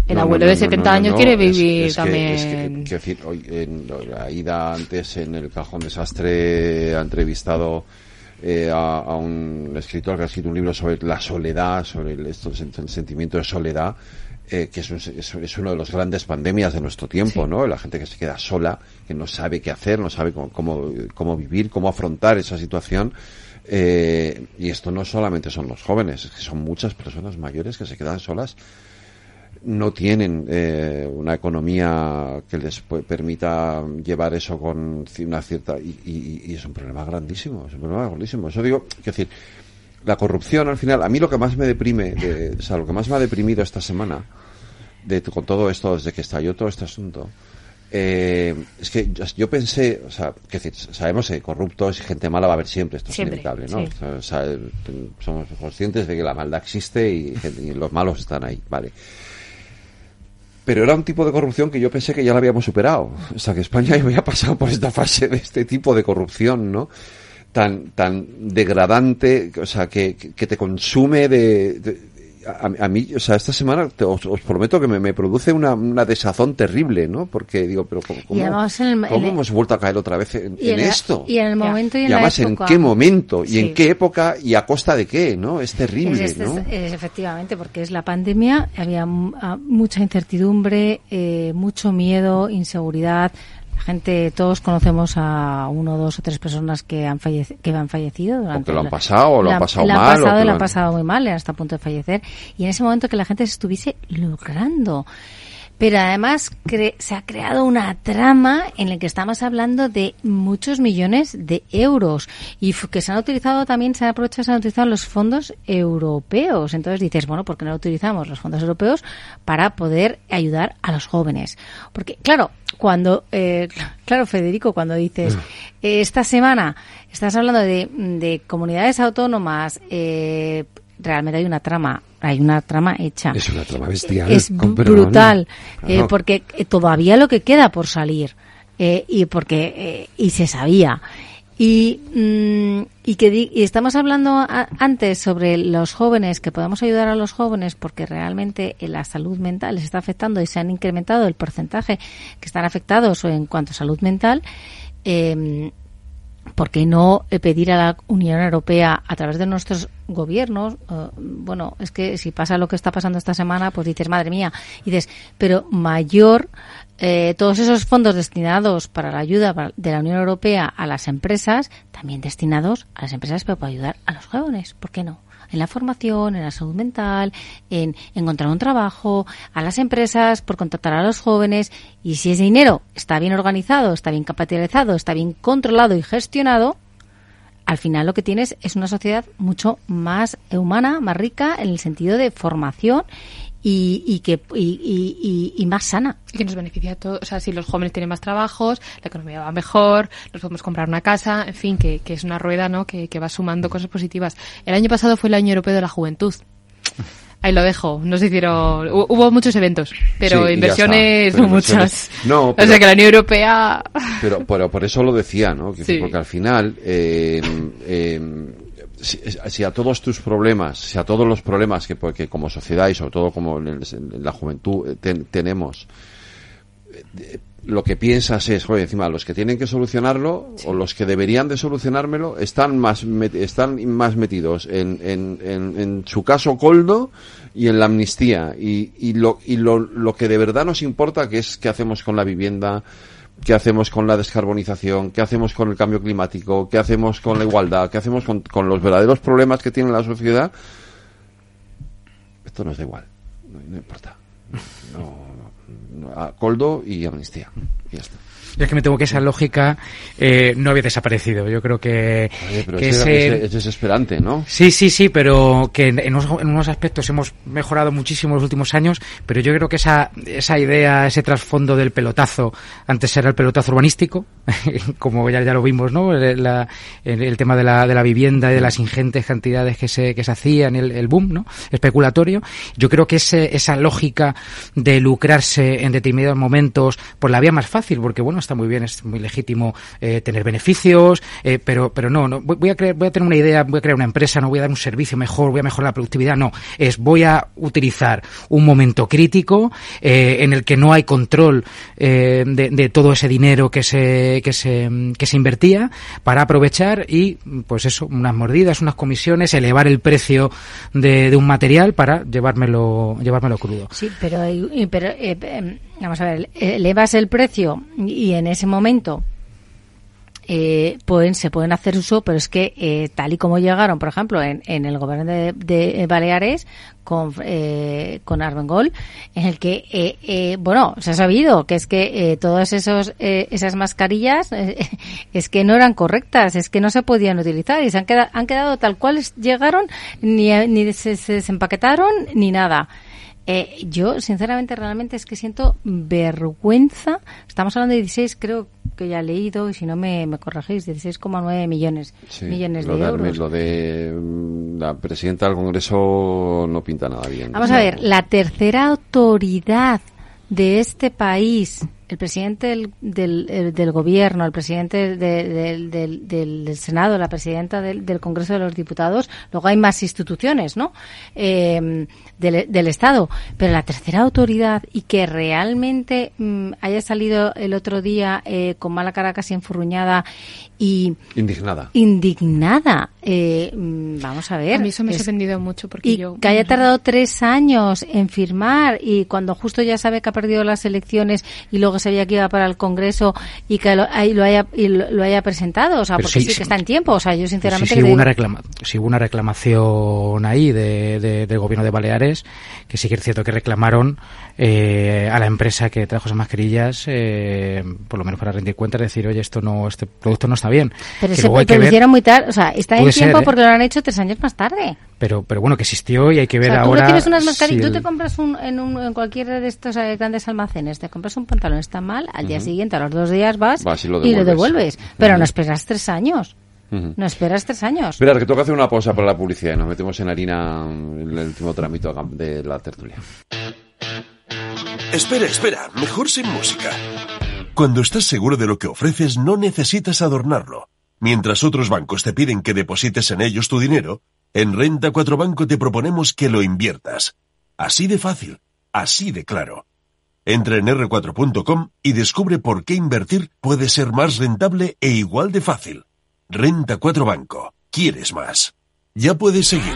S19: El
S1: No,
S19: abuelo
S1: no,
S19: de
S1: no,
S19: 70
S1: no, no,
S19: años
S1: no,
S19: quiere vivir
S1: es que-
S19: también.
S1: es que, quiero decir, hoy, en la ida antes en el Cajón Desastre ha entrevistado eh, a, a un escritor que ha escrito un libro sobre la soledad, sobre el, esto, el, sentimiento de soledad, eh, que es, un- es, es uno de los grandes pandemias de nuestro tiempo, ¿no? La gente que se queda sola, que no sabe qué hacer, no sabe cómo, cómo, cómo vivir, cómo afrontar esa situación. Eh, y esto no solamente son los jóvenes, es que son muchas personas mayores que se quedan solas no tienen eh, una economía que les permita llevar eso con una cierta y, y- y es un problema grandísimo es un problema grandísimo eso digo es decir la corrupción al final a mí lo que más me deprime de- o sea lo que más me ha deprimido esta semana de con todo esto desde que estalló todo este asunto eh, es que yo, yo pensé, o sea, que decir, sabemos que corruptos y gente mala va a haber siempre, esto
S19: Siempre,
S1: es inevitable, ¿no?
S19: sí.
S1: O sea, somos conscientes de que la maldad existe y los malos están ahí, vale. Pero era un tipo de corrupción que yo pensé que ya la habíamos superado. O sea, que España ya había pasado por esta fase de este tipo de corrupción, ¿no? Tan, tan degradante, o sea, que, que te consume de... de- a, a mí, o sea, esta semana te- os, os prometo que me, me produce una, una desazón terrible, ¿no? Porque digo, pero ¿cómo, cómo-
S18: además en el-
S1: cómo
S18: en el-
S1: hemos vuelto a caer otra vez en,
S18: Y
S1: en
S18: la-
S1: esto?
S18: y en el momento y en la
S1: además,
S18: época.
S1: ¿en qué momento? ¿Y
S18: Sí.
S1: en qué época? ¿Y a costa de qué? ¿No? Es terrible,
S18: Es- es-
S1: ¿no?
S18: es- efectivamente, porque es la pandemia, había mu- mucha incertidumbre, eh, mucho miedo, inseguridad. La gente, todos conocemos a uno, dos o tres personas que han, fallece- que han fallecido durante
S1: que lo han pasado, o lo
S18: la-
S1: han pasado
S18: la
S1: mal, o
S18: pasado
S1: que
S18: y
S1: lo han
S18: pasado muy mal, hasta a punto de fallecer. Y en ese momento que la gente se estuviese logrando. Pero además cre- se ha creado una trama en la que estamos hablando de muchos millones de euros y que se han utilizado también, se han aprovechado, se han utilizado los fondos europeos. Entonces dices, bueno, ¿por qué no utilizamos los fondos europeos para poder ayudar a los jóvenes? Porque, claro, cuando, eh, claro, Federico, cuando dices, eh, esta semana estás hablando de, de comunidades autónomas, eh, realmente hay una trama, hay una trama hecha.
S1: Es una trama bestial.
S18: Es brutal, eh, porque eh, todavía lo que queda por salir eh, y porque eh, y se sabía y mm, y que di- y estamos hablando a- antes sobre los jóvenes que podemos ayudar a los jóvenes porque realmente la salud mental les está afectando y se han incrementado el porcentaje que están afectados en cuanto a salud mental. Eh, ¿por qué no eh, pedir a la Unión Europea a través de nuestros gobiernos? eh, bueno, es que si pasa lo que está pasando esta semana, pues dices, madre mía, y dices, pero mayor, eh, todos esos fondos destinados para la ayuda de la Unión Europea a las empresas, también destinados a las empresas, pero para ayudar a los jóvenes, ¿por qué no? En la formación, en la salud mental, en encontrar un trabajo, a las empresas, por contratar a los jóvenes. Y si ese dinero está bien organizado, está bien capitalizado, está bien controlado y gestionado, al final lo que tienes es una sociedad mucho más humana, más rica en el sentido de formación y, y que y, y- y- más sana.
S19: Y que nos beneficia a todos. O sea, si los jóvenes tienen más trabajos, la economía va mejor, nos podemos comprar una casa, en fin, que, que es una rueda, ¿no? Que, que va sumando cosas positivas. El año pasado fue el año europeo de la juventud. Ahí lo dejo. No se hicieron, hu- hubo muchos eventos, pero
S1: Sí,
S19: inversiones
S1: pero
S19: no
S1: inversiones-
S19: muchas.
S1: No,
S19: o
S1: pero-
S19: sea que la Unión Europea.
S1: Pero, pero por eso lo decía, ¿no? Que-
S19: Sí.
S1: Porque al final, eh, eh, si, si a todos tus problemas, si a todos los problemas que, que como sociedad y sobre todo como en, el- en la juventud eh, ten- tenemos, eh, de- lo que piensas es, joder, encima los que tienen que solucionarlo o los que deberían de solucionármelo están más met- están más metidos en, en, en, en su caso Coldo y en la amnistía. Y, y lo y lo, lo que de verdad nos importa que es qué hacemos con la vivienda qué hacemos con la descarbonización qué hacemos con el cambio climático qué hacemos con la igualdad qué hacemos con, los verdaderos problemas que tiene la sociedad esto nos da igual. No, importa. No, a Coldo y amnistía. Y ya está.
S20: Yo es que me tengo que esa lógica eh, no había desaparecido. Yo creo que,
S1: Oye, pero
S20: que
S1: es,
S20: ese-
S1: es desesperante, ¿no?
S20: Sí, sí, sí, pero que en, en unos, en unos aspectos hemos mejorado muchísimo en los últimos años, pero yo creo que esa, esa idea, ese trasfondo del pelotazo, antes era el pelotazo urbanístico, como ya, ya lo vimos, ¿no? El, la- el- el tema de la, de la vivienda y de las ingentes cantidades que se, que se hacían, el, el boom, ¿no? Especulatorio. Yo creo que ese, esa lógica de lucrarse en determinados momentos por la vía más fácil, porque bueno, está muy bien, es muy legítimo eh, tener beneficios, eh, pero, pero no, no voy, a crear, voy a tener una idea, voy a crear una empresa, no voy a dar un servicio mejor, voy a mejorar la productividad, no, es voy a utilizar un momento crítico eh, en el que no hay control eh, de, de todo ese dinero que se, que se, que se invertía para aprovechar y, pues eso, unas mordidas, unas comisiones, elevar el precio de, un material para llevármelo, llevármelo crudo.
S18: Sí, pero, eh, eh, vamos a ver, elevas el precio y en ese momento eh, pueden, se pueden hacer uso, pero es que eh, tal y como llegaron, por ejemplo, en, en el gobierno de, de Baleares con, eh, con Armengol, en el que, eh, eh, bueno, se ha sabido que es que eh, todas esos, esas mascarillas es que no eran correctas, es que no se podían utilizar y se han quedado, han quedado tal cual llegaron, ni, ni se, se desempaquetaron, ni nada. Eh, yo, sinceramente, realmente es que siento vergüenza. Estamos hablando de 16, creo que ya he leído, y si no me, me corregís, 16,9 millones,
S1: Sí,
S18: millones
S1: lo
S18: de
S1: de,
S18: euros.
S1: Lo de mm, la presidenta del Congreso no pinta nada bien.
S18: Vamos a ver, la tercera autoridad de este país, el presidente del, del, el- del gobierno, el presidente de- del, del- del- del Senado, la presidenta del, del Congreso de los Diputados, luego hay más instituciones, ¿no? Eh, del, del Estado, pero la tercera autoridad y que realmente mm, haya salido el otro día eh, con mala cara casi enfurruñada y
S1: Indignada.
S18: indignada. Eh, mm, vamos a ver.
S19: A mí eso me ha sorprendido mucho porque
S18: y
S19: yo...
S18: que haya tardado tres años en firmar y cuando justo ya sabe que ha perdido las elecciones y luego sabía que iba para el Congreso y que lo, ahí lo haya y lo, haya presentado, o sea,
S20: Pero
S18: porque
S20: sí,
S18: sí,
S20: sí.
S18: que está en tiempo, o sea, yo
S20: Sí,
S18: sinceramente
S20: sí,
S18: le
S20: hubo una, reclama, sí hubo una reclamación ahí de, de- del gobierno de Baleares, que sí que es cierto que reclamaron eh, a la empresa que trajo esas mascarillas, eh, por lo menos para rendir cuentas, decir, oye, esto no, este producto no está bien.
S18: pero,
S20: Que
S18: se,
S20: luego hay que
S18: pero lo
S20: ver-
S18: hicieron muy tarde, o sea, está en
S20: ser,
S18: tiempo
S20: ¿eh?
S18: porque lo han hecho tres años más tarde.
S20: pero, pero bueno, que existió y hay que
S18: O
S20: ver
S18: tú
S20: ahora.
S18: no tienes unas mascarillas,
S20: si
S18: tú te compras un, en, un, en cualquiera de estos eh, grandes almacenes, te compras un pantalón, está mal, al día siguiente, a los dos días vas,
S1: Vas y lo
S18: y lo
S1: devuelves.
S18: Pero no esperas tres años. No esperas tres años.
S1: Espera, que toca hacer una pausa para la publicidad y nos metemos en harina en el último trámite de la tertulia.
S17: Espera, espera, mejor sin música. Cuando estás seguro de lo que ofreces, no necesitas adornarlo. Mientras otros bancos te piden que deposites en ellos tu dinero, en Renta 4 Banco te proponemos que lo inviertas. Así de fácil, así de claro. Entra en r4.com y descubre por qué invertir puede ser más rentable e igual de fácil. Renta 4 Banco. ¿Quieres más? Ya puedes seguir.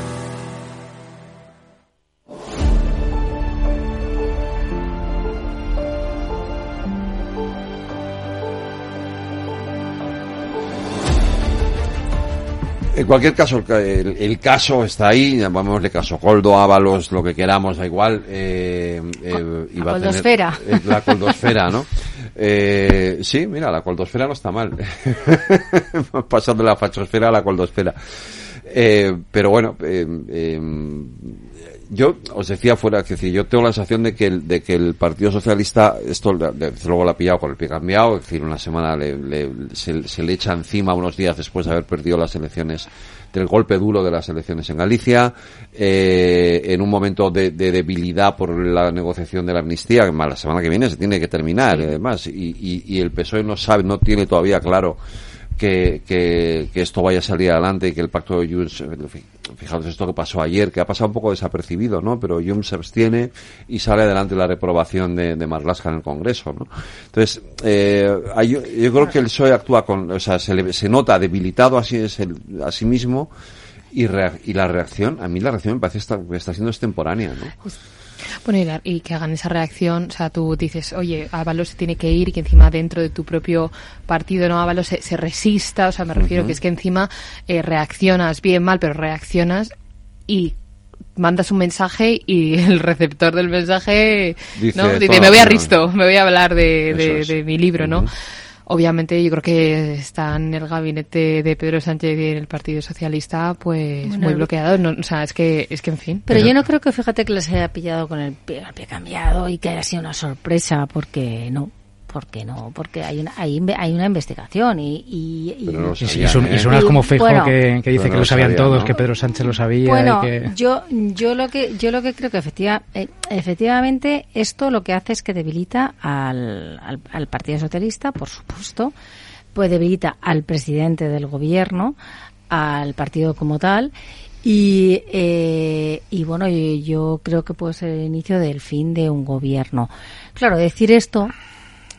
S1: En cualquier caso, el, el- caso está ahí, llamémosle caso Coldo, Ábalos, lo que queramos, da igual. Eh, eh, y va a tener-
S18: coldosfera.
S1: eh, la coldosfera, ¿no? Eh, sí, mira, la coldosfera no está mal. Pasando de la fachosfera a la coldosfera. Eh, pero bueno, yo os decía fuera que decir, yo tengo la sensación de que el, de que el Partido Socialista esto de- de- desde luego lo ha pillado con el pie cambiado, es decir, una semana le, le- se, se le echa encima unos días después de haber perdido las elecciones del golpe duro de las elecciones en Galicia, eh, en un momento de, de debilidad por la negociación de la amnistía, que más la semana que viene se tiene que terminar, y además, y, y, y el PSOE no sabe, no tiene todavía claro que, que, que esto vaya a salir adelante y que el pacto de Junts, fijaos esto que pasó ayer, que ha pasado un poco desapercibido, ¿no? Pero Junts se abstiene y sale adelante la reprobación de, de Marlaska en el Congreso, ¿no? Entonces, eh, yo, yo creo que el PSOE actúa con, o sea, se, le- se nota debilitado así es el, a sí mismo y, y la reacción, a mí la reacción me parece está, que está siendo extemporánea, ¿no?
S19: Bueno, y, la- y que hagan esa reacción, o sea, tú dices, oye, Ábalos se tiene que ir y que encima dentro de tu propio partido, no, Ábalos se, se resista, o sea, me refiero que es que encima eh, reaccionas bien mal, pero reaccionas y mandas un mensaje y el receptor del mensaje
S21: Dice,
S19: ¿no? dice
S21: "Toma,
S19: me voy a
S21: no".
S19: Risto, me voy a hablar de mi libro, ¿no? Obviamente yo creo que está en el gabinete de Pedro Sánchez y en el Partido Socialista pues
S18: Bueno,
S19: muy bloqueado, no, o sea, es que, es que en fin.
S18: Pero, yo no creo que, fíjate, que les haya pillado con el pie, el pie cambiado y que haya sido una sorpresa, porque no. Porque no, porque hay una, hay, inve- hay una investigación y... y, y-
S1: no lo
S20: Y, son,
S1: ¿eh?
S20: y sonas como
S18: Bueno.
S20: que, que dice que lo sabían
S1: sabían,
S20: todos,
S1: ¿no?
S20: que Pedro Sánchez lo sabía
S18: Bueno,
S20: y que...
S18: yo, yo lo que, yo lo que creo que efectiva, eh, efectivamente esto lo que hace es que debilita al, al, al Partido Socialista, por supuesto, pues debilita al presidente del gobierno, al partido como tal, y, eh, y bueno, yo, yo creo que puede ser el inicio del fin de un gobierno. Claro, decir esto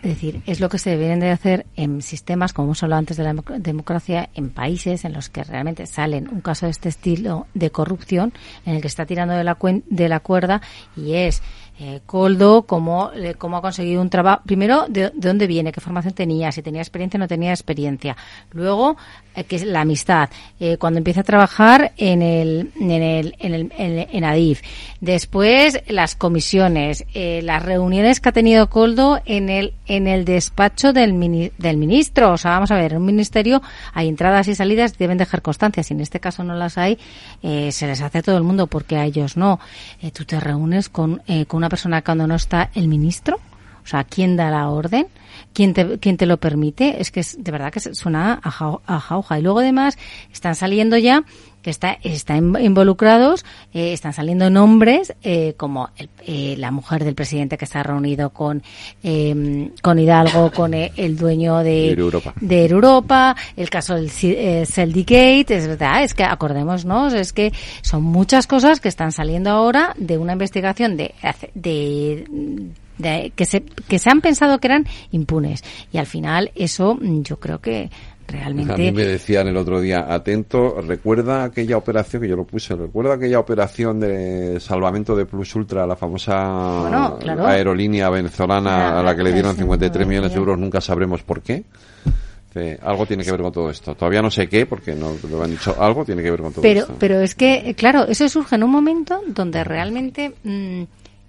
S18: es decir, es lo que se deberían de hacer en sistemas, como hemos hablado antes de la democ- democracia, en países en los que realmente salen un caso de este estilo de corrupción, en el que está tirando de la, cuen- de la cuerda y es eh, Coldo, cómo, eh, cómo ha conseguido un trabajo. Primero, de, de dónde viene, qué formación tenía, si tenía experiencia o no tenía experiencia. Luego, eh, que es la amistad. Cuando empieza a trabajar en el, en el, en el, en, Adif. Después, las comisiones, las reuniones que ha tenido Coldo en el, en el despacho del, mini- del ministro. O sea, vamos a ver, en un ministerio hay entradas y salidas, deben dejar constancia. Si en este caso no las hay, se les hace a todo el mundo porque a ellos no. Tú te reúnes con, con una persona cuando no está el ministro. O sea, ¿quién da la orden? ¿Quién te, quién te lo permite? Es que es, de verdad que suena a, jau- a jauja. Y luego además están saliendo ya que está, están involucrados, eh, están saliendo nombres eh, como el- eh, la mujer del presidente que está reunido con, eh, con Hidalgo, con el dueño de,
S1: De Europa.
S18: de Europa, el caso del eh, Celdicate, es verdad, es que acordémonos, es que son muchas cosas que están saliendo ahora de una investigación de, de, de- que se que se han pensado que eran impunes y al final eso mm, yo creo que
S1: A mí
S18: realmente
S1: me decían el otro día, atento, recuerda aquella operación que yo lo puse, recuerda aquella operación de salvamento de Plus Ultra, la famosa
S18: Bueno, claro.
S1: aerolínea venezolana a la que le dieron
S18: Esa
S1: 53 millones de euros, nunca sabremos por qué. Dice, algo tiene que ver con todo esto. Todavía no sé qué, porque no lo han dicho, algo tiene que ver con todo
S18: pero
S1: esto.
S18: pero es que eh, claro eso surge en un momento donde realmente mm,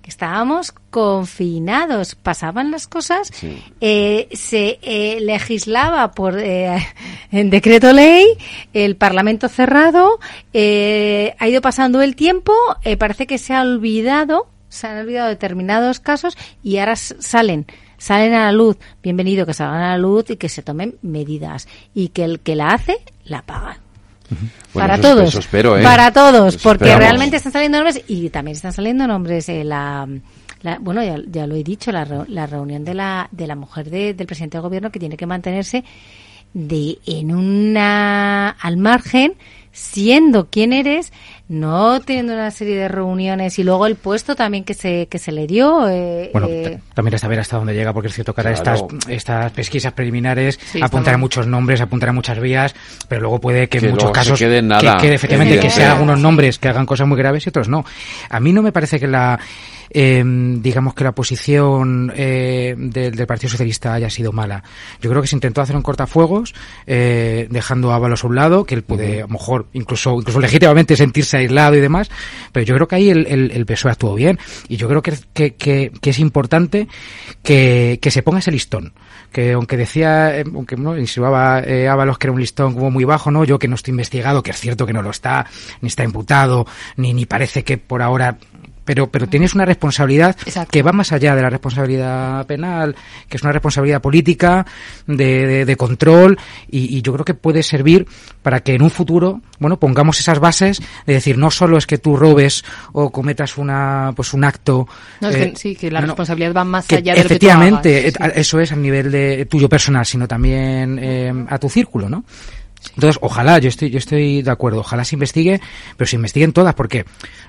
S18: que estábamos confinados. Pasaban las cosas eh, se eh, legislaba por eh, en decreto ley el parlamento cerrado eh, ha ido pasando el tiempo eh, parece que se ha olvidado se han olvidado determinados casos y ahora salen salen a la luz. Bienvenido que salgan a la luz y que se tomen medidas. Y que el que la hace la paga
S1: Bueno,
S18: para
S1: eso-
S18: todos.
S1: eso espero, ¿eh?
S18: Para todos, porque
S1: esperamos.
S18: realmente están saliendo nombres y también están saliendo nombres de la, la- bueno, ya, ya lo he dicho, la, la reunión de la, de la mujer de- del presidente del gobierno que tiene que mantenerse de en una al margen siendo quien eres no teniendo una serie de reuniones y luego el puesto también que se que se le dio eh,
S20: Bueno,
S18: eh,
S20: también hasta ver hasta dónde llega, porque es cierto que ahora
S1: Claro.
S20: estas, estas pesquisas preliminares
S18: Sí,
S20: apuntan a muchos nombres, apuntan a muchas vías, pero luego puede que,
S1: Que
S20: en muchos casos
S1: quede en
S20: que,
S1: nada.
S20: que efectivamente que
S1: Evidente.
S20: sea algunos nombres que hagan cosas muy graves y otros no. A mí no me parece que la eh, digamos que la posición eh, del, del Partido Socialista haya sido mala. Yo creo que se intentó hacer un cortafuegos, eh, dejando a Ábalos a un lado, que él puede, a lo mejor incluso incluso legítimamente sentirse aislado y demás, pero yo creo que ahí el, el, PSOE actuó bien. Y yo creo que, es importante que, que se ponga ese listón. Que aunque decía, eh, aunque no insinuaba eh, Ábalos que era un listón como muy bajo, no, yo que no estoy investigado, que es cierto que no lo está, ni está imputado, ni, ni parece que por ahora pero pero tienes una responsabilidad que va más allá de la responsabilidad penal, que es una responsabilidad política, de, de, de control, y, y, yo creo que puede servir para que en un futuro, bueno, pongamos esas bases de decir, no solo es que tú robes o cometas una pues un acto.
S19: No, es
S20: eh,
S19: que, sí, que la
S20: no,
S19: responsabilidad va más
S20: que
S19: allá de
S20: efectivamente,
S19: lo que tú hagas.
S20: eh, eso es a nivel de tuyo personal, sino también eh, a tu círculo, ¿no? Entonces, ojalá, yo estoy, yo estoy de acuerdo, ojalá se investigue, pero se investiguen todas, porque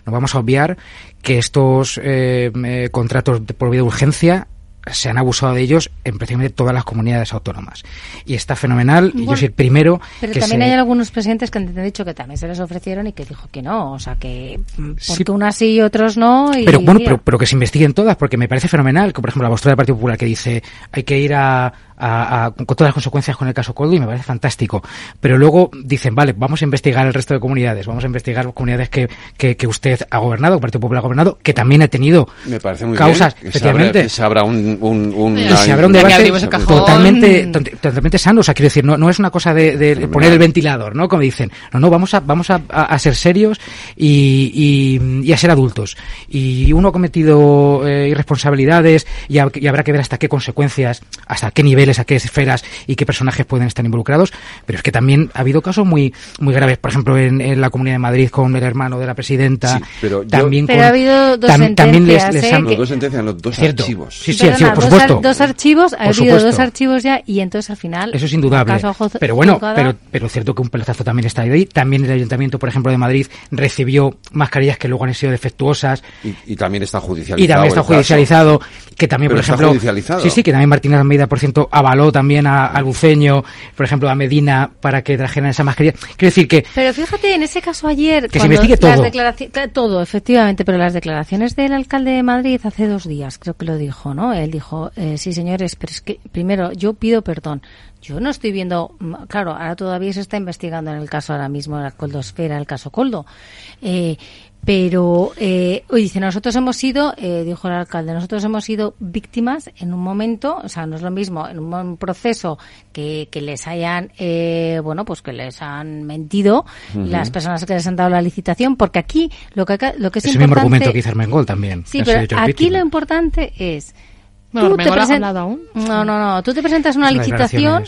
S20: no vamos a obviar que estos eh, eh, contratos de, por vía de urgencia se han abusado de ellos en prácticamente todas las comunidades autónomas. Y está fenomenal, y yo soy el primero
S18: Pero
S20: que
S18: también
S20: se...
S18: hay algunos presidentes que han dicho que también se les ofrecieron y que dijo que no. O sea, que mm,
S20: Sí.
S18: porque unas sí y otros no. Y,
S20: Pero bueno, pero, pero que se investiguen todas, porque me parece fenomenal que, por ejemplo, la postura del Partido Popular que dice hay que ir a, a- a- con todas las consecuencias con el caso Coldo y me parece fantástico. Pero luego dicen, vale, vamos a investigar el resto de comunidades, vamos a investigar comunidades que, que, que usted ha gobernado, que el Partido Popular ha gobernado, que también ha tenido
S1: Me parece muy
S20: causas,
S1: bien
S20: efectivamente.
S1: se abra un, un, un-
S20: y se abre un debate totalmente, to- totalmente sano. O sea, quiero decir, no, no es una cosa de, de poner el ventilador, ¿no? Como dicen. No, no, vamos a, vamos a, a- ser serios y, y, y a ser adultos. Y uno ha cometido eh, irresponsabilidades y, hab- y habrá que ver hasta qué consecuencias, hasta qué niveles, a qué esferas y qué personajes pueden estar involucrados. Pero es que también ha habido casos muy, muy graves. Por ejemplo, en, en la Comunidad de Madrid con el hermano de la presidenta.
S1: pero yo-
S20: también
S18: Pero
S20: con-
S18: ha habido dos
S20: tam- también les,
S18: ¿eh?
S20: han-
S1: Los dos sentencias, los dos
S20: Cierto.
S1: archivos.
S20: Sí, sí, archivos, por
S18: dos, ar-
S20: supuesto.
S18: dos archivos, ha
S20: Por
S18: habido
S20: supuesto.
S18: dos archivos ya y entonces al final.
S20: Eso es indudable. Pero bueno, pero, pero cierto que un pelotazo también está ahí. También el Ayuntamiento, por ejemplo, de Madrid recibió mascarillas que luego han sido defectuosas
S1: Y, y también está judicializado.
S20: y también está judicializado. Que también,
S1: Pero
S20: por
S1: está
S20: ejemplo.
S1: judicializado.
S20: Sí, sí, que también Martínez Almeida, por ciento, avaló también a, a Luceño, por ejemplo, a Medina para que trajeran esa mascarilla. Quiero decir que.
S18: Pero fíjate, en ese caso ayer.
S20: Que se investigue todo.
S18: claro, todo, efectivamente, pero las declaraciones del alcalde de Madrid hace dos días, creo que lo dijo, ¿no? Él dijo, eh, sí, señores, pero es que, primero, yo pido perdón. Yo no estoy viendo, mm, claro, ahora todavía se está investigando en el caso ahora mismo de la Coldosfera, el caso Coldo. Eh, pero eh, hoy dice nosotros hemos sido eh, dijo el alcalde nosotros hemos sido víctimas en un momento o sea no es lo mismo en un, proceso que, que les hayan eh, bueno pues que les han mentido las personas que les han dado la licitación porque aquí lo que acá- lo que es
S20: Es el mismo
S18: importante
S20: argumento que hizo Armengol también.
S18: sí pero aquí
S20: víctima.
S18: lo importante es
S19: Bueno,
S18: tú te
S19: ha hablado aún.
S18: no no no tú te presentas una licitación.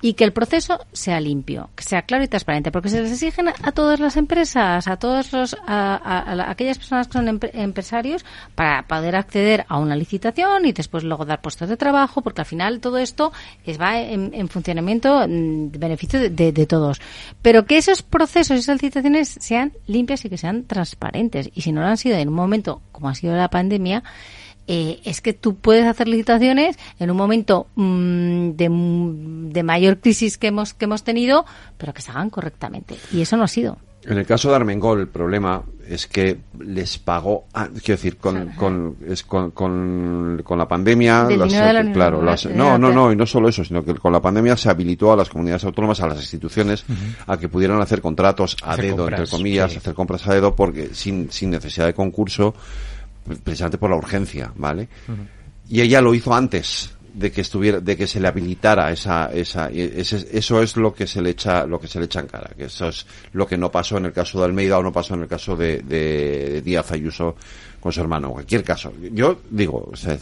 S18: Y que el proceso sea limpio, que sea claro y transparente, porque se les exigen a todas las empresas, a todos los, a, a- a la- aquellas personas que son empre- empresarios para poder acceder a una licitación y después luego dar puestos de trabajo, porque al final todo esto es, va en, en funcionamiento en beneficio de, de- de todos. Pero que esos procesos y esas licitaciones sean limpias y que sean transparentes. Y si no lo han sido en un momento como ha sido la pandemia, eh, es que tú puedes hacer licitaciones en un momento mm, de, de mayor crisis que hemos que hemos tenido, pero que se hagan correctamente. Y eso no ha sido.
S1: En el caso de Armengol, el problema es que les pagó, ah, quiero decir, con, con, es con, con, con la pandemia, las-
S18: la
S1: claro, las- no, no, no, y no solo eso, sino que con la pandemia se habilitó a las comunidades autónomas, a las instituciones, a que pudieran hacer contratos a
S20: Hacer
S1: dedo,
S20: compras,
S1: entre comillas,
S20: sí.
S1: hacer compras a dedo, porque sin, sin necesidad de concurso, precisamente por la urgencia, ¿vale? y ella lo hizo antes de que estuviera de que se le habilitara esa esa y ese- eso es lo que se le echa lo que se le echa en cara que eso es lo que no pasó en el caso de Almeida o no pasó en el caso de, de Díaz Ayuso con su hermano en cualquier caso. Yo digo o sea,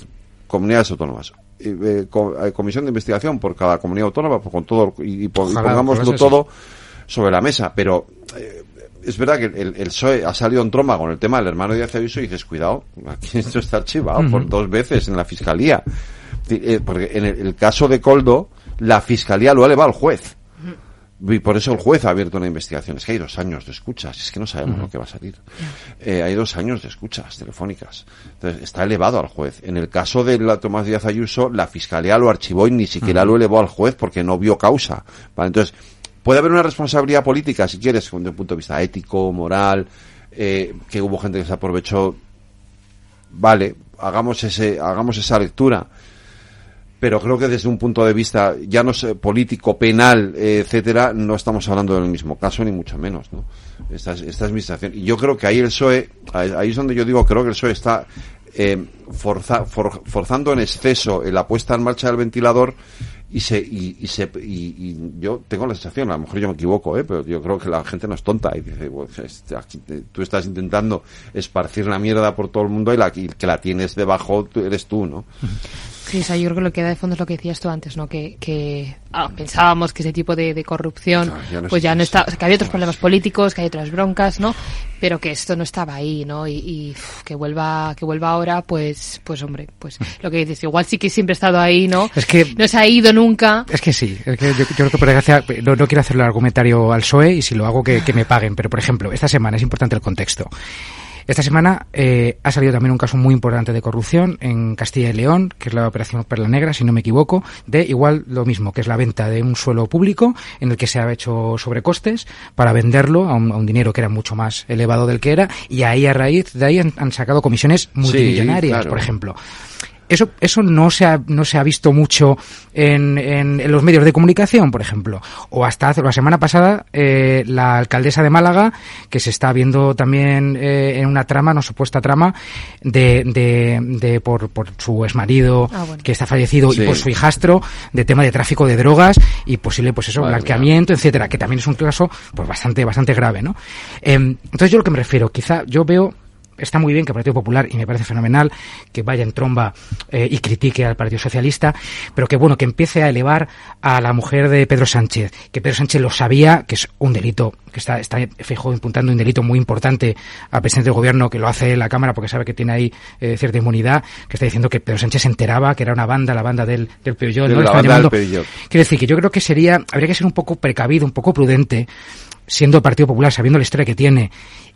S1: comunidades autónomas eh, eh, co- comisión de investigación por cada comunidad autónoma pues, con todo y, pongámoslo todo sobre la mesa pero eh, es verdad que el, el PSOE ha salido en tromba con el tema del hermano Díaz Ayuso y dices, cuidado, aquí esto está archivado por dos veces en la fiscalía. Eh, Porque en el, el caso de Coldo, la fiscalía lo ha elevado al juez. Y por eso el juez ha abierto una investigación. Es que hay dos años de escuchas, es que no sabemos lo que va a salir. Eh, hay dos años de escuchas telefónicas. Entonces, está elevado al juez. En el caso de la Tomás Díaz Ayuso, la fiscalía lo archivó y ni siquiera lo elevó al juez porque no vio causa. ¿Vale? Entonces, puede haber una responsabilidad política, si quieres, desde un punto de vista ético, moral, eh, que hubo gente que se aprovechó. Vale, hagamos ese, hagamos esa lectura. pero creo que desde un punto de vista ya no sé, político, penal, etcétera, no estamos hablando del mismo caso ni mucho menos, ¿no? Esta es, esta es mi. Y yo creo que ahí el PSOE, ahí es donde yo digo, creo que el PSOE está eh, forza- for- forzando en exceso la puesta en marcha del ventilador y se y, y se y, y yo tengo la sensación, a lo mejor yo me equivoco, ¿eh? pero yo creo que la gente no es tonta y dice, "Pues, este, aquí tú estás intentando esparcir la mierda por todo el mundo y la que la tienes debajo tú- eres tú, ¿no?
S19: Sí, o sea, yo creo que lo que da de fondo es lo que decías tú antes, ¿no? Que, que ah, pensábamos que ese tipo de, de corrupción,
S1: ya no
S19: pues
S1: es-
S19: ya no está, o sea, que había otros problemas políticos, que hay otras broncas, ¿no? Pero que esto no estaba ahí, ¿no? Y, y, uf, que vuelva, que vuelva ahora, pues, pues hombre, pues lo que dices, igual sí que siempre ha estado ahí, ¿no?
S20: Es que
S19: no se ha ido nunca.
S20: Es que sí, es que yo, yo creo que por desgracia, no, no quiero hacerle el argumentario al PSOE y si lo hago que, que me paguen, pero por ejemplo, esta semana es importante el contexto. Esta semana eh, ha salido también un caso muy importante de corrupción en Castilla y León, que es la operación Perla Negra, si no me equivoco, de igual lo mismo, que es la venta de un suelo público en el que se ha hecho sobrecostes para venderlo a un, a un dinero que era mucho más elevado del que era y ahí a raíz de ahí han, han sacado comisiones multimillonarias,
S1: claro.
S20: por ejemplo. Eso, eso no se ha, no se ha visto mucho en, en, en los medios de comunicación, por ejemplo. O hasta hace, la semana pasada, eh, la alcaldesa de Málaga, que se está viendo también eh, en una trama, no supuesta trama, de, de, de por, por su exmarido,
S19: Ah, bueno.
S20: que está fallecido,
S1: Sí.
S20: y por su hijastro, de tema de tráfico de drogas y posible, pues eso,
S1: Madre
S20: blanqueamiento, etcétera, que también es un caso, pues bastante, bastante grave, ¿no? Em, entonces yo lo que me refiero, quizá yo veo está muy bien que el Partido Popular, y me parece fenomenal, que vaya en tromba eh, y critique al Partido Socialista, pero que bueno, que empiece a elevar a la mujer de Pedro Sánchez, que Pedro Sánchez lo sabía, que es un delito, que está, está fijo imputando un delito muy importante al presidente del gobierno, que lo hace la Cámara porque sabe que tiene ahí eh, cierta inmunidad, que está diciendo que Pedro Sánchez se enteraba que era una banda, la banda del, del Peugeot,
S1: De
S20: ¿no? Quiero decir que yo creo que sería, habría que ser un poco precavido, un poco prudente, siendo el Partido Popular, sabiendo la historia que tiene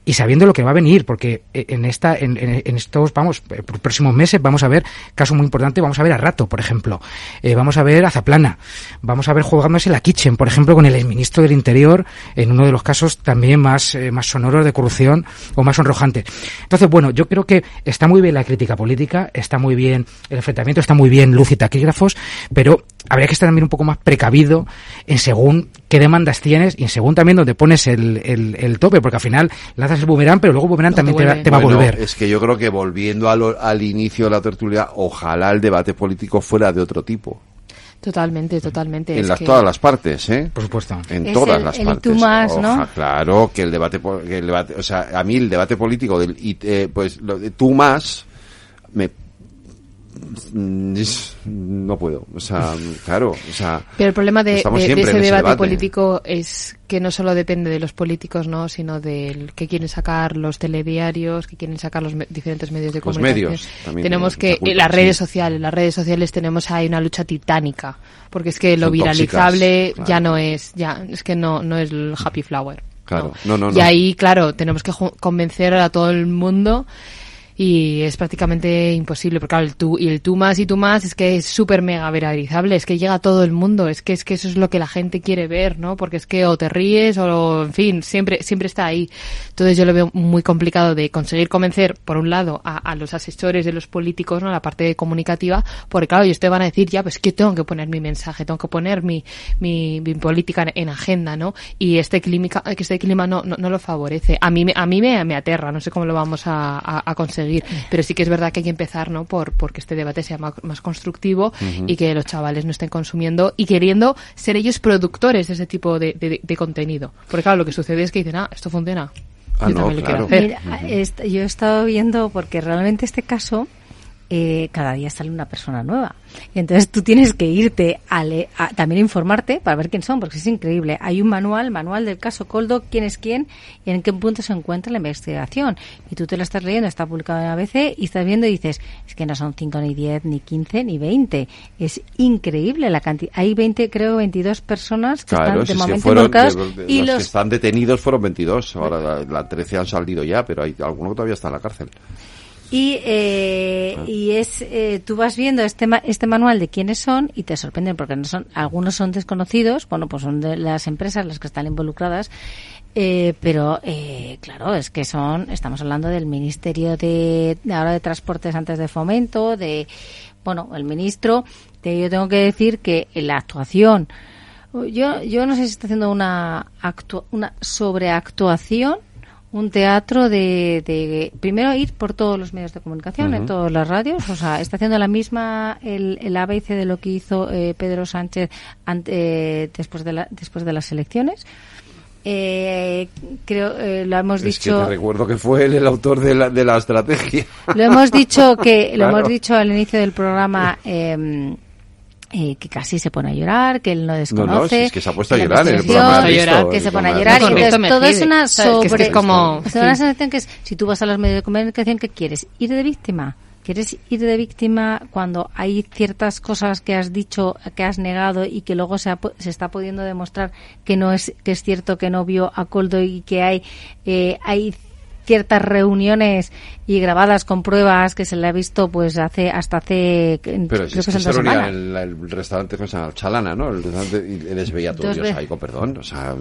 S20: y sabiendo lo que va a venir, porque eh, en esta, en, estos, vamos, eh, próximos meses vamos a ver caso muy importante, vamos a ver a Rato, por ejemplo, Eh, vamos a ver a Zaplana, vamos a ver jugándose la Kitchen, por ejemplo, con el exministro del Interior, en uno de los casos también más, más sonoros de corrupción o más sonrojantes. Entonces, bueno, yo creo que está muy bien la crítica política, está muy bien el enfrentamiento, está muy bien luz y taquígrafos, pero habría que estar también un poco más precavido en según qué demandas tienes y en según también donde pones el, el, el tope, porque al final lanzas el boomerang, pero luego el boomerang también te, va, te va a volver.
S1: Es que yo creo que volviendo lo- al inicio de la tertulia, ojalá el debate político fuera de otro tipo.
S19: Totalmente, totalmente.
S1: En
S19: es
S1: las,
S19: que-
S1: todas las partes, ¿eh?
S20: Por supuesto.
S1: En
S18: Es
S1: todas
S18: el-
S1: las
S18: el
S1: partes.
S18: tú más, ¿no?
S1: Claro, que el debate, que el debate, o sea, a mí el debate político del, y, eh, pues, lo de tú más, me, no puedo, o sea, claro, o sea.
S19: Pero el problema de, ese debate, político es que no solo depende de los políticos, ¿no? sino del que quieren sacar los telediarios, que quieren sacar los me- diferentes medios de
S1: Los
S19: comunicación.
S1: medios también
S19: tenemos que,
S1: culpa,
S19: las redes
S1: sí.
S19: sociales, las redes sociales tenemos ahí una lucha titánica, porque es que lo
S1: Son
S19: viralizable
S1: tóxicas,
S19: ya no es, ya, es que no, no es el happy flower.
S1: Claro, no, no, no.
S19: Y ahí, claro, tenemos que convencer a todo el mundo y es prácticamente imposible, porque claro, el tú, y el tú más y tú más es que es súper mega viralizable, es que llega a todo el mundo, es que es que eso es lo que la gente quiere ver, ¿no? Porque es que o te ríes o, en fin, siempre, siempre está ahí. Entonces yo lo veo muy complicado de conseguir convencer, por un lado, a, a los asesores de los políticos, ¿no? La parte comunicativa, porque claro, ellos te van a decir, ya, pues que tengo que poner mi mensaje, tengo que poner mi, mi, mi política en, en agenda, ¿no? Y este clima, que este clima no, no, no lo favorece. A mí, a mí me, me aterra, no sé cómo lo vamos a- a conseguir, pero sí que es verdad que hay que empezar, ¿no? Por, porque este debate sea más, más constructivo y que los chavales no estén consumiendo y queriendo ser ellos productores de ese tipo de, de- de contenido. Porque claro, lo que sucede es que dicen, ah, esto funciona.
S1: Ah,
S19: Yo
S1: no,
S19: también lo quiero hacer.
S18: Mira, est- yo he estado viendo, porque realmente este caso, eh, cada día sale una persona nueva. Y entonces tú tienes que irte a, le- a también a informarte para ver quién son, porque es increíble. Hay un manual, manual del caso Coldo, quién es quién y en qué punto se encuentra la investigación. Y tú te lo estás leyendo, está publicado en ABC y estás viendo y dices, es que no son 5 ni 10, ni 15, ni 20. Es increíble la cantidad. Hay 20, creo, 22 personas que
S1: Claro,
S18: están
S1: si
S18: de momento
S1: fueron,
S18: involucradas
S1: de- de-
S18: y
S1: los, que están detenidos fueron 22, ahora la, la 13 han salido ya, pero hay alguno que todavía está en la cárcel.
S18: Y, eh,
S1: Ah.
S18: y es, eh, tú vas viendo este, ma- este manual de quiénes son y te sorprenden porque no son, algunos son desconocidos, bueno, pues son de las empresas las que están involucradas, eh, pero eh, claro, es que son, estamos hablando del Ministerio de, ahora de Transportes antes de Fomento, de, bueno, el ministro, de, yo tengo que decir que la actuación, yo, yo no sé si está haciendo una, actu- una sobreactuación un teatro de, de primero ir por todos los medios de comunicación, en todas las radios, o sea, está haciendo la misma el, el ABC de lo que hizo eh, Pedro Sánchez ante- eh, después de la, después de las elecciones. Eh, creo eh, lo hemos
S1: Es
S18: dicho
S1: que te recuerdo que fue él el autor de la, de la estrategia.
S18: lo hemos dicho que lo hemos dicho al inicio del programa eh, eh, que casi se pone a llorar, que él no desconoce.
S1: No, no, si es que se ha puesto a llorar en el
S18: investigación,
S1: programa, ¿has visto?
S18: que se pone a llorar. y entonces todo es una.
S19: Que es que
S18: sobre...
S19: es como-
S18: una sensación que es, si tú vas a los medios de comunicación, ¿qué quieres? ¿Ir de víctima? ¿Quieres ir de víctima cuando hay ciertas cosas que has dicho, que has negado y que luego se, ha pu- se está pudiendo demostrar que no es que es cierto que no vio a Coldo y que hay eh, hay ciertas reuniones y grabadas con pruebas que se le ha visto pues hace hasta hace
S1: Pero si es que se reunía la- el restaurante ¿cómo se llama? Chalana, ¿no? El restaurante, y les veía todos
S18: Dos
S1: ellos ahí con perdón. O sea,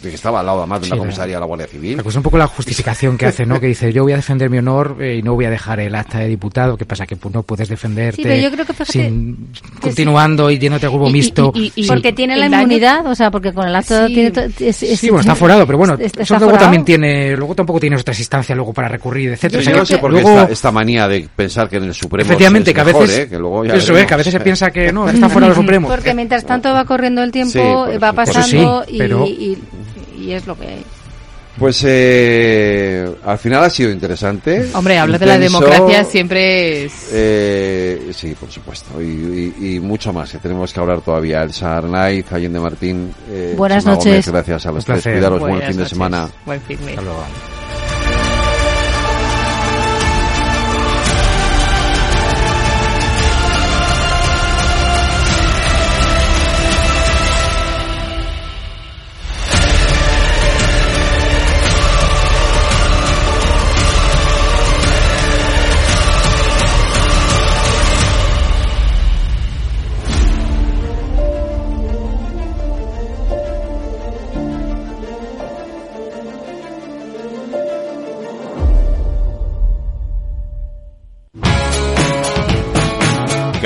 S1: que estaba al lado además de
S20: Sí,
S1: una comisaría de la Guardia Civil.
S20: Me gusta un poco la justificación que hace, ¿no? Que dice, yo voy a defender mi honor eh, y no voy a dejar el acta de diputado. ¿Qué pasa? Que pues, no puedes defenderte
S18: Sí, pero yo creo que
S20: sin, continuando y yéndote a grupo mixto.
S18: porque tiene la inmunidad, o sea, porque con el acto
S19: Sí.
S18: tiene to- es- es-
S20: Sí, bueno, está forado, pero bueno,
S18: está
S20: eso luego también tiene, luego tampoco tienes otras instancias luego para recurrir, etcétera. O
S1: Yo
S20: sea,
S1: no
S20: que
S1: sé por qué
S20: luego-
S1: esta, esta manía de pensar que en el Supremo
S20: Efectivamente,
S1: es
S20: que a
S1: mejor,
S20: veces,
S1: ¿eh? que luego ya
S20: eso es,
S1: veremos.
S20: que a veces se piensa que no, está fuera del Supremo.
S18: Porque mientras tanto va corriendo el tiempo,
S1: Sí,
S18: va
S1: supuesto.
S18: pasando
S20: sí,
S18: y, y, es lo que hay.
S1: Pues eh, al final ha sido interesante.
S19: Hombre, hablar de la democracia siempre es...
S1: Eh, sí, por supuesto. Y, y- y mucho más que tenemos que hablar todavía. Elsa Arnaiz, Allende Martín. eh,
S18: Buenas
S1: Chema
S18: noches.
S1: Gómez, gracias a los
S20: Un
S1: tres.
S20: placer.
S1: Cuidaros, buen fin de semana.
S19: Buen fin de-
S20: Hasta